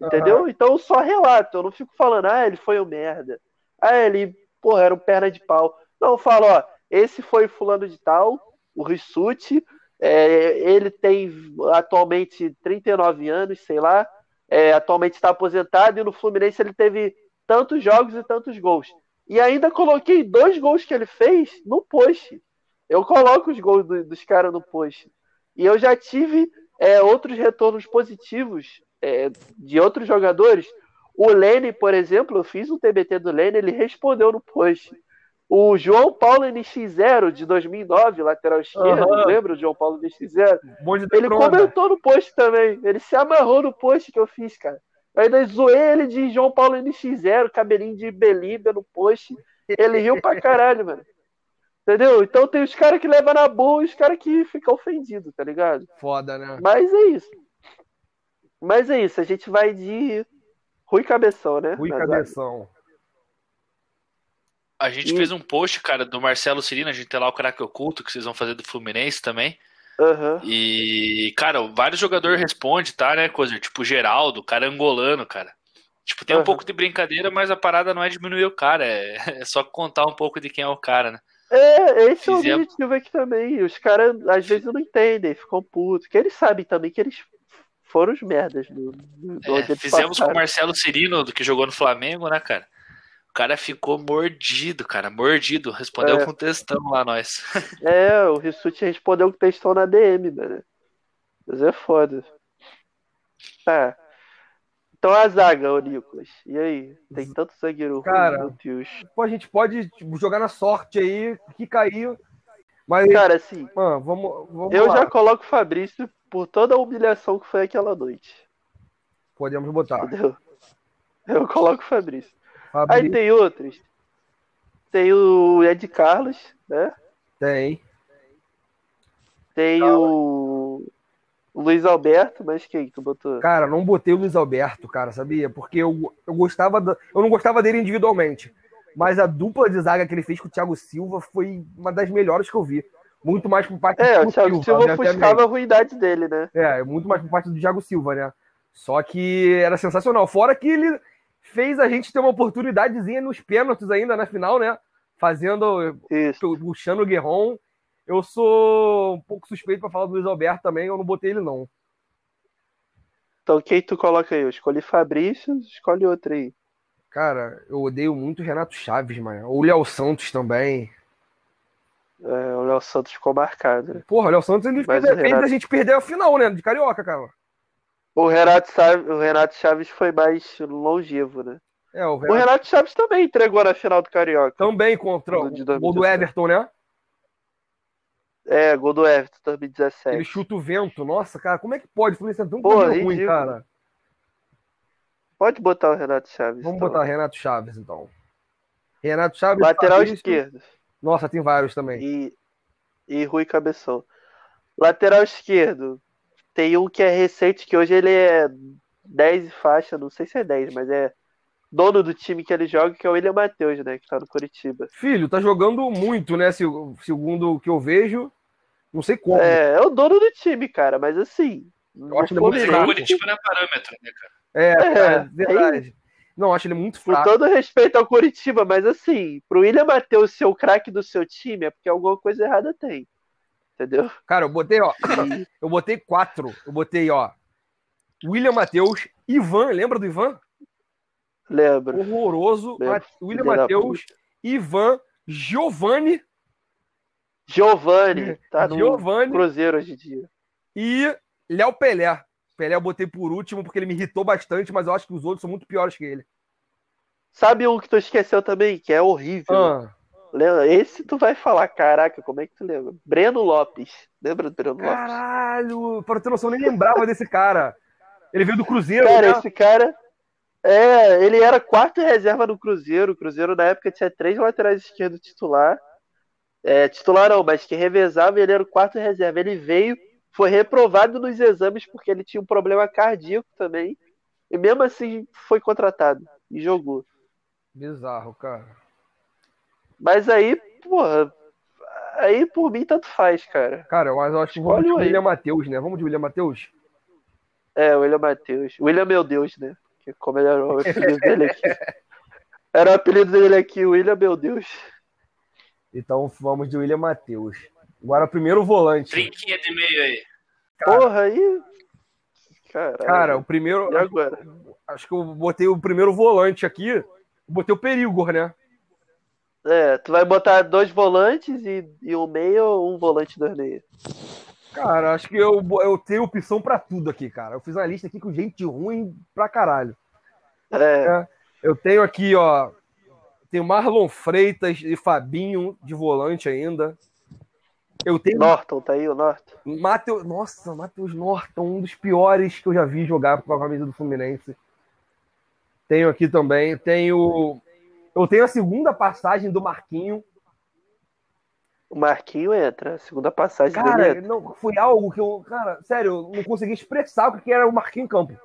S3: Entendeu? Então eu só relato, eu não fico falando, ah, ele foi um merda. Ah, ele, porra, era um perna de pau. Não, eu falo, ó, esse foi fulano de tal, o Rissuti, é, ele tem atualmente 39 anos, sei lá, é, atualmente está aposentado e no Fluminense ele teve tantos jogos e tantos gols. E ainda coloquei dois gols que ele fez no post. Eu coloco os gols do- dos caras no post. E eu já tive é, outros retornos positivos é, de outros jogadores. O Lene, por exemplo, eu fiz um TBT do Lene, ele respondeu no post. O João Paulo NX0 de 2009, lateral esquerdo,
S4: Aham.
S3: lembra o João Paulo NX0?
S4: Bonde da
S3: Ele comentou no post também. Ele se amarrou no post que eu fiz, cara. Eu ainda zoei ele de João Paulo NX0, cabelinho de Belíbia no post. Ele riu pra caralho, mano. Entendeu? Então tem os caras que levam na boa e os caras que ficam ofendidos, tá ligado?
S4: Foda, né?
S3: Mas é isso. Mas é isso. A gente vai de Rui Cabeção, né?
S4: Rui
S3: zaga.
S4: Cabeção.
S2: A gente
S3: E-
S2: fez um post, cara, do Marcelo Cirino, a gente tem lá o craque oculto que vocês vão fazer do Fluminense também.
S3: Aham.
S2: E, cara, vários jogadores respondem, tá, né, coisa? Tipo, Geraldo, o cara angolano, cara. Tipo, tem um
S3: Aham.
S2: pouco de brincadeira, mas a parada não é diminuir o cara, é, é só contar um pouco de quem é o cara, né?
S3: É, esse é o objetivo aqui também. Os caras às vezes não entendem, ficam putos. Que eles sabem também que eles foram os merdas no, no
S2: É, fizemos com o
S3: passaram.
S2: Marcelo Cirino, do que jogou no Flamengo, né, cara? O cara ficou mordido, cara, mordido. Respondeu
S3: É.
S2: com textão lá, nós.
S3: É, o Rissuti respondeu que testou na DM, mano. Mas é foda. Tá. Então a zaga, ô Nicolas. E aí? Tem tanto zagueiro ruim,
S4: Cara.
S3: meu Deus.
S4: Pô, a gente pode jogar na sorte aí, que caiu. Mas,
S3: Cara, assim,
S4: mano, vamos, vamos
S3: eu
S4: lá.
S3: já coloco o Fabrício por toda a humilhação que foi aquela noite.
S4: Podemos botar.
S3: Entendeu? Eu coloco o Fabrício. Aí
S4: Fabrício
S3: tem outros. Tem o Ed Carlos, né?
S4: tem.
S3: Tem o o Luiz Alberto, mas quem que tu botou?
S4: Cara, não botei o Luiz Alberto, cara, sabia? Porque eu, eu gostava da, eu não gostava dele individualmente. Mas a dupla de zaga que ele fez com o Thiago Silva foi uma das melhores que eu vi. Muito mais por parte
S3: É,
S4: do
S3: o Thiago Silva
S4: obviamente.
S3: ofuscava a ruindade dele, né?
S4: É, muito mais por parte do Thiago Silva, né? Só que era sensacional. Fora que ele fez a gente ter uma oportunidadezinha nos pênaltis ainda na final, né? Fazendo,
S3: Isso.
S4: puxando o Guerron. Eu sou um pouco suspeito pra falar do Luiz Alberto também, eu não botei ele não.
S3: Então quem tu coloca aí? Eu escolhi Fabrício, escolhe outro aí.
S4: Cara, eu odeio muito o Renato Chaves, mano. O Léo Santos também.
S3: É, o Léo Santos ficou marcado. né?
S4: Porra, o Léo Santos ele fez
S3: Renato-
S4: a gente perder a final, né? De Carioca, cara.
S3: O Renato, Chaves, o Renato Chaves foi mais longevo, né?
S4: É, o
S3: O
S4: Renato
S3: Renato Chaves também entregou na final do Carioca.
S4: também contra o gol do
S3: 2017.
S4: Everton, né?
S3: É, gol do Everton,
S4: Ele
S3: 2017.
S4: chuta o vento. Nossa, cara, como é que pode? O Fluminense é tão ruim,
S3: ridículo.
S4: cara.
S3: Pode botar o Renato Chaves.
S4: Vamos
S3: então.
S4: botar Renato Chaves, então. Renato Chaves.
S3: Lateral
S4: Fabrício.
S3: esquerdo.
S4: Nossa, tem vários também.
S3: E, e Rui Cabeção. Lateral esquerdo. Tem um que é recente, que hoje ele é 10 e faixa, não sei se é 10, mas é dono do time que ele joga, que é o William Matheus, né? Que tá no Curitiba.
S4: Filho, tá jogando muito, né? se- Segundo o que eu vejo. Não sei como.
S3: É, é o dono do time, cara, mas assim.
S4: Eu acho ele muito
S2: é que o
S4: fraco.
S2: Curitiba não é parâmetro, né, cara?
S4: É,
S3: É,
S4: cara, verdade. Não, acho ele muito
S3: Com
S4: fraco.
S3: todo respeito ao Curitiba, mas assim, pro William Matheus ser o craque do seu time é porque alguma coisa errada tem. Entendeu?
S4: Cara, eu botei, ó. Eu botei quatro. Eu botei, ó. William Matheus, Ivan, lembra do Ivan?
S3: Lembro.
S4: Horroroso.
S3: Lembro.
S4: William Matheus, Ivan, Giovanni
S3: Giovanni, tá no
S4: Giovanni.
S3: Cruzeiro hoje em dia.
S4: e Léo Pelé. Pelé eu botei por último porque ele me irritou bastante, mas eu acho que os outros são muito piores que ele.
S3: Sabe um que tu esqueceu também, que é horrível?
S4: Ah?
S3: Esse tu vai falar, caraca, como é que tu lembra? Breno Lopes. Lembra do Breno Lopes?
S4: caralho, para ter noção, eu nem lembrava desse cara. Ele veio do Cruzeiro,
S3: Cara,
S4: né?
S3: esse cara. É, ele era quarto reserva no Cruzeiro. O Cruzeiro na época tinha três laterais esquerdos titular. É, titular não, mas que revezava e ele era o quarto reserva. Ele veio, foi reprovado nos exames porque ele tinha um problema cardíaco também. E mesmo assim foi contratado e jogou.
S4: Bizarro, cara.
S3: Mas aí, porra, aí por mim tanto faz, cara.
S4: Cara, mas eu acho que vamos de. William Matheus, né? Vamos de William Matheus?
S3: É, o William Matheus. William Meu Deus, né? Que como ele era o apelido dele aqui. Era o apelido dele aqui, William Meu Deus.
S4: Então vamos de William Matheus. Agora, primeiro volante.
S2: Trinquinha de meio aí.
S4: Cara.
S3: Porra, aí. Caralho.
S4: Cara, o primeiro.
S3: E agora?
S4: Acho que eu botei o primeiro volante aqui. Botei o Perigor, né?
S3: É, tu vai botar dois volantes e, e um meio ou um volante e dois meios?
S4: Cara, acho que eu, eu tenho opção pra tudo aqui, cara. Eu fiz uma lista aqui com gente ruim pra caralho.
S3: É,
S4: Eu tenho aqui, ó. Tenho Marlon Freitas e Fabinho de volante ainda. Eu tenho
S3: Norton, tá aí o Norton?
S4: Matheus. Nossa, Matheus Norton, um dos piores que eu já vi jogar com a camisa do Fluminense. Tenho aqui também. Tenho. Eu tenho a segunda passagem do Marquinho.
S3: O Marquinho entra, a segunda passagem dele
S4: Cara,
S3: entra.
S4: não, foi algo que eu. Cara, sério, eu não consegui expressar o que era o Marquinho em campo.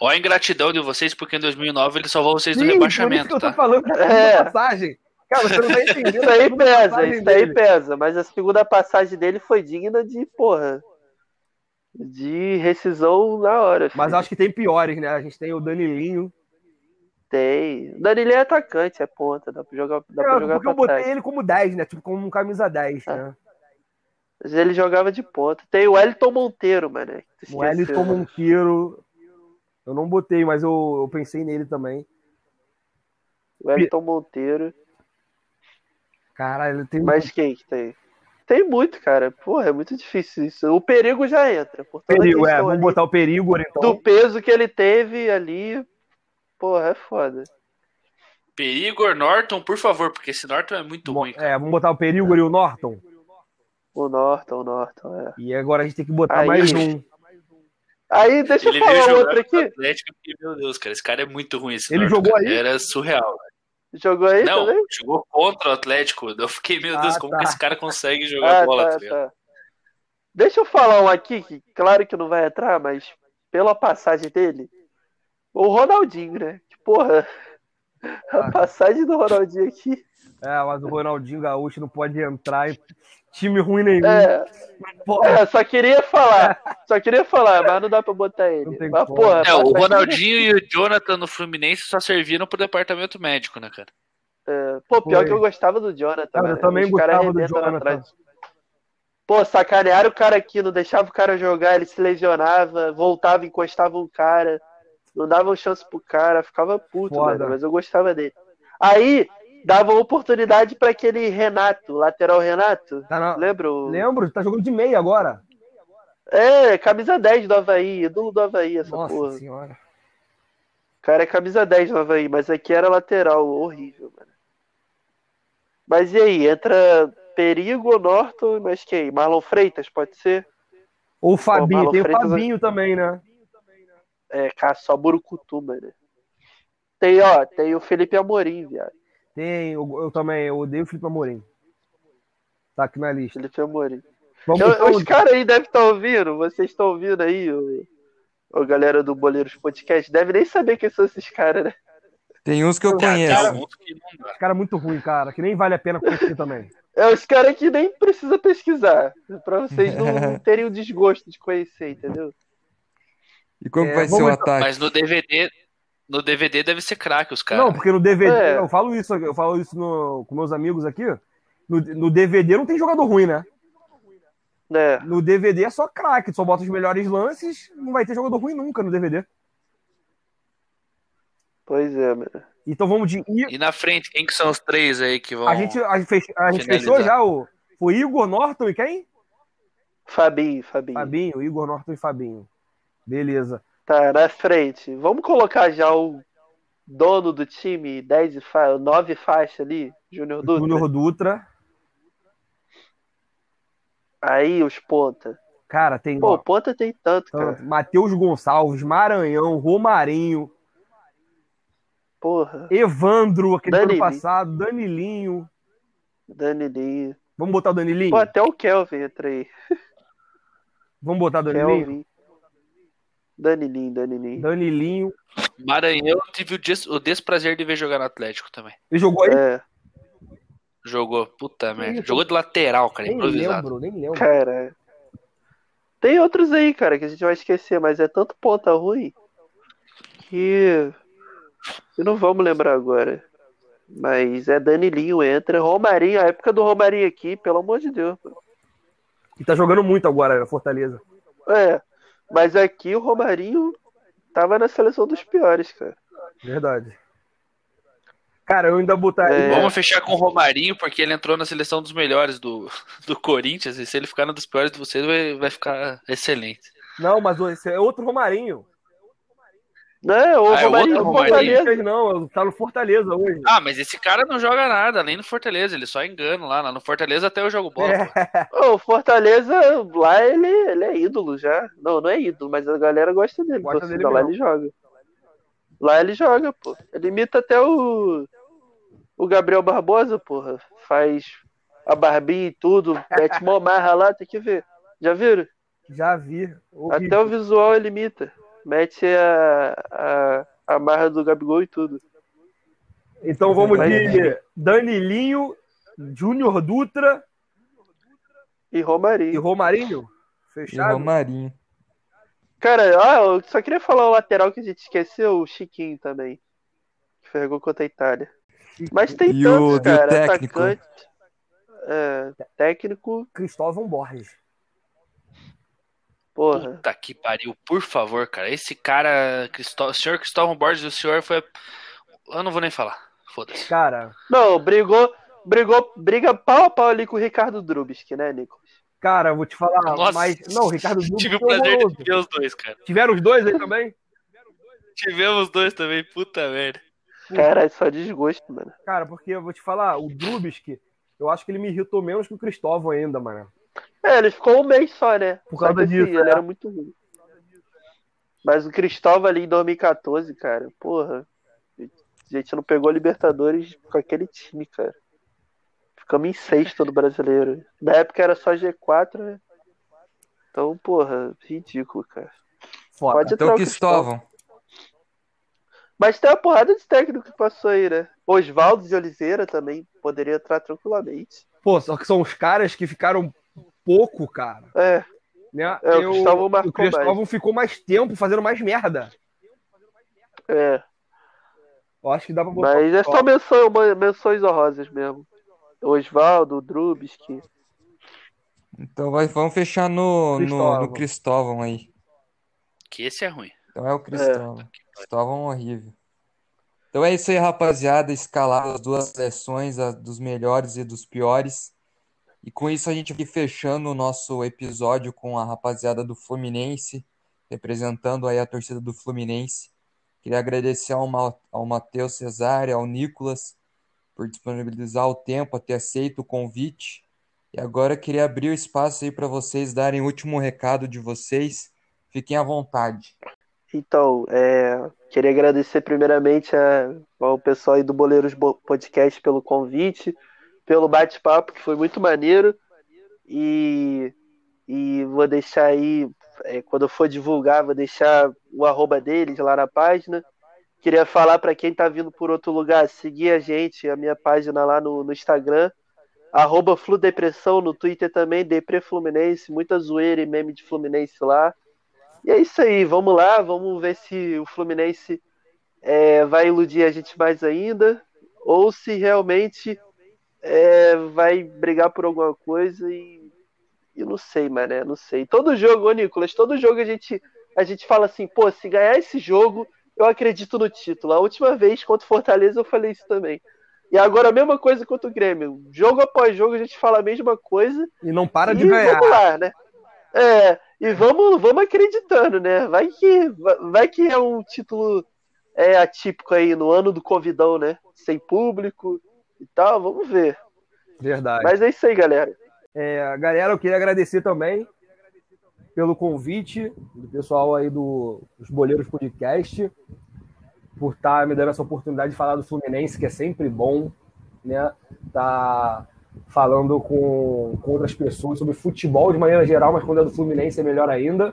S2: Ó a ingratidão de vocês, porque em 2009 ele salvou vocês do
S4: Sim, por isso
S2: rebaixamento,
S4: que eu tô
S2: tá?
S4: falando da
S3: É.
S4: segunda passagem. Cara, você não tá entendendo.
S3: Isso aí pesa, isso aí
S4: dele.
S3: pesa. Mas a segunda passagem dele foi digna de, porra, de rescisão na hora.
S4: Mas
S3: filho.
S4: acho que tem piores, né? A gente tem o Danilinho.
S3: Tem. O Danilo é atacante, é ponta. Dá pra jogar, dá pra
S4: É,
S3: jogar
S4: porque
S3: pra
S4: eu botei
S3: trás.
S4: ele como 10, né? Tipo, como um camisa 10,
S3: Ah.
S4: né?
S3: Mas ele jogava de ponta. Tem o Wellington Monteiro, mano.
S4: O Wellington
S3: né?
S4: Monteiro. Eu não botei, mas eu, eu pensei nele também.
S3: O Wellington Monteiro.
S4: Caralho, ele tem.
S3: Mas quem que tem? Tem muito, cara. Porra, é muito difícil isso. O perigo já entra.
S4: Perigo, é. Vamos botar o perigo, então.
S3: Do peso que ele teve ali. Porra, é foda.
S2: Perigor, Norton, por favor, porque esse Norton é muito
S4: Mo-
S2: ruim, cara.
S4: É, vamos botar o perigo e o Norton.
S3: O Norton, o Norton, é.
S4: E agora a gente tem que botar
S3: Aí-
S4: mais um.
S3: Aí, deixa
S2: Ele
S3: eu falar outro aqui.
S2: Atlético meu Deus, cara, esse cara é muito ruim. Esse
S4: Ele
S2: Norton,
S4: jogou
S2: cara.
S4: aí?
S2: Era surreal.
S3: Jogou aí
S2: Não,
S3: também?
S2: jogou contra o Atlético. Eu fiquei, meu
S4: Ah,
S2: Deus, como
S4: tá.
S2: que esse cara consegue jogar
S3: Ah,
S2: bola,
S3: tá,
S2: tá
S3: tá. Deixa eu falar um aqui, que claro que não vai entrar, mas pela passagem dele, o Ronaldinho, né? Que porra, a
S4: Ah.
S3: passagem do Ronaldinho aqui.
S4: É, mas o Ronaldinho Gaúcho não pode entrar em time ruim nenhum.
S3: É,
S4: Pô,
S3: é, só queria falar, só queria falar, mas não dá pra botar ele.
S4: Não tem
S3: Mas, porra,
S2: É, o Ronaldinho e o Jonathan no Fluminense só serviram pro departamento médico, né, cara?
S3: É, pô, pior
S4: Foi.
S3: que eu gostava do Jonathan.
S4: Cara, eu também
S3: Os
S4: gostava do Jonathan.
S3: atrás. Pô, sacanearam o cara aqui, não deixava o cara jogar, ele se lesionava, voltava, encostava um cara, não davam chance pro cara, ficava puto,
S4: Foda.
S3: mano, mas eu gostava dele. Aí, davam oportunidade pra aquele Renato, lateral Renato,
S4: tá na-
S3: lembra? o-
S4: Lembro, tá jogando de meia agora.
S3: É, camisa 10 do Havaí, ídolo do Havaí, essa
S4: Nossa
S3: porra.
S4: senhora.
S3: O cara é camisa 10 do Havaí, mas aqui era lateral, horrível, mano. Mas e aí, entra Perigo, Norton, mas quem? Marlon Freitas, pode ser?
S4: Ou o Fabinho,
S3: Marlon
S4: tem o
S3: Freitas-
S4: Fabinho também, né?
S3: É, cara, só Burucutu, mano. Tem, ó, tem o Felipe Amorim, viado.
S4: Tem, eu, eu também, eu odeio o Felipe Amorim. Tá aqui na lista.
S3: Felipe Amorim.
S4: Vamos
S3: Eu- os caras aí devem estar ouvindo, vocês estão ouvindo aí, o, o galera do Boleiros Podcast, deve nem saber quem são esses caras, né?
S1: Tem uns que eu conheço.
S4: cara é muito ruim, cara, que nem vale a pena conhecer também.
S3: É os caras que nem precisa pesquisar, pra vocês não terem o desgosto de conhecer, entendeu?
S1: E como
S4: É,
S1: vai ser o ataque?
S2: Mas no DVD, no DVD deve ser craque os caras.
S4: Não, porque no DVD,
S3: É.
S4: eu falo isso, eu falo isso no- com meus amigos aqui. No, no DVD não tem jogador ruim, né?
S3: Né?
S4: No DVD é só craque, só bota os melhores lances, não vai ter jogador ruim nunca no DVD.
S3: Pois é, mano.
S4: Então vamos de. e
S2: E na frente, quem que são os três aí que vão.
S4: A gente, a gente, fech- a gente
S2: finalizar.
S4: fechou já o. Foi Igor Norton e quem?
S3: Fabinho, Fabinho.
S4: Fabinho, Igor Norton e Fabinho. Beleza.
S3: Tá, na frente. Vamos colocar já o dono do time, 10 e fa... 9 faixa ali, Júnior Dutra.
S4: Júnior Dutra.
S3: Aí os ponta.
S4: Cara, tem
S3: Pô, ponta tem tanto, cara.
S4: tanto, Matheus Gonçalves, Maranhão, Romarinho,
S3: Porra,
S4: Evandro, aquele ano
S3: Danilinho.
S4: passado, Danilinho.
S3: Danilinho.
S4: Vamos botar o Danilinho?
S3: Pô, até o Kelvin entra aí.
S4: Vamos botar o Danilinho?
S3: Kelvin. Danilinho, Danilinho.
S4: Danilinho.
S2: Maranhão tive o, des- o desprazer de ver jogar no Atlético também.
S4: Ele jogou aí?
S3: É,
S2: Jogou, puta merda. Jogou de lateral, cara,
S4: nem
S2: improvisado.
S4: lembro, nem lembro.
S3: cara. Tem outros aí, cara, que a gente vai esquecer, mas é tanto ponta ruim que. que não vamos lembrar agora. Mas é Danilinho entra. Romarinho, a época do Romarinho aqui, pelo amor de Deus.
S4: E tá jogando muito agora, Fortaleza.
S3: É, mas aqui o Romarinho tava na seleção dos piores, cara.
S4: Verdade. Cara, eu ainda botaria.
S3: É.
S2: Vamos fechar com o Romarinho, porque ele entrou na seleção dos melhores do, do Corinthians, e se ele ficar no dos piores de vocês, vai, vai ficar excelente.
S4: Não, mas esse é outro Romarinho.
S3: Não, o
S2: Ah, é
S3: Romarinho
S2: outro
S3: do
S2: Romarinho?
S3: Fortaleza.
S4: Não, tá no Fortaleza hoje.
S2: Ah, mas esse cara não joga nada, além do Fortaleza, ele só engana lá. lá No Fortaleza até eu jogo bola.
S4: É,
S3: O Fortaleza, lá ele, ele é ídolo já. Não, não é ídolo, mas a galera gosta dele.
S4: Gosta
S3: Torcida,
S4: dele
S3: lá ele joga. Lá ele joga, pô. Ele imita até o. O Gabriel Barbosa, porra. Faz a barbinha e tudo. Mete mó marra lá, tem que ver. Já viram?
S4: já vi.
S3: Até o visual ele imita. Mete a, a, a marra do Gabigol e tudo.
S4: Então vamos de Danilinho, Júnior Dutra
S3: E
S4: e
S3: Romarinho.
S4: Romarinho.
S1: E
S4: Fechado?
S1: Romarinho.
S3: Cara, ah, eu só queria falar o lateral que a gente esqueceu, o Chiquinho também. Que foi gol contra a Itália. Mas tem
S1: E
S3: tantos,
S1: o- e o
S3: cara.
S1: técnico?
S3: Atacante. É, técnico,
S4: Cristóvão Borges.
S3: Porra.
S2: Puta que pariu, por favor, cara. Esse cara, Cristó... o senhor Cristóvão Borges, o senhor foi. Eu não vou nem falar. Foda-se.
S4: Cara,
S3: Não, brigou, brigou, briga pau a pau ali com o Ricardo Drubski, né, Nicolas?
S4: cara, vou te falar,
S2: Nossa,
S4: mas não, o Ricardo Duque
S2: Tive o prazer de ver os dois, cara.
S4: Tiveram os dois aí também?
S2: Tivemos dois também, puta merda.
S3: Cara, só desgosto, mano.
S4: Cara, porque eu vou te falar, o Drubski, eu acho que ele me irritou menos que o Cristóvão ainda, mano.
S3: É, ele ficou um mês só, né?
S4: Por causa
S3: assim,
S4: disso,
S3: ele
S4: né?
S3: era muito ruim. Mas o Cristóvão ali em 2014, cara, porra. A gente não pegou a Libertadores com aquele time, cara. Ficamos em sexto no brasileiro. Na época era só G4, né? Então, porra, ridículo, cara.
S4: Foda.
S3: Pode
S1: Então, Cristóvão.
S3: Mas tem uma porrada de técnico que passou aí, né? Oswaldo de Oliveira também poderia entrar tranquilamente.
S4: Pô, só que são os caras que ficaram pouco, cara.
S3: É,
S4: Né?
S3: É, o Cristóvão marcou
S4: o Cristóvão ficou mais tempo fazendo mais merda.
S3: é.
S4: Eu acho que dá pra botar
S3: Mas
S4: o
S3: é só menção, menções honrosas mesmo. Oswaldo, Drubski.
S1: Então vai, vamos fechar no, no,
S4: Cristóvão.
S1: no Cristóvão aí.
S2: Que esse é ruim.
S1: Então é o Cristóvão. Cristóvão horrível. Então é isso aí, rapaziada. Escalar as duas seleções, a dos melhores e dos piores. E com isso a gente vai fechando o nosso episódio com a rapaziada do Fluminense, representando aí a torcida do Fluminense. Queria agradecer ao, Ma- ao Matheus Cesário, ao Nicolas, por disponibilizar o tempo, ter aceito o convite. E agora queria abrir o espaço aí para vocês darem o último recado de vocês. Fiquem à vontade.
S3: Então, é, queria agradecer primeiramente a- ao pessoal aí do Boleiros Bo- Podcast pelo convite, pelo bate-papo, que foi muito maneiro. E, e vou deixar aí, é, quando eu for divulgar, vou deixar o arroba deles lá na página. Queria falar para quem tá vindo por outro lugar, seguir a gente, a minha página lá no, no Instagram, arroba Fludepressão, no Twitter também, Depre Fluminense, muita zoeira e meme de Fluminense lá. E é isso aí, vamos lá, vamos ver se o Fluminense é, vai iludir a gente mais ainda, ou se realmente é, vai brigar por alguma coisa e eu não sei, mané, não sei. Todo jogo, ô Nicolas, todo jogo a gente, a gente fala assim, pô, se ganhar esse jogo, eu acredito no título. A última vez contra o Fortaleza eu falei isso também. E agora a mesma coisa contra o Grêmio. Jogo após jogo a gente fala a mesma coisa
S4: E não para de
S3: e
S4: ganhar.
S3: vamos lá, né? É, e vamos, vamos acreditando, né? Vai que, vai que é um título é, atípico aí no ano do Covidão, né? Sem público e tal, vamos ver.
S4: Verdade.
S3: Mas é isso aí, galera.
S4: É, galera, eu queria agradecer também pelo convite do pessoal aí do, dos Boleiros Podcast, por estar me dando essa oportunidade de falar do Fluminense, que é sempre bom, né? Tá falando com, com outras pessoas sobre futebol de maneira geral, mas quando é do Fluminense é melhor ainda.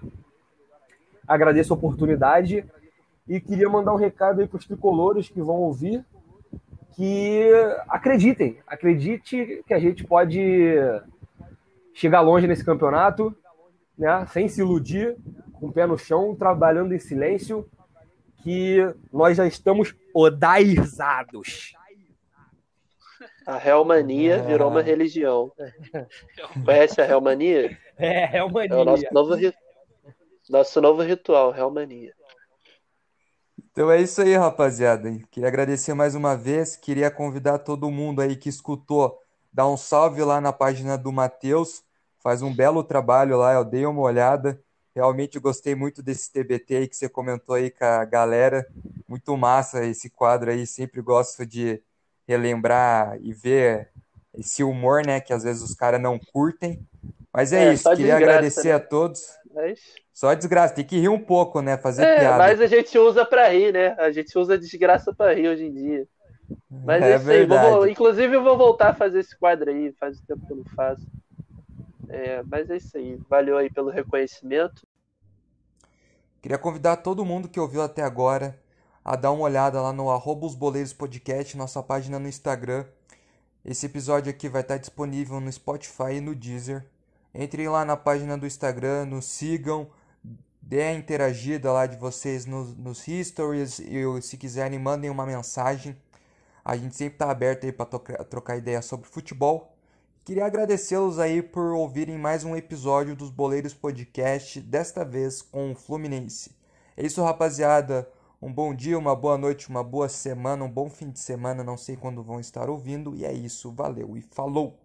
S4: Agradeço a oportunidade e queria mandar um recado aí para os tricolores que vão ouvir, que acreditem, acredite que a gente pode chegar longe nesse campeonato, né? Sem se iludir, com o pé no chão, trabalhando em silêncio, que nós já estamos odaizados.
S3: A Real Mania
S1: É.
S3: virou uma religião. Conhece a Real Mania?
S4: É, uma
S3: É o nosso novo, nosso novo ritual, Real Mania.
S1: Então é isso aí, rapaziada. Queria agradecer mais uma vez. Queria convidar todo mundo aí que escutou, dar um salve lá na página do Matheus. Faz um belo trabalho lá, eu dei uma olhada. Realmente gostei muito desse TBT aí que você comentou aí com a galera. Muito massa esse quadro aí. Sempre gosto de relembrar e ver esse humor, né? Que às vezes os caras não curtem. Mas é
S3: É,
S1: isso. Queria
S3: desgraça,
S1: agradecer
S3: né?
S1: a todos.
S3: Mas,
S1: Só desgraça. Tem que rir um pouco, né? Fazer
S3: é,
S1: piada.
S3: mas a gente usa pra rir, né? A gente usa desgraça pra rir hoje em dia. Mas é,
S1: É
S3: isso aí. vou- inclusive, eu vou voltar a fazer esse quadro aí. Faz tempo que eu não faço. É, mas é isso aí. Valeu aí pelo reconhecimento.
S1: Queria convidar todo mundo que ouviu até agora a dar uma olhada lá no arroba os boleiros podcast, nossa página no Instagram. Esse episódio aqui vai estar disponível no Spotify e no Deezer. Entrem lá na página do Instagram, nos sigam, dê a interagida lá de vocês nos, nos stories e se quiserem mandem uma mensagem. A gente sempre está aberto aí para trocar ideia sobre futebol. Queria agradecê-los aí por ouvirem mais um episódio dos Boleiros Podcast, desta vez com o Fluminense. É isso, rapaziada. Um bom dia, uma boa noite, uma boa semana, um bom fim de semana. Não sei quando vão estar ouvindo. E é isso, valeu e falou!